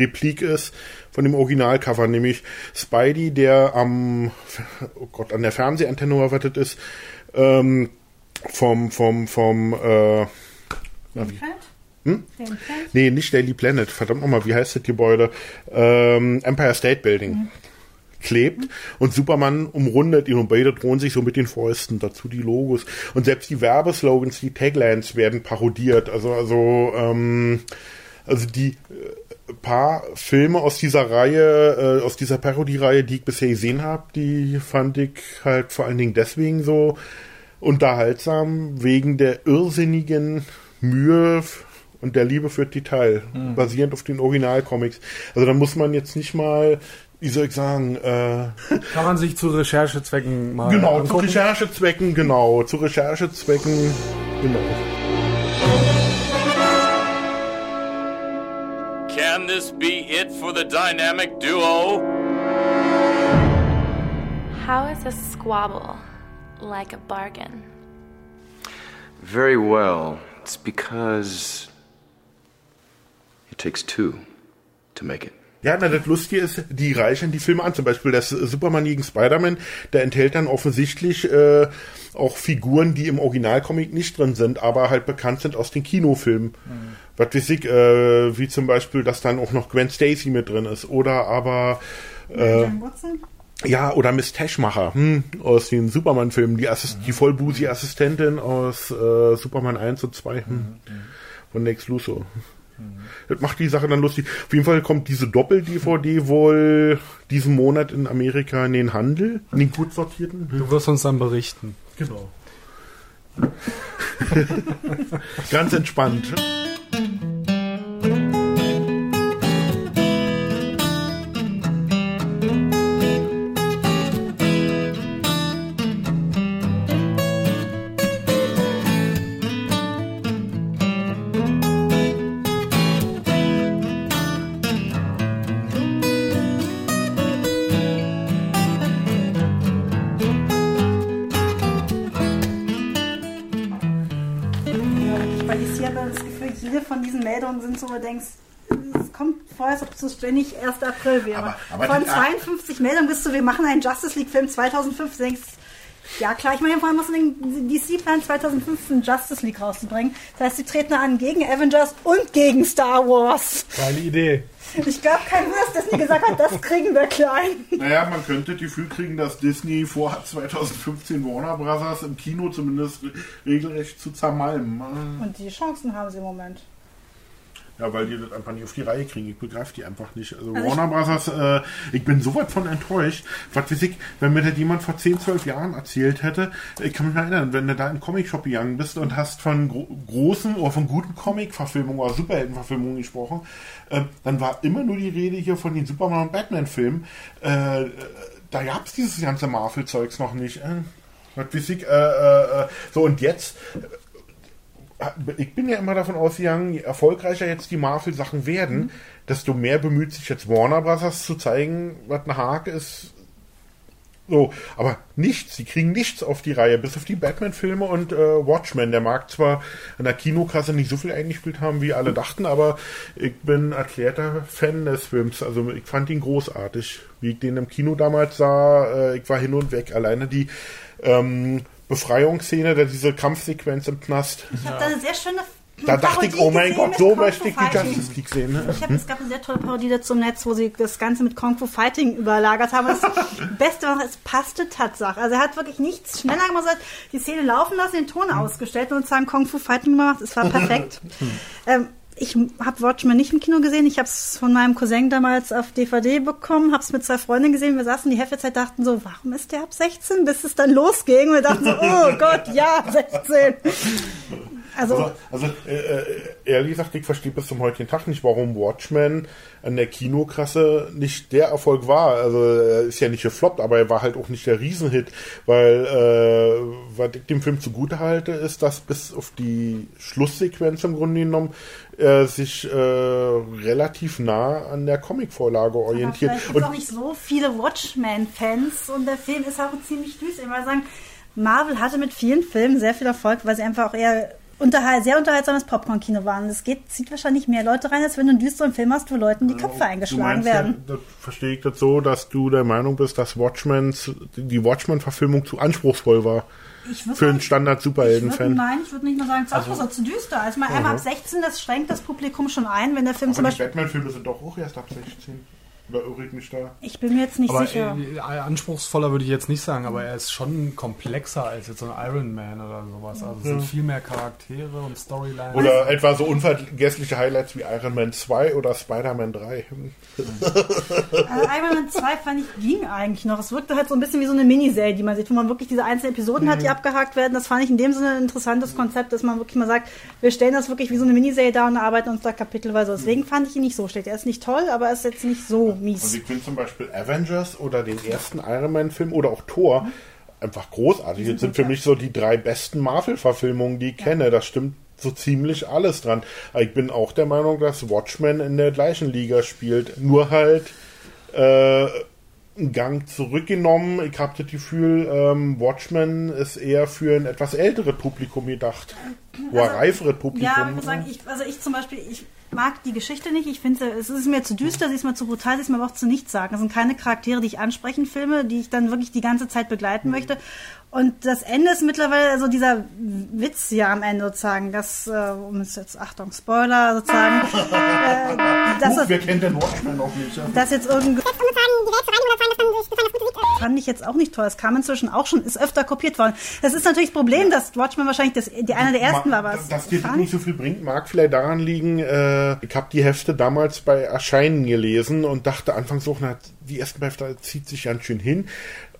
Speaker 4: Replik ist von dem Originalcover, nämlich Spidey, der am, oh Gott, an der Fernsehantenne erwartet ist, ähm, vom, vom, vom, äh, na, wie? Hm? Nee, nicht Daily Planet. Verdammt nochmal, wie heißt das Gebäude? Ähm, Empire State Building. Mhm. Klebt mhm. und Superman umrundet ihn und beide drohen sich so mit den Fäusten. Dazu die Logos. Und selbst die Werbeslogans, die Taglines werden parodiert. Also, also, ähm, also die äh, paar Filme aus dieser Reihe, äh, aus dieser Parodie-Reihe, die ich bisher gesehen habe, die fand ich halt vor allen Dingen deswegen so unterhaltsam, wegen der irrsinnigen Mühe und der Liebe für Detail, mhm. basierend auf den Originalcomics. Also da muss man jetzt nicht mal wie soll ich sagen, äh, [LAUGHS]
Speaker 2: Kann man sich zu Recherchezwecken mal
Speaker 4: genau, zu
Speaker 2: angucken.
Speaker 4: Recherchezwecken, genau, zu Recherchezwecken, genau.
Speaker 8: Can this be it for the dynamic duo?
Speaker 9: How is a squabble like a bargain?
Speaker 5: Very well. It's because it takes two to make it.
Speaker 4: Ja, na, das Lustige ist, die reichern die Filme an. Zum Beispiel das Superman gegen Spider-Man, der enthält dann offensichtlich äh, auch Figuren, die im Originalcomic nicht drin sind, aber halt bekannt sind aus den Kinofilmen. Was weiß ich, äh, wie zum Beispiel, dass dann auch noch Gwen Stacy mit drin ist. Oder aber äh, ja, oder Miss Teschmacher hm, aus den Superman-Filmen, die, Assist die Vollbusi-Assistentin aus äh, Superman 1 und 2 hm, von Lex Luthor. Das macht die Sache dann lustig. Auf jeden Fall kommt diese Doppel-DVD wohl diesen Monat in Amerika in den Handel, in den gut sortierten.
Speaker 2: Du wirst uns dann berichten.
Speaker 4: Genau. [LAUGHS] Ganz entspannt.
Speaker 3: Mm-hmm. Wo du denkst, es kommt vor, als ob es so ständig 1. April wäre.
Speaker 4: Aber- aber
Speaker 3: von
Speaker 4: die-
Speaker 3: 52 Meldungen bis zu, wir machen einen Justice League-Film 2005, du denkst, ja klar, ich meine, vor allem muss den DC-Plan 2015 Justice League rauszubringen. Das heißt, sie treten an gegen Avengers und gegen Star Wars.
Speaker 2: Geile Idee.
Speaker 3: Ich glaube, kein Wunder, dass Disney gesagt hat, das kriegen wir klein.
Speaker 4: Naja, man könnte das Gefühl kriegen, dass Disney vorhat, 2015 Warner Brothers im Kino zumindest regelrecht zu zermalmen.
Speaker 3: Und die Chancen haben sie im Moment.
Speaker 4: Ja, weil die das einfach nicht auf die Reihe kriegen. Ich begreife die einfach nicht. Also,
Speaker 3: Also
Speaker 4: Warner Brothers, äh, ich bin so weit von enttäuscht. Was weiß ich, wenn mir das jemand vor 10, 12 Jahren erzählt hätte, ich kann mich mal erinnern, wenn du da in den Comic-Shop gegangen bist und hast von gro großen oder von guten Comic-Verfilmungen oder Superhelden-Verfilmungen gesprochen, äh, dann war immer nur die Rede hier von den Superman- und Batman-Filmen. Äh, äh, da gab es dieses ganze Marvel-Zeugs noch nicht. Äh, was weiß ich, äh, äh, äh, so und jetzt ich bin ja immer davon ausgegangen, je erfolgreicher jetzt die Marvel-Sachen werden, desto mehr bemüht sich jetzt Warner Brothers zu zeigen, was ein Hake ist. So, aber nichts, sie kriegen nichts auf die Reihe, bis auf die Batman-Filme und äh, Watchmen. Der mag zwar an der Kinokasse nicht so viel eingespielt haben, wie alle dachten, aber ich bin erklärter Fan des Films. Also ich fand ihn großartig, wie ich den im Kino damals sah. Äh, ich war hin und weg. Alleine die ähm, Befreiungsszene, da diese Kampfsequenz im Knast.
Speaker 3: Ich habe da eine sehr schöne
Speaker 4: Da dachte ich, oh mein Gott, so möchte ich die. Justice League sehen. Ne?
Speaker 3: Ich hab, es gab eine sehr tolle Parodie dazu im Netz, wo sie das Ganze mit Kung Fu Fighting überlagert haben. Das [LAUGHS] Beste war, es passte Tatsache. Also er hat wirklich nichts schneller gemacht, hat die Szene laufen lassen, den Ton ausgestellt und sagen Kung Fu Fighting gemacht. Es war perfekt. [LAUGHS] ähm, ich habe Watchmen nicht im Kino gesehen. Ich habe es von meinem Cousin damals auf DVD bekommen, habe es mit zwei Freundinnen gesehen. Wir saßen die Hälfte der Zeit, dachten so, warum ist der ab 16? Bis es dann losging. Wir dachten so, oh Gott, ja, 16. Also,
Speaker 4: Also, also äh, äh, ehrlich gesagt, ich verstehe bis zum heutigen Tag nicht, warum Watchmen an der Kinokrasse nicht der Erfolg war. Also er ist ja nicht gefloppt, aber er war halt auch nicht der Riesenhit, weil äh, was ich dem Film zugute halte, ist, dass bis auf die Schlusssequenz im Grunde genommen äh, sich äh, relativ nah an der Comicvorlage orientiert.
Speaker 3: vielleicht gibt es auch nicht so viele Watchmen-Fans und der Film ist auch ziemlich düster. Ich würde sagen, Marvel hatte mit vielen Filmen sehr viel Erfolg, weil sie einfach auch eher unterhal sehr unterhaltsames Popcorn-Kino waren. Es geht, zieht wahrscheinlich mehr Leute rein, als wenn du einen düsteren Film hast, wo Leuten die Köpfe
Speaker 4: Du
Speaker 3: eingeschlagen werden.
Speaker 4: Ja, das verstehe ich das so, dass du der Meinung bist, dass Watchmen, die Watchmen-Verfilmung zu anspruchsvoll war. Für einen
Speaker 3: sagen,
Speaker 4: Standard
Speaker 3: Ich würde,
Speaker 4: Superhelden-Fan.
Speaker 3: nein, ich würde nicht mal sagen, es ist
Speaker 4: Also-
Speaker 3: zu düster. Also mal einmal ab 16, das schränkt das Publikum schon ein, wenn der Film zum
Speaker 4: Aber die
Speaker 3: Beispiel.
Speaker 4: Batman-Filme sind doch auch erst ab 16. Ich mich da?
Speaker 3: Ich bin mir jetzt nicht
Speaker 2: aber
Speaker 3: sicher.
Speaker 2: äh, anspruchsvoller würde ich jetzt nicht sagen, aber er ist schon komplexer als jetzt so ein Iron Man oder sowas. Also es sind
Speaker 4: Ja.
Speaker 2: viel mehr Charaktere und Storylines.
Speaker 4: Oder etwa so unvergessliche Highlights wie Iron Man 2 oder Spider-Man 3.
Speaker 3: Also Iron Man 2 fand ich ging eigentlich noch. Es wirkte halt so ein bisschen wie so eine Miniserie, die man sieht, wo man wirklich diese einzelnen Episoden hat, die
Speaker 4: Mhm.
Speaker 3: abgehakt werden. Das fand ich in dem Sinne ein interessantes Konzept, dass man wirklich mal sagt, wir stellen das wirklich wie so eine Miniserie da und arbeiten uns da kapitelweise. Deswegen fand ich ihn nicht so schlecht. Er ist nicht toll, aber er ist jetzt nicht so mies.
Speaker 4: Also ich finde zum Beispiel Avengers oder den ersten Iron Man-Film oder auch Thor einfach großartig. Das sind für mich so die drei besten Marvel-Verfilmungen, die ich kenne. Das stimmt so ziemlich alles dran. Aber ich bin auch der Meinung, dass Watchmen in der gleichen Liga spielt. Nur halt äh, einen Gang zurückgenommen. Ich habe das Gefühl, ähm, Watchmen ist eher für ein etwas älteres Publikum gedacht. Oder
Speaker 3: Also,
Speaker 4: reiferes Publikum.
Speaker 3: Ja, ich muss sagen, ich, also ich zum Beispiel, ich mag die Geschichte nicht. Ich finde, es ist mir zu düster, sie ist mir zu brutal, sie ist mir aber auch zu nichts sagen. Es sind keine Charaktere, die ich ansprechen filme, die ich dann wirklich die ganze Zeit begleiten möchte. Und das Ende ist mittlerweile, also dieser Witz ja am Ende sozusagen, dass, äh, um es jetzt, Achtung, Spoiler sozusagen, äh, dass,
Speaker 4: Huch, wer kennt denn Watchmen noch nicht? Ja?
Speaker 3: dass jetzt irgendwie fand ich jetzt auch nicht toll. Es kam inzwischen auch schon, ist öfter kopiert worden. Das ist natürlich das Problem, dass Watchmen wahrscheinlich das, die einer der ersten war, es
Speaker 4: Dass dir das nicht so viel bringt, mag vielleicht daran liegen, äh, ich habe die Hefte damals bei Erscheinen gelesen und dachte anfangs auch, na, die ersten Hefte zieht sich ganz schön hin.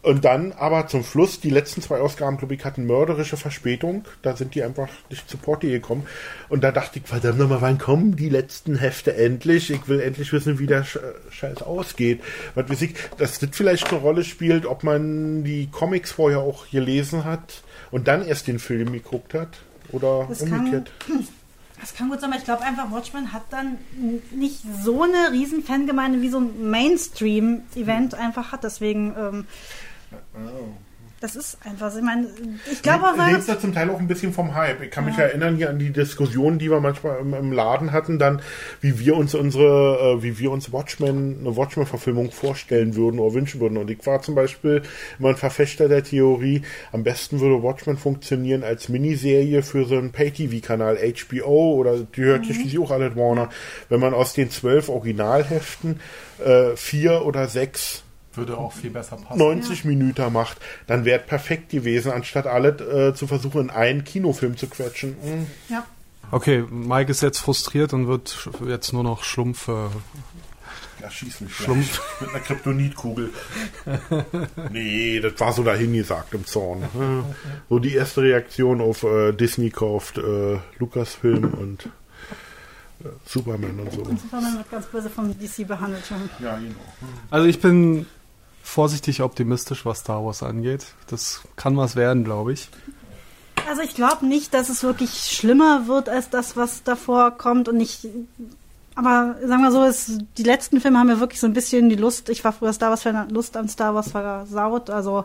Speaker 4: Und dann aber zum Schluss, die letzten zwei Ausgaben, glaube ich, hatten mörderische Verspätung. Da sind die einfach nicht zu Porti gekommen. Und da dachte ich, verdammt nochmal, wann kommen die letzten Hefte endlich? Ich will endlich wissen, wie der Sch Scheiß ausgeht. Was weiß ich, dass das vielleicht eine Rolle spielt, ob man die Comics vorher auch gelesen hat und dann erst den Film geguckt hat. Oder
Speaker 3: Das kann,
Speaker 4: umgekehrt. [CLEARS THROAT]
Speaker 3: das kann gut sein, aber ich glaube einfach, Watchmen hat dann nicht so eine riesen Fangemeinde wie so ein Mainstream-Event einfach hat. Deswegen, ähm, das ist einfach, so. ich meine, ich glaube auch,
Speaker 4: lebt da zum Teil auch ein bisschen vom Hype. Ich kann mich
Speaker 3: Ja.
Speaker 4: erinnern hier an die Diskussionen, die wir manchmal im, im Laden hatten, dann, wie wir uns unsere, äh, wie wir uns Watchmen, eine Watchmen-Verfilmung vorstellen würden oder wünschen würden. Und ich war zum Beispiel immer ein Verfechter der Theorie, am besten würde Watchmen funktionieren als Miniserie für so einen Pay-TV-Kanal, HBO oder die hört
Speaker 3: Mhm.
Speaker 4: sich die auch alle Warner. Wenn man aus den zwölf Originalheften äh, vier oder sechs
Speaker 2: Würde auch viel besser passen.
Speaker 4: 90 Minuten macht, dann wäre perfekt gewesen, anstatt alle äh, zu versuchen, in einen Kinofilm zu quetschen. Hm.
Speaker 3: ja.
Speaker 2: Okay, Mike ist jetzt frustriert und wird jetzt nur noch Schlumpfe.
Speaker 4: Ja, schieß mich
Speaker 2: Schlumpf.
Speaker 4: gleich. Mit einer Kryptonitkugel. [LAUGHS] nee, das war so dahingesagt im Zorn. Ja. So die erste Reaktion auf äh, Disney kauft äh, Lucasfilm und äh, Superman und so.
Speaker 3: Und Superman wird ganz böse vom DC behandelt schon.
Speaker 4: Ja, genau.
Speaker 2: Also ich bin vorsichtig optimistisch, was Star Wars angeht. Das kann was werden, glaube ich.
Speaker 3: Also ich glaube nicht, dass es wirklich schlimmer wird als das, was davor kommt und nicht. Aber sagen wir so, es, die letzten Filme haben mir wirklich so ein bisschen die Lust. Ich war früher Star Wars Fan, Lust an Star Wars versaut. Also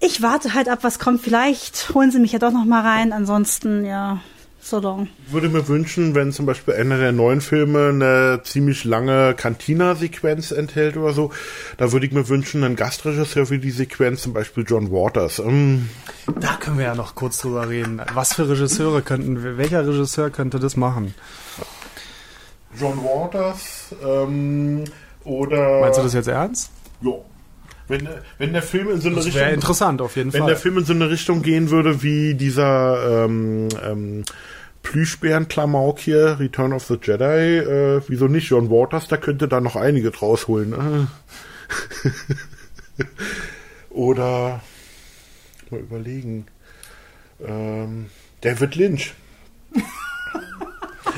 Speaker 3: ich warte halt ab, was kommt. Vielleicht holen sie mich ja doch noch mal rein. Ansonsten ja, so long.
Speaker 4: Ich würde mir wünschen, wenn zum Beispiel einer der neuen Filme eine ziemlich lange Cantina-Sequenz enthält oder so, da würde ich mir wünschen, einen Gastregisseur für die Sequenz, zum Beispiel John Waters. Mm,
Speaker 2: Da können wir ja noch kurz drüber reden. Was für Regisseure könnten, welcher Regisseur könnte das machen?
Speaker 4: John Waters ähm, oder...
Speaker 2: Meinst du das jetzt ernst?
Speaker 4: Ja. Wenn, wenn der Film in so eine
Speaker 2: Das
Speaker 4: Richtung...
Speaker 2: wäre interessant, auf jeden
Speaker 4: Wenn
Speaker 2: Fall.
Speaker 4: der Film in so eine Richtung gehen würde wie dieser ähm, ähm, Plüschbären-Klamauk hier, Return of the Jedi, äh, wieso nicht John Waters, da könnte da noch einige draus holen. Ne? [LAUGHS] Oder mal überlegen. Ähm, David Lynch.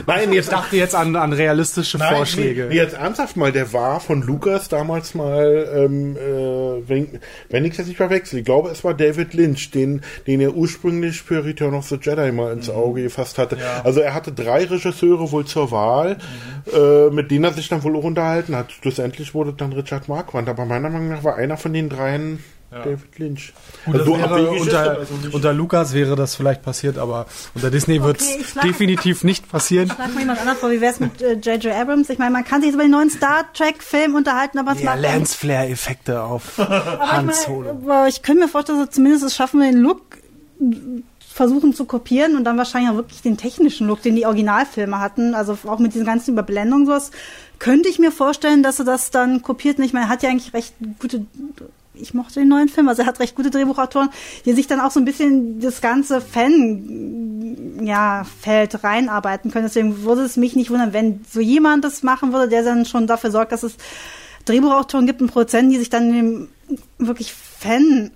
Speaker 4: Nein,
Speaker 2: Ich
Speaker 4: jetzt
Speaker 2: dachte jetzt an, an realistische
Speaker 4: Nein,
Speaker 2: Vorschläge.
Speaker 4: Nee, jetzt ernsthaft mal, der war von Lucas damals mal, ähm, äh, wenn, wenn ich es jetzt nicht verwechsel, ich glaube, es war David Lynch, den, den er ursprünglich für Return of the Jedi mal ins Auge gefasst hatte. Also er hatte drei Regisseure wohl zur Wahl, äh, mit denen er sich dann wohl auch unterhalten hat. Schlussendlich wurde dann Richard Marquand, aber meiner Meinung nach war einer von den dreien David Lynch.
Speaker 2: Gut,
Speaker 4: Also so
Speaker 2: wäre, unter,
Speaker 4: also
Speaker 2: unter Lukas wäre das vielleicht passiert, aber unter Disney wird
Speaker 3: ich
Speaker 2: es
Speaker 3: schlag-
Speaker 2: definitiv nicht passieren.
Speaker 3: Schlag mal jemand anders vor. Wie wär's mit äh, J.J. Abrams? Ich meine, man kann sich über den neuen Star Trek-Film unterhalten, aber es
Speaker 2: Ja,
Speaker 3: macht
Speaker 2: Lance Flair-Effekte auf [LAUGHS]
Speaker 3: Aber
Speaker 2: Han
Speaker 3: ich,
Speaker 2: Solo.
Speaker 3: meine, aber ich könnte mir vorstellen, dass zumindest es schaffen, den Look versuchen zu kopieren und dann wahrscheinlich auch wirklich den technischen Look, den die Originalfilme hatten, also auch mit diesen ganzen Überblendungen sowas, könnte ich mir vorstellen, dass sie das dann kopiert. Ich meine, er hat ja eigentlich recht gute, ich mochte den neuen Film, also er hat recht gute Drehbuchautoren, die sich dann auch so ein bisschen das ganze Fan, ja, Feld reinarbeiten können. Deswegen würde es mich nicht wundern, wenn so jemand das machen würde, der dann schon dafür sorgt, dass es Drehbuchautoren gibt und Produzenten, die sich dann dem wirklich Fan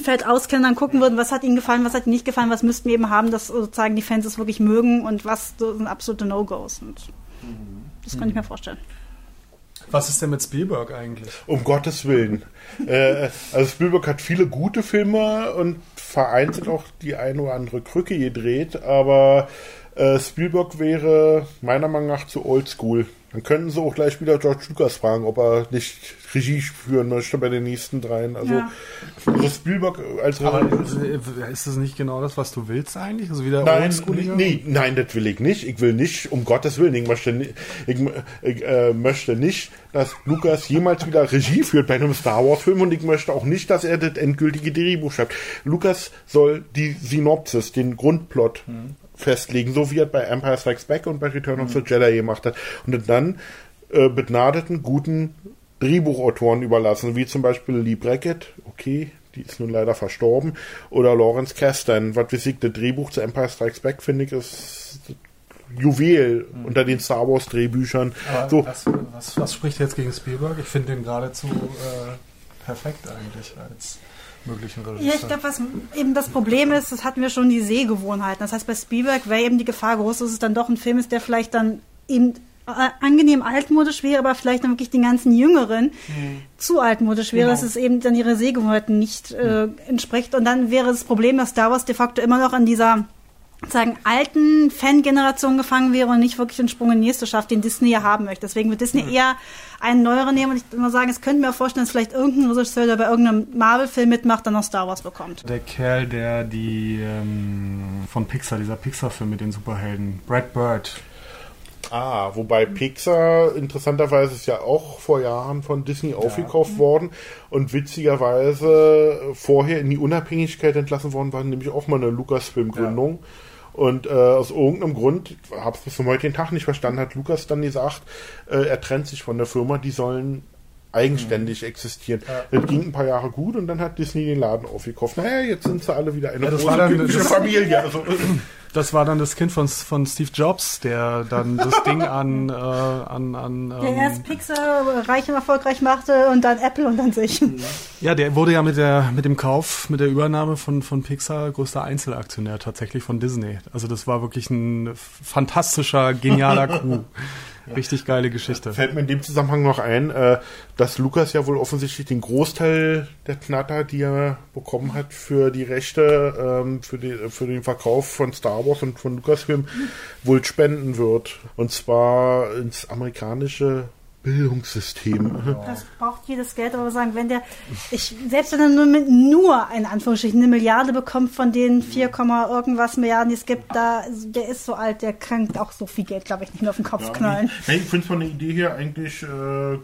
Speaker 3: Feld auskennen, dann gucken würden, was hat ihnen gefallen, was hat ihnen nicht gefallen, was müssten wir eben haben, dass sozusagen die Fans es wirklich mögen und was sind absolute No-Gos. Das kann ich mir vorstellen.
Speaker 2: Was ist denn mit Spielberg eigentlich?
Speaker 4: Um Gottes Willen. äh, also Spielberg hat viele gute Filme und vereinzelt auch die eine oder andere Krücke gedreht, aber äh, Spielberg wäre meiner Meinung nach zu oldschool. Dann könnten sie auch gleich wieder George Lucas fragen, ob er nicht Regie führen möchte bei den nächsten dreien. Also,
Speaker 3: Ja.
Speaker 4: also Spielberg als
Speaker 2: Aber äh, ist das nicht genau das, was du willst eigentlich? Also wieder
Speaker 4: Nein, nee, nein, das will ich nicht. Ich will nicht, um Gottes Willen, ich möchte, ni- ich, ich äh, möchte nicht, dass Lukas jemals wieder Regie führt bei einem Star Wars Film und ich möchte auch nicht, dass er das endgültige Drehbuch schreibt. Lukas soll die Synopsis, den Grundplot festlegen, so wie er bei Empire Strikes Back und bei Return of the Jedi gemacht hat. Und dann äh, begnadeten, guten Drehbuchautoren überlassen, wie zum Beispiel Lee Brackett, okay, die ist nun leider verstorben, oder Lawrence Kasdan, was weiß ich, das Drehbuch zu Empire Strikes Back, finde ich, ist Juwel unter den Star Wars Drehbüchern.
Speaker 2: Aber
Speaker 4: So,
Speaker 2: was, was, was spricht jetzt gegen Spielberg? Ich finde den geradezu äh, perfekt eigentlich als möglichen Regisseur.
Speaker 3: Ja, ich glaube, was eben das Problem ist, das hatten wir schon, die Sehgewohnheiten. Das heißt, bei Spielberg wäre eben die Gefahr groß, dass es dann doch ein Film ist, der vielleicht dann eben äh, angenehm altmodisch wäre, aber vielleicht dann wirklich den ganzen Jüngeren zu altmodisch wäre,
Speaker 10: Genau.
Speaker 3: dass es eben dann ihre Sehgewohnheiten nicht äh, entspricht. Und dann wäre das Problem, dass Star Wars de facto immer noch an dieser sagen alten Fangeneration gefangen wäre und nicht wirklich den Sprung in die nächste schafft, den Disney ja haben möchte. Deswegen wird Disney eher einen neueren nehmen und ich würde mal sagen, es könnte mir vorstellen, dass vielleicht irgendein Regisseur, der bei irgendeinem Marvel-Film mitmacht, dann noch Star Wars bekommt.
Speaker 2: Der Kerl, der die ähm, von Pixar, dieser Pixar-Film mit den Superhelden, Brad Bird.
Speaker 4: Ah, wobei Pixar interessanterweise ist ja auch vor Jahren von Disney aufgekauft worden und witzigerweise vorher in die Unabhängigkeit entlassen worden war, nämlich auch mal eine Lucasfilm-Gründung. Und äh, aus irgendeinem Grund, habe es bis zum heutigen Tag nicht verstanden, hat Lukas dann gesagt, äh, er trennt sich von der Firma, die sollen eigenständig existieren. Das ging ein paar Jahre gut und dann hat Disney den Laden aufgekauft. Naja, jetzt sind sie alle wieder eine
Speaker 2: Ja, das
Speaker 4: große
Speaker 2: war dann-
Speaker 4: glückliche
Speaker 2: das-
Speaker 4: Familie. Also, [LAUGHS]
Speaker 2: Das war dann das Kind von, von Steve Jobs, der dann das Ding an, äh, an, an
Speaker 3: Der
Speaker 2: ähm,
Speaker 3: erst Pixar reich und erfolgreich machte und dann Apple und dann sich.
Speaker 2: Ja, der wurde ja mit der mit dem Kauf, mit der Übernahme von von Pixar größter Einzelaktionär tatsächlich von Disney. Also das war wirklich ein fantastischer, genialer [LAUGHS] Coup. Richtig geile Geschichte.
Speaker 4: Fällt mir in dem Zusammenhang noch ein, äh, dass Lukas ja wohl offensichtlich den Großteil der Knatter, die er bekommen hat für die Rechte, ähm, für, die, für den Verkauf von Star Wars und von Lucasfilm, wohl spenden wird. Und zwar ins amerikanische Bildungssystem.
Speaker 3: Das braucht jedes Geld, aber wir sagen, wenn der, ich, selbst wenn er nur mit nur in Anführungsstrichen eine Milliarde bekommt von den 4, Komma irgendwas Milliarden, die es gibt, da, der ist so alt, der kann auch so viel Geld, glaube ich, nicht mehr auf den Kopf knallen.
Speaker 4: Ja, ich finde von der Idee her eigentlich äh,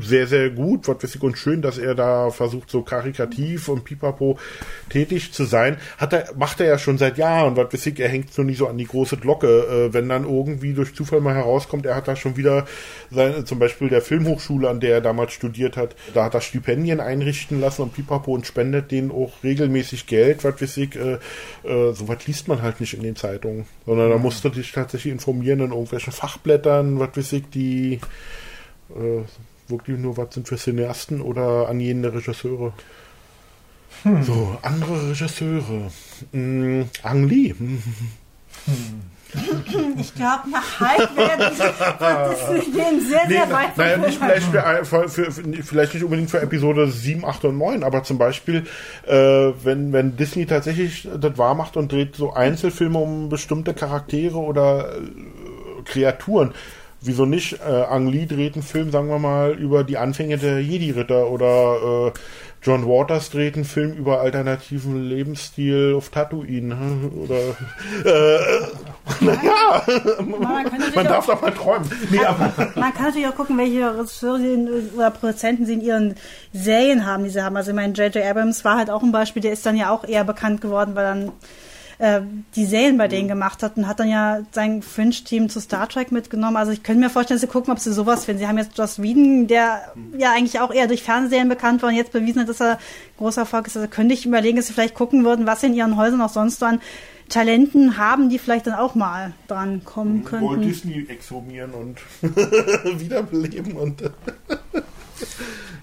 Speaker 4: sehr, sehr gut, ich, und schön, dass er da versucht, so karikativ und pipapo tätig zu sein. Hat er, macht er ja schon seit Jahren, ich, er hängt so nicht so an die große Glocke. Äh, wenn dann irgendwie durch Zufall mal herauskommt, er hat da schon wieder seine, zum Beispiel der Filmhochschule, an der er damals studiert hat, da hat er Stipendien einrichten lassen und pipapo und spendet denen auch regelmäßig Geld, ich, äh, äh, sowas liest man halt nicht in den Zeitungen, sondern da musst du dich tatsächlich informieren in irgendwelchen Fachblättern, ich, die äh, wirklich nur was sind für Cineasten oder angehende Regisseure. So, andere Regisseure. Mm, Ang Lee. [LAUGHS]
Speaker 3: Ich glaube, nach Hype werden wird Disney den sehr, sehr
Speaker 4: Nee,
Speaker 3: weit
Speaker 4: naja, nicht vielleicht, für, für, für, vielleicht nicht unbedingt für Episode 7, 8 und 9, aber zum Beispiel, äh, wenn, wenn Disney tatsächlich das wahr macht und dreht so Einzelfilme um bestimmte Charaktere oder äh, Kreaturen, wieso nicht? Äh, Ang Lee dreht einen Film, sagen wir mal, über die Anfänge der Jedi-Ritter oder äh, John Waters dreht einen Film über alternativen Lebensstil auf Tatooine. hm, Oder äh, [LAUGHS] naja,
Speaker 3: Man,
Speaker 4: man darf doch mal träumen. Nee, aber,
Speaker 3: Man kann natürlich auch gucken, welche Regisseure oder Produzenten sie in ihren Serien haben, die sie haben. Also ich meine, J.J. Abrams war halt auch ein Beispiel, der ist dann ja auch eher bekannt geworden, weil dann äh, die Serien bei denen gemacht hat und hat dann ja sein Fringe-Team zu Star Trek mitgenommen. Also ich könnte mir vorstellen, dass sie gucken, ob sie sowas finden. Sie haben jetzt Joss Whedon, der ja eigentlich auch eher durch Fernsehserien bekannt war und jetzt bewiesen hat, dass er großer Erfolg ist. Also könnte ich überlegen, dass sie vielleicht gucken würden, was sie in ihren Häusern auch sonst so an Talenten haben, die vielleicht dann auch mal dran kommen
Speaker 4: Walt
Speaker 3: könnten.
Speaker 4: Disney exhumieren und [LAUGHS] wiederbeleben und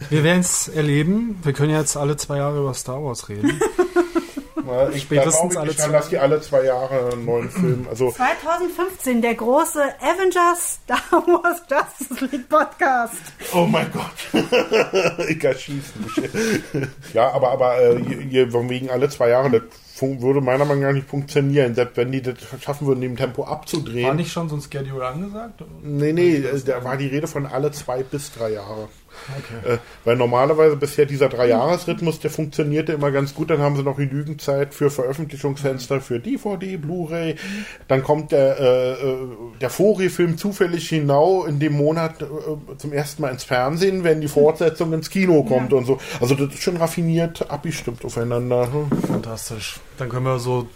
Speaker 2: Wir werden es erleben. Wir können jetzt alle zwei Jahre über Star Wars reden. [LAUGHS]
Speaker 4: Na, ich
Speaker 2: Spätestens alle zwei-
Speaker 4: lass die alle zwei Jahre einen neuen [CLEARS THROAT] Film. Also
Speaker 3: 2015, der große Avengers Star Wars Justice League Podcast.
Speaker 4: Oh mein Gott. [LAUGHS] ich kann schießen. ja, aber, aber äh, je- wegen alle zwei Jahre, das würde meiner Meinung nach nicht funktionieren. Selbst wenn die das schaffen würden, dem Tempo abzudrehen.
Speaker 2: War nicht schon so ein Schedule angesagt?
Speaker 4: Nee, nee, da war die Rede von alle zwei bis drei Jahre.
Speaker 2: Okay.
Speaker 4: Äh, weil normalerweise bisher dieser Dreijahresrhythmus, der funktionierte immer ganz gut. Dann haben sie noch genügend Zeit für Veröffentlichungsfenster, für DVD, Blu-ray. Dann kommt der, äh, äh, der Vori-Film zufällig genau in dem Monat äh, zum ersten Mal ins Fernsehen, wenn die Fortsetzung ins Kino kommt und so. Also das ist schon raffiniert abgestimmt aufeinander. Hm.
Speaker 2: Fantastisch. Dann können wir so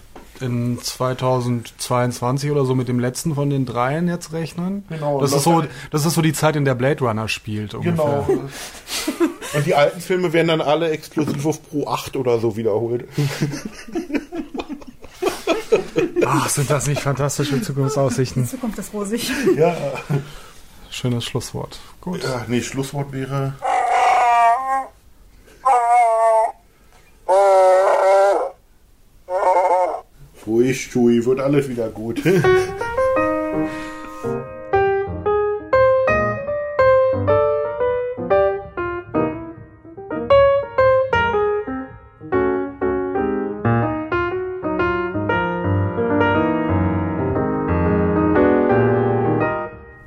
Speaker 2: in 2022 oder so mit dem letzten von den dreien jetzt rechnen.
Speaker 4: Genau,
Speaker 2: Das ist so, das ist so die Zeit, in der Blade Runner spielt. Ungefähr.
Speaker 4: Genau. [LAUGHS] Und die alten Filme werden dann alle exklusiv auf Pro 8 oder so wiederholt.
Speaker 2: Ach, sind das nicht fantastische Zukunftsaussichten?
Speaker 3: Zukunft ist rosig.
Speaker 4: ja.
Speaker 2: Schönes Schlusswort. Gut.
Speaker 4: ja. Nee, Schlusswort wäre. Ruhig, Chui, wird alles wieder gut. [LAUGHS] Hm?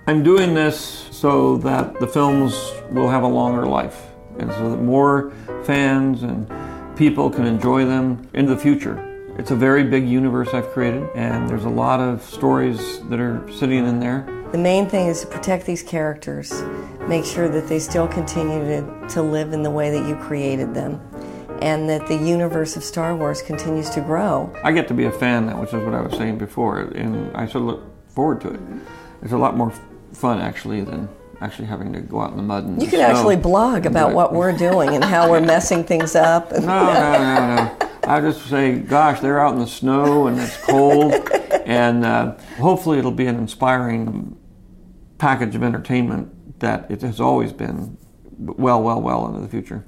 Speaker 1: I'm doing this so that the films will have a longer life and so that more fans and people can enjoy them in the future. It's a very big universe I've created, and there's a lot of stories that are sitting in there.
Speaker 6: The main thing is to protect these characters, make sure that they still continue to, to live in the way that you created them, and that the universe of Star Wars continues to grow.
Speaker 1: I get to be a fan now, which is what I was saying before, and I sort of look forward to it. It's a lot more fun actually than actually having to go out in the mud and
Speaker 6: You could
Speaker 1: snow
Speaker 6: actually blog about
Speaker 1: it.
Speaker 6: what we're doing and how we're messing things up. [LAUGHS]
Speaker 1: No, no, no, no. I just say, gosh, they're out in the snow and it's cold, [LAUGHS] and uh, hopefully it'll be an inspiring package of entertainment that it has always been, well, well, well into the future.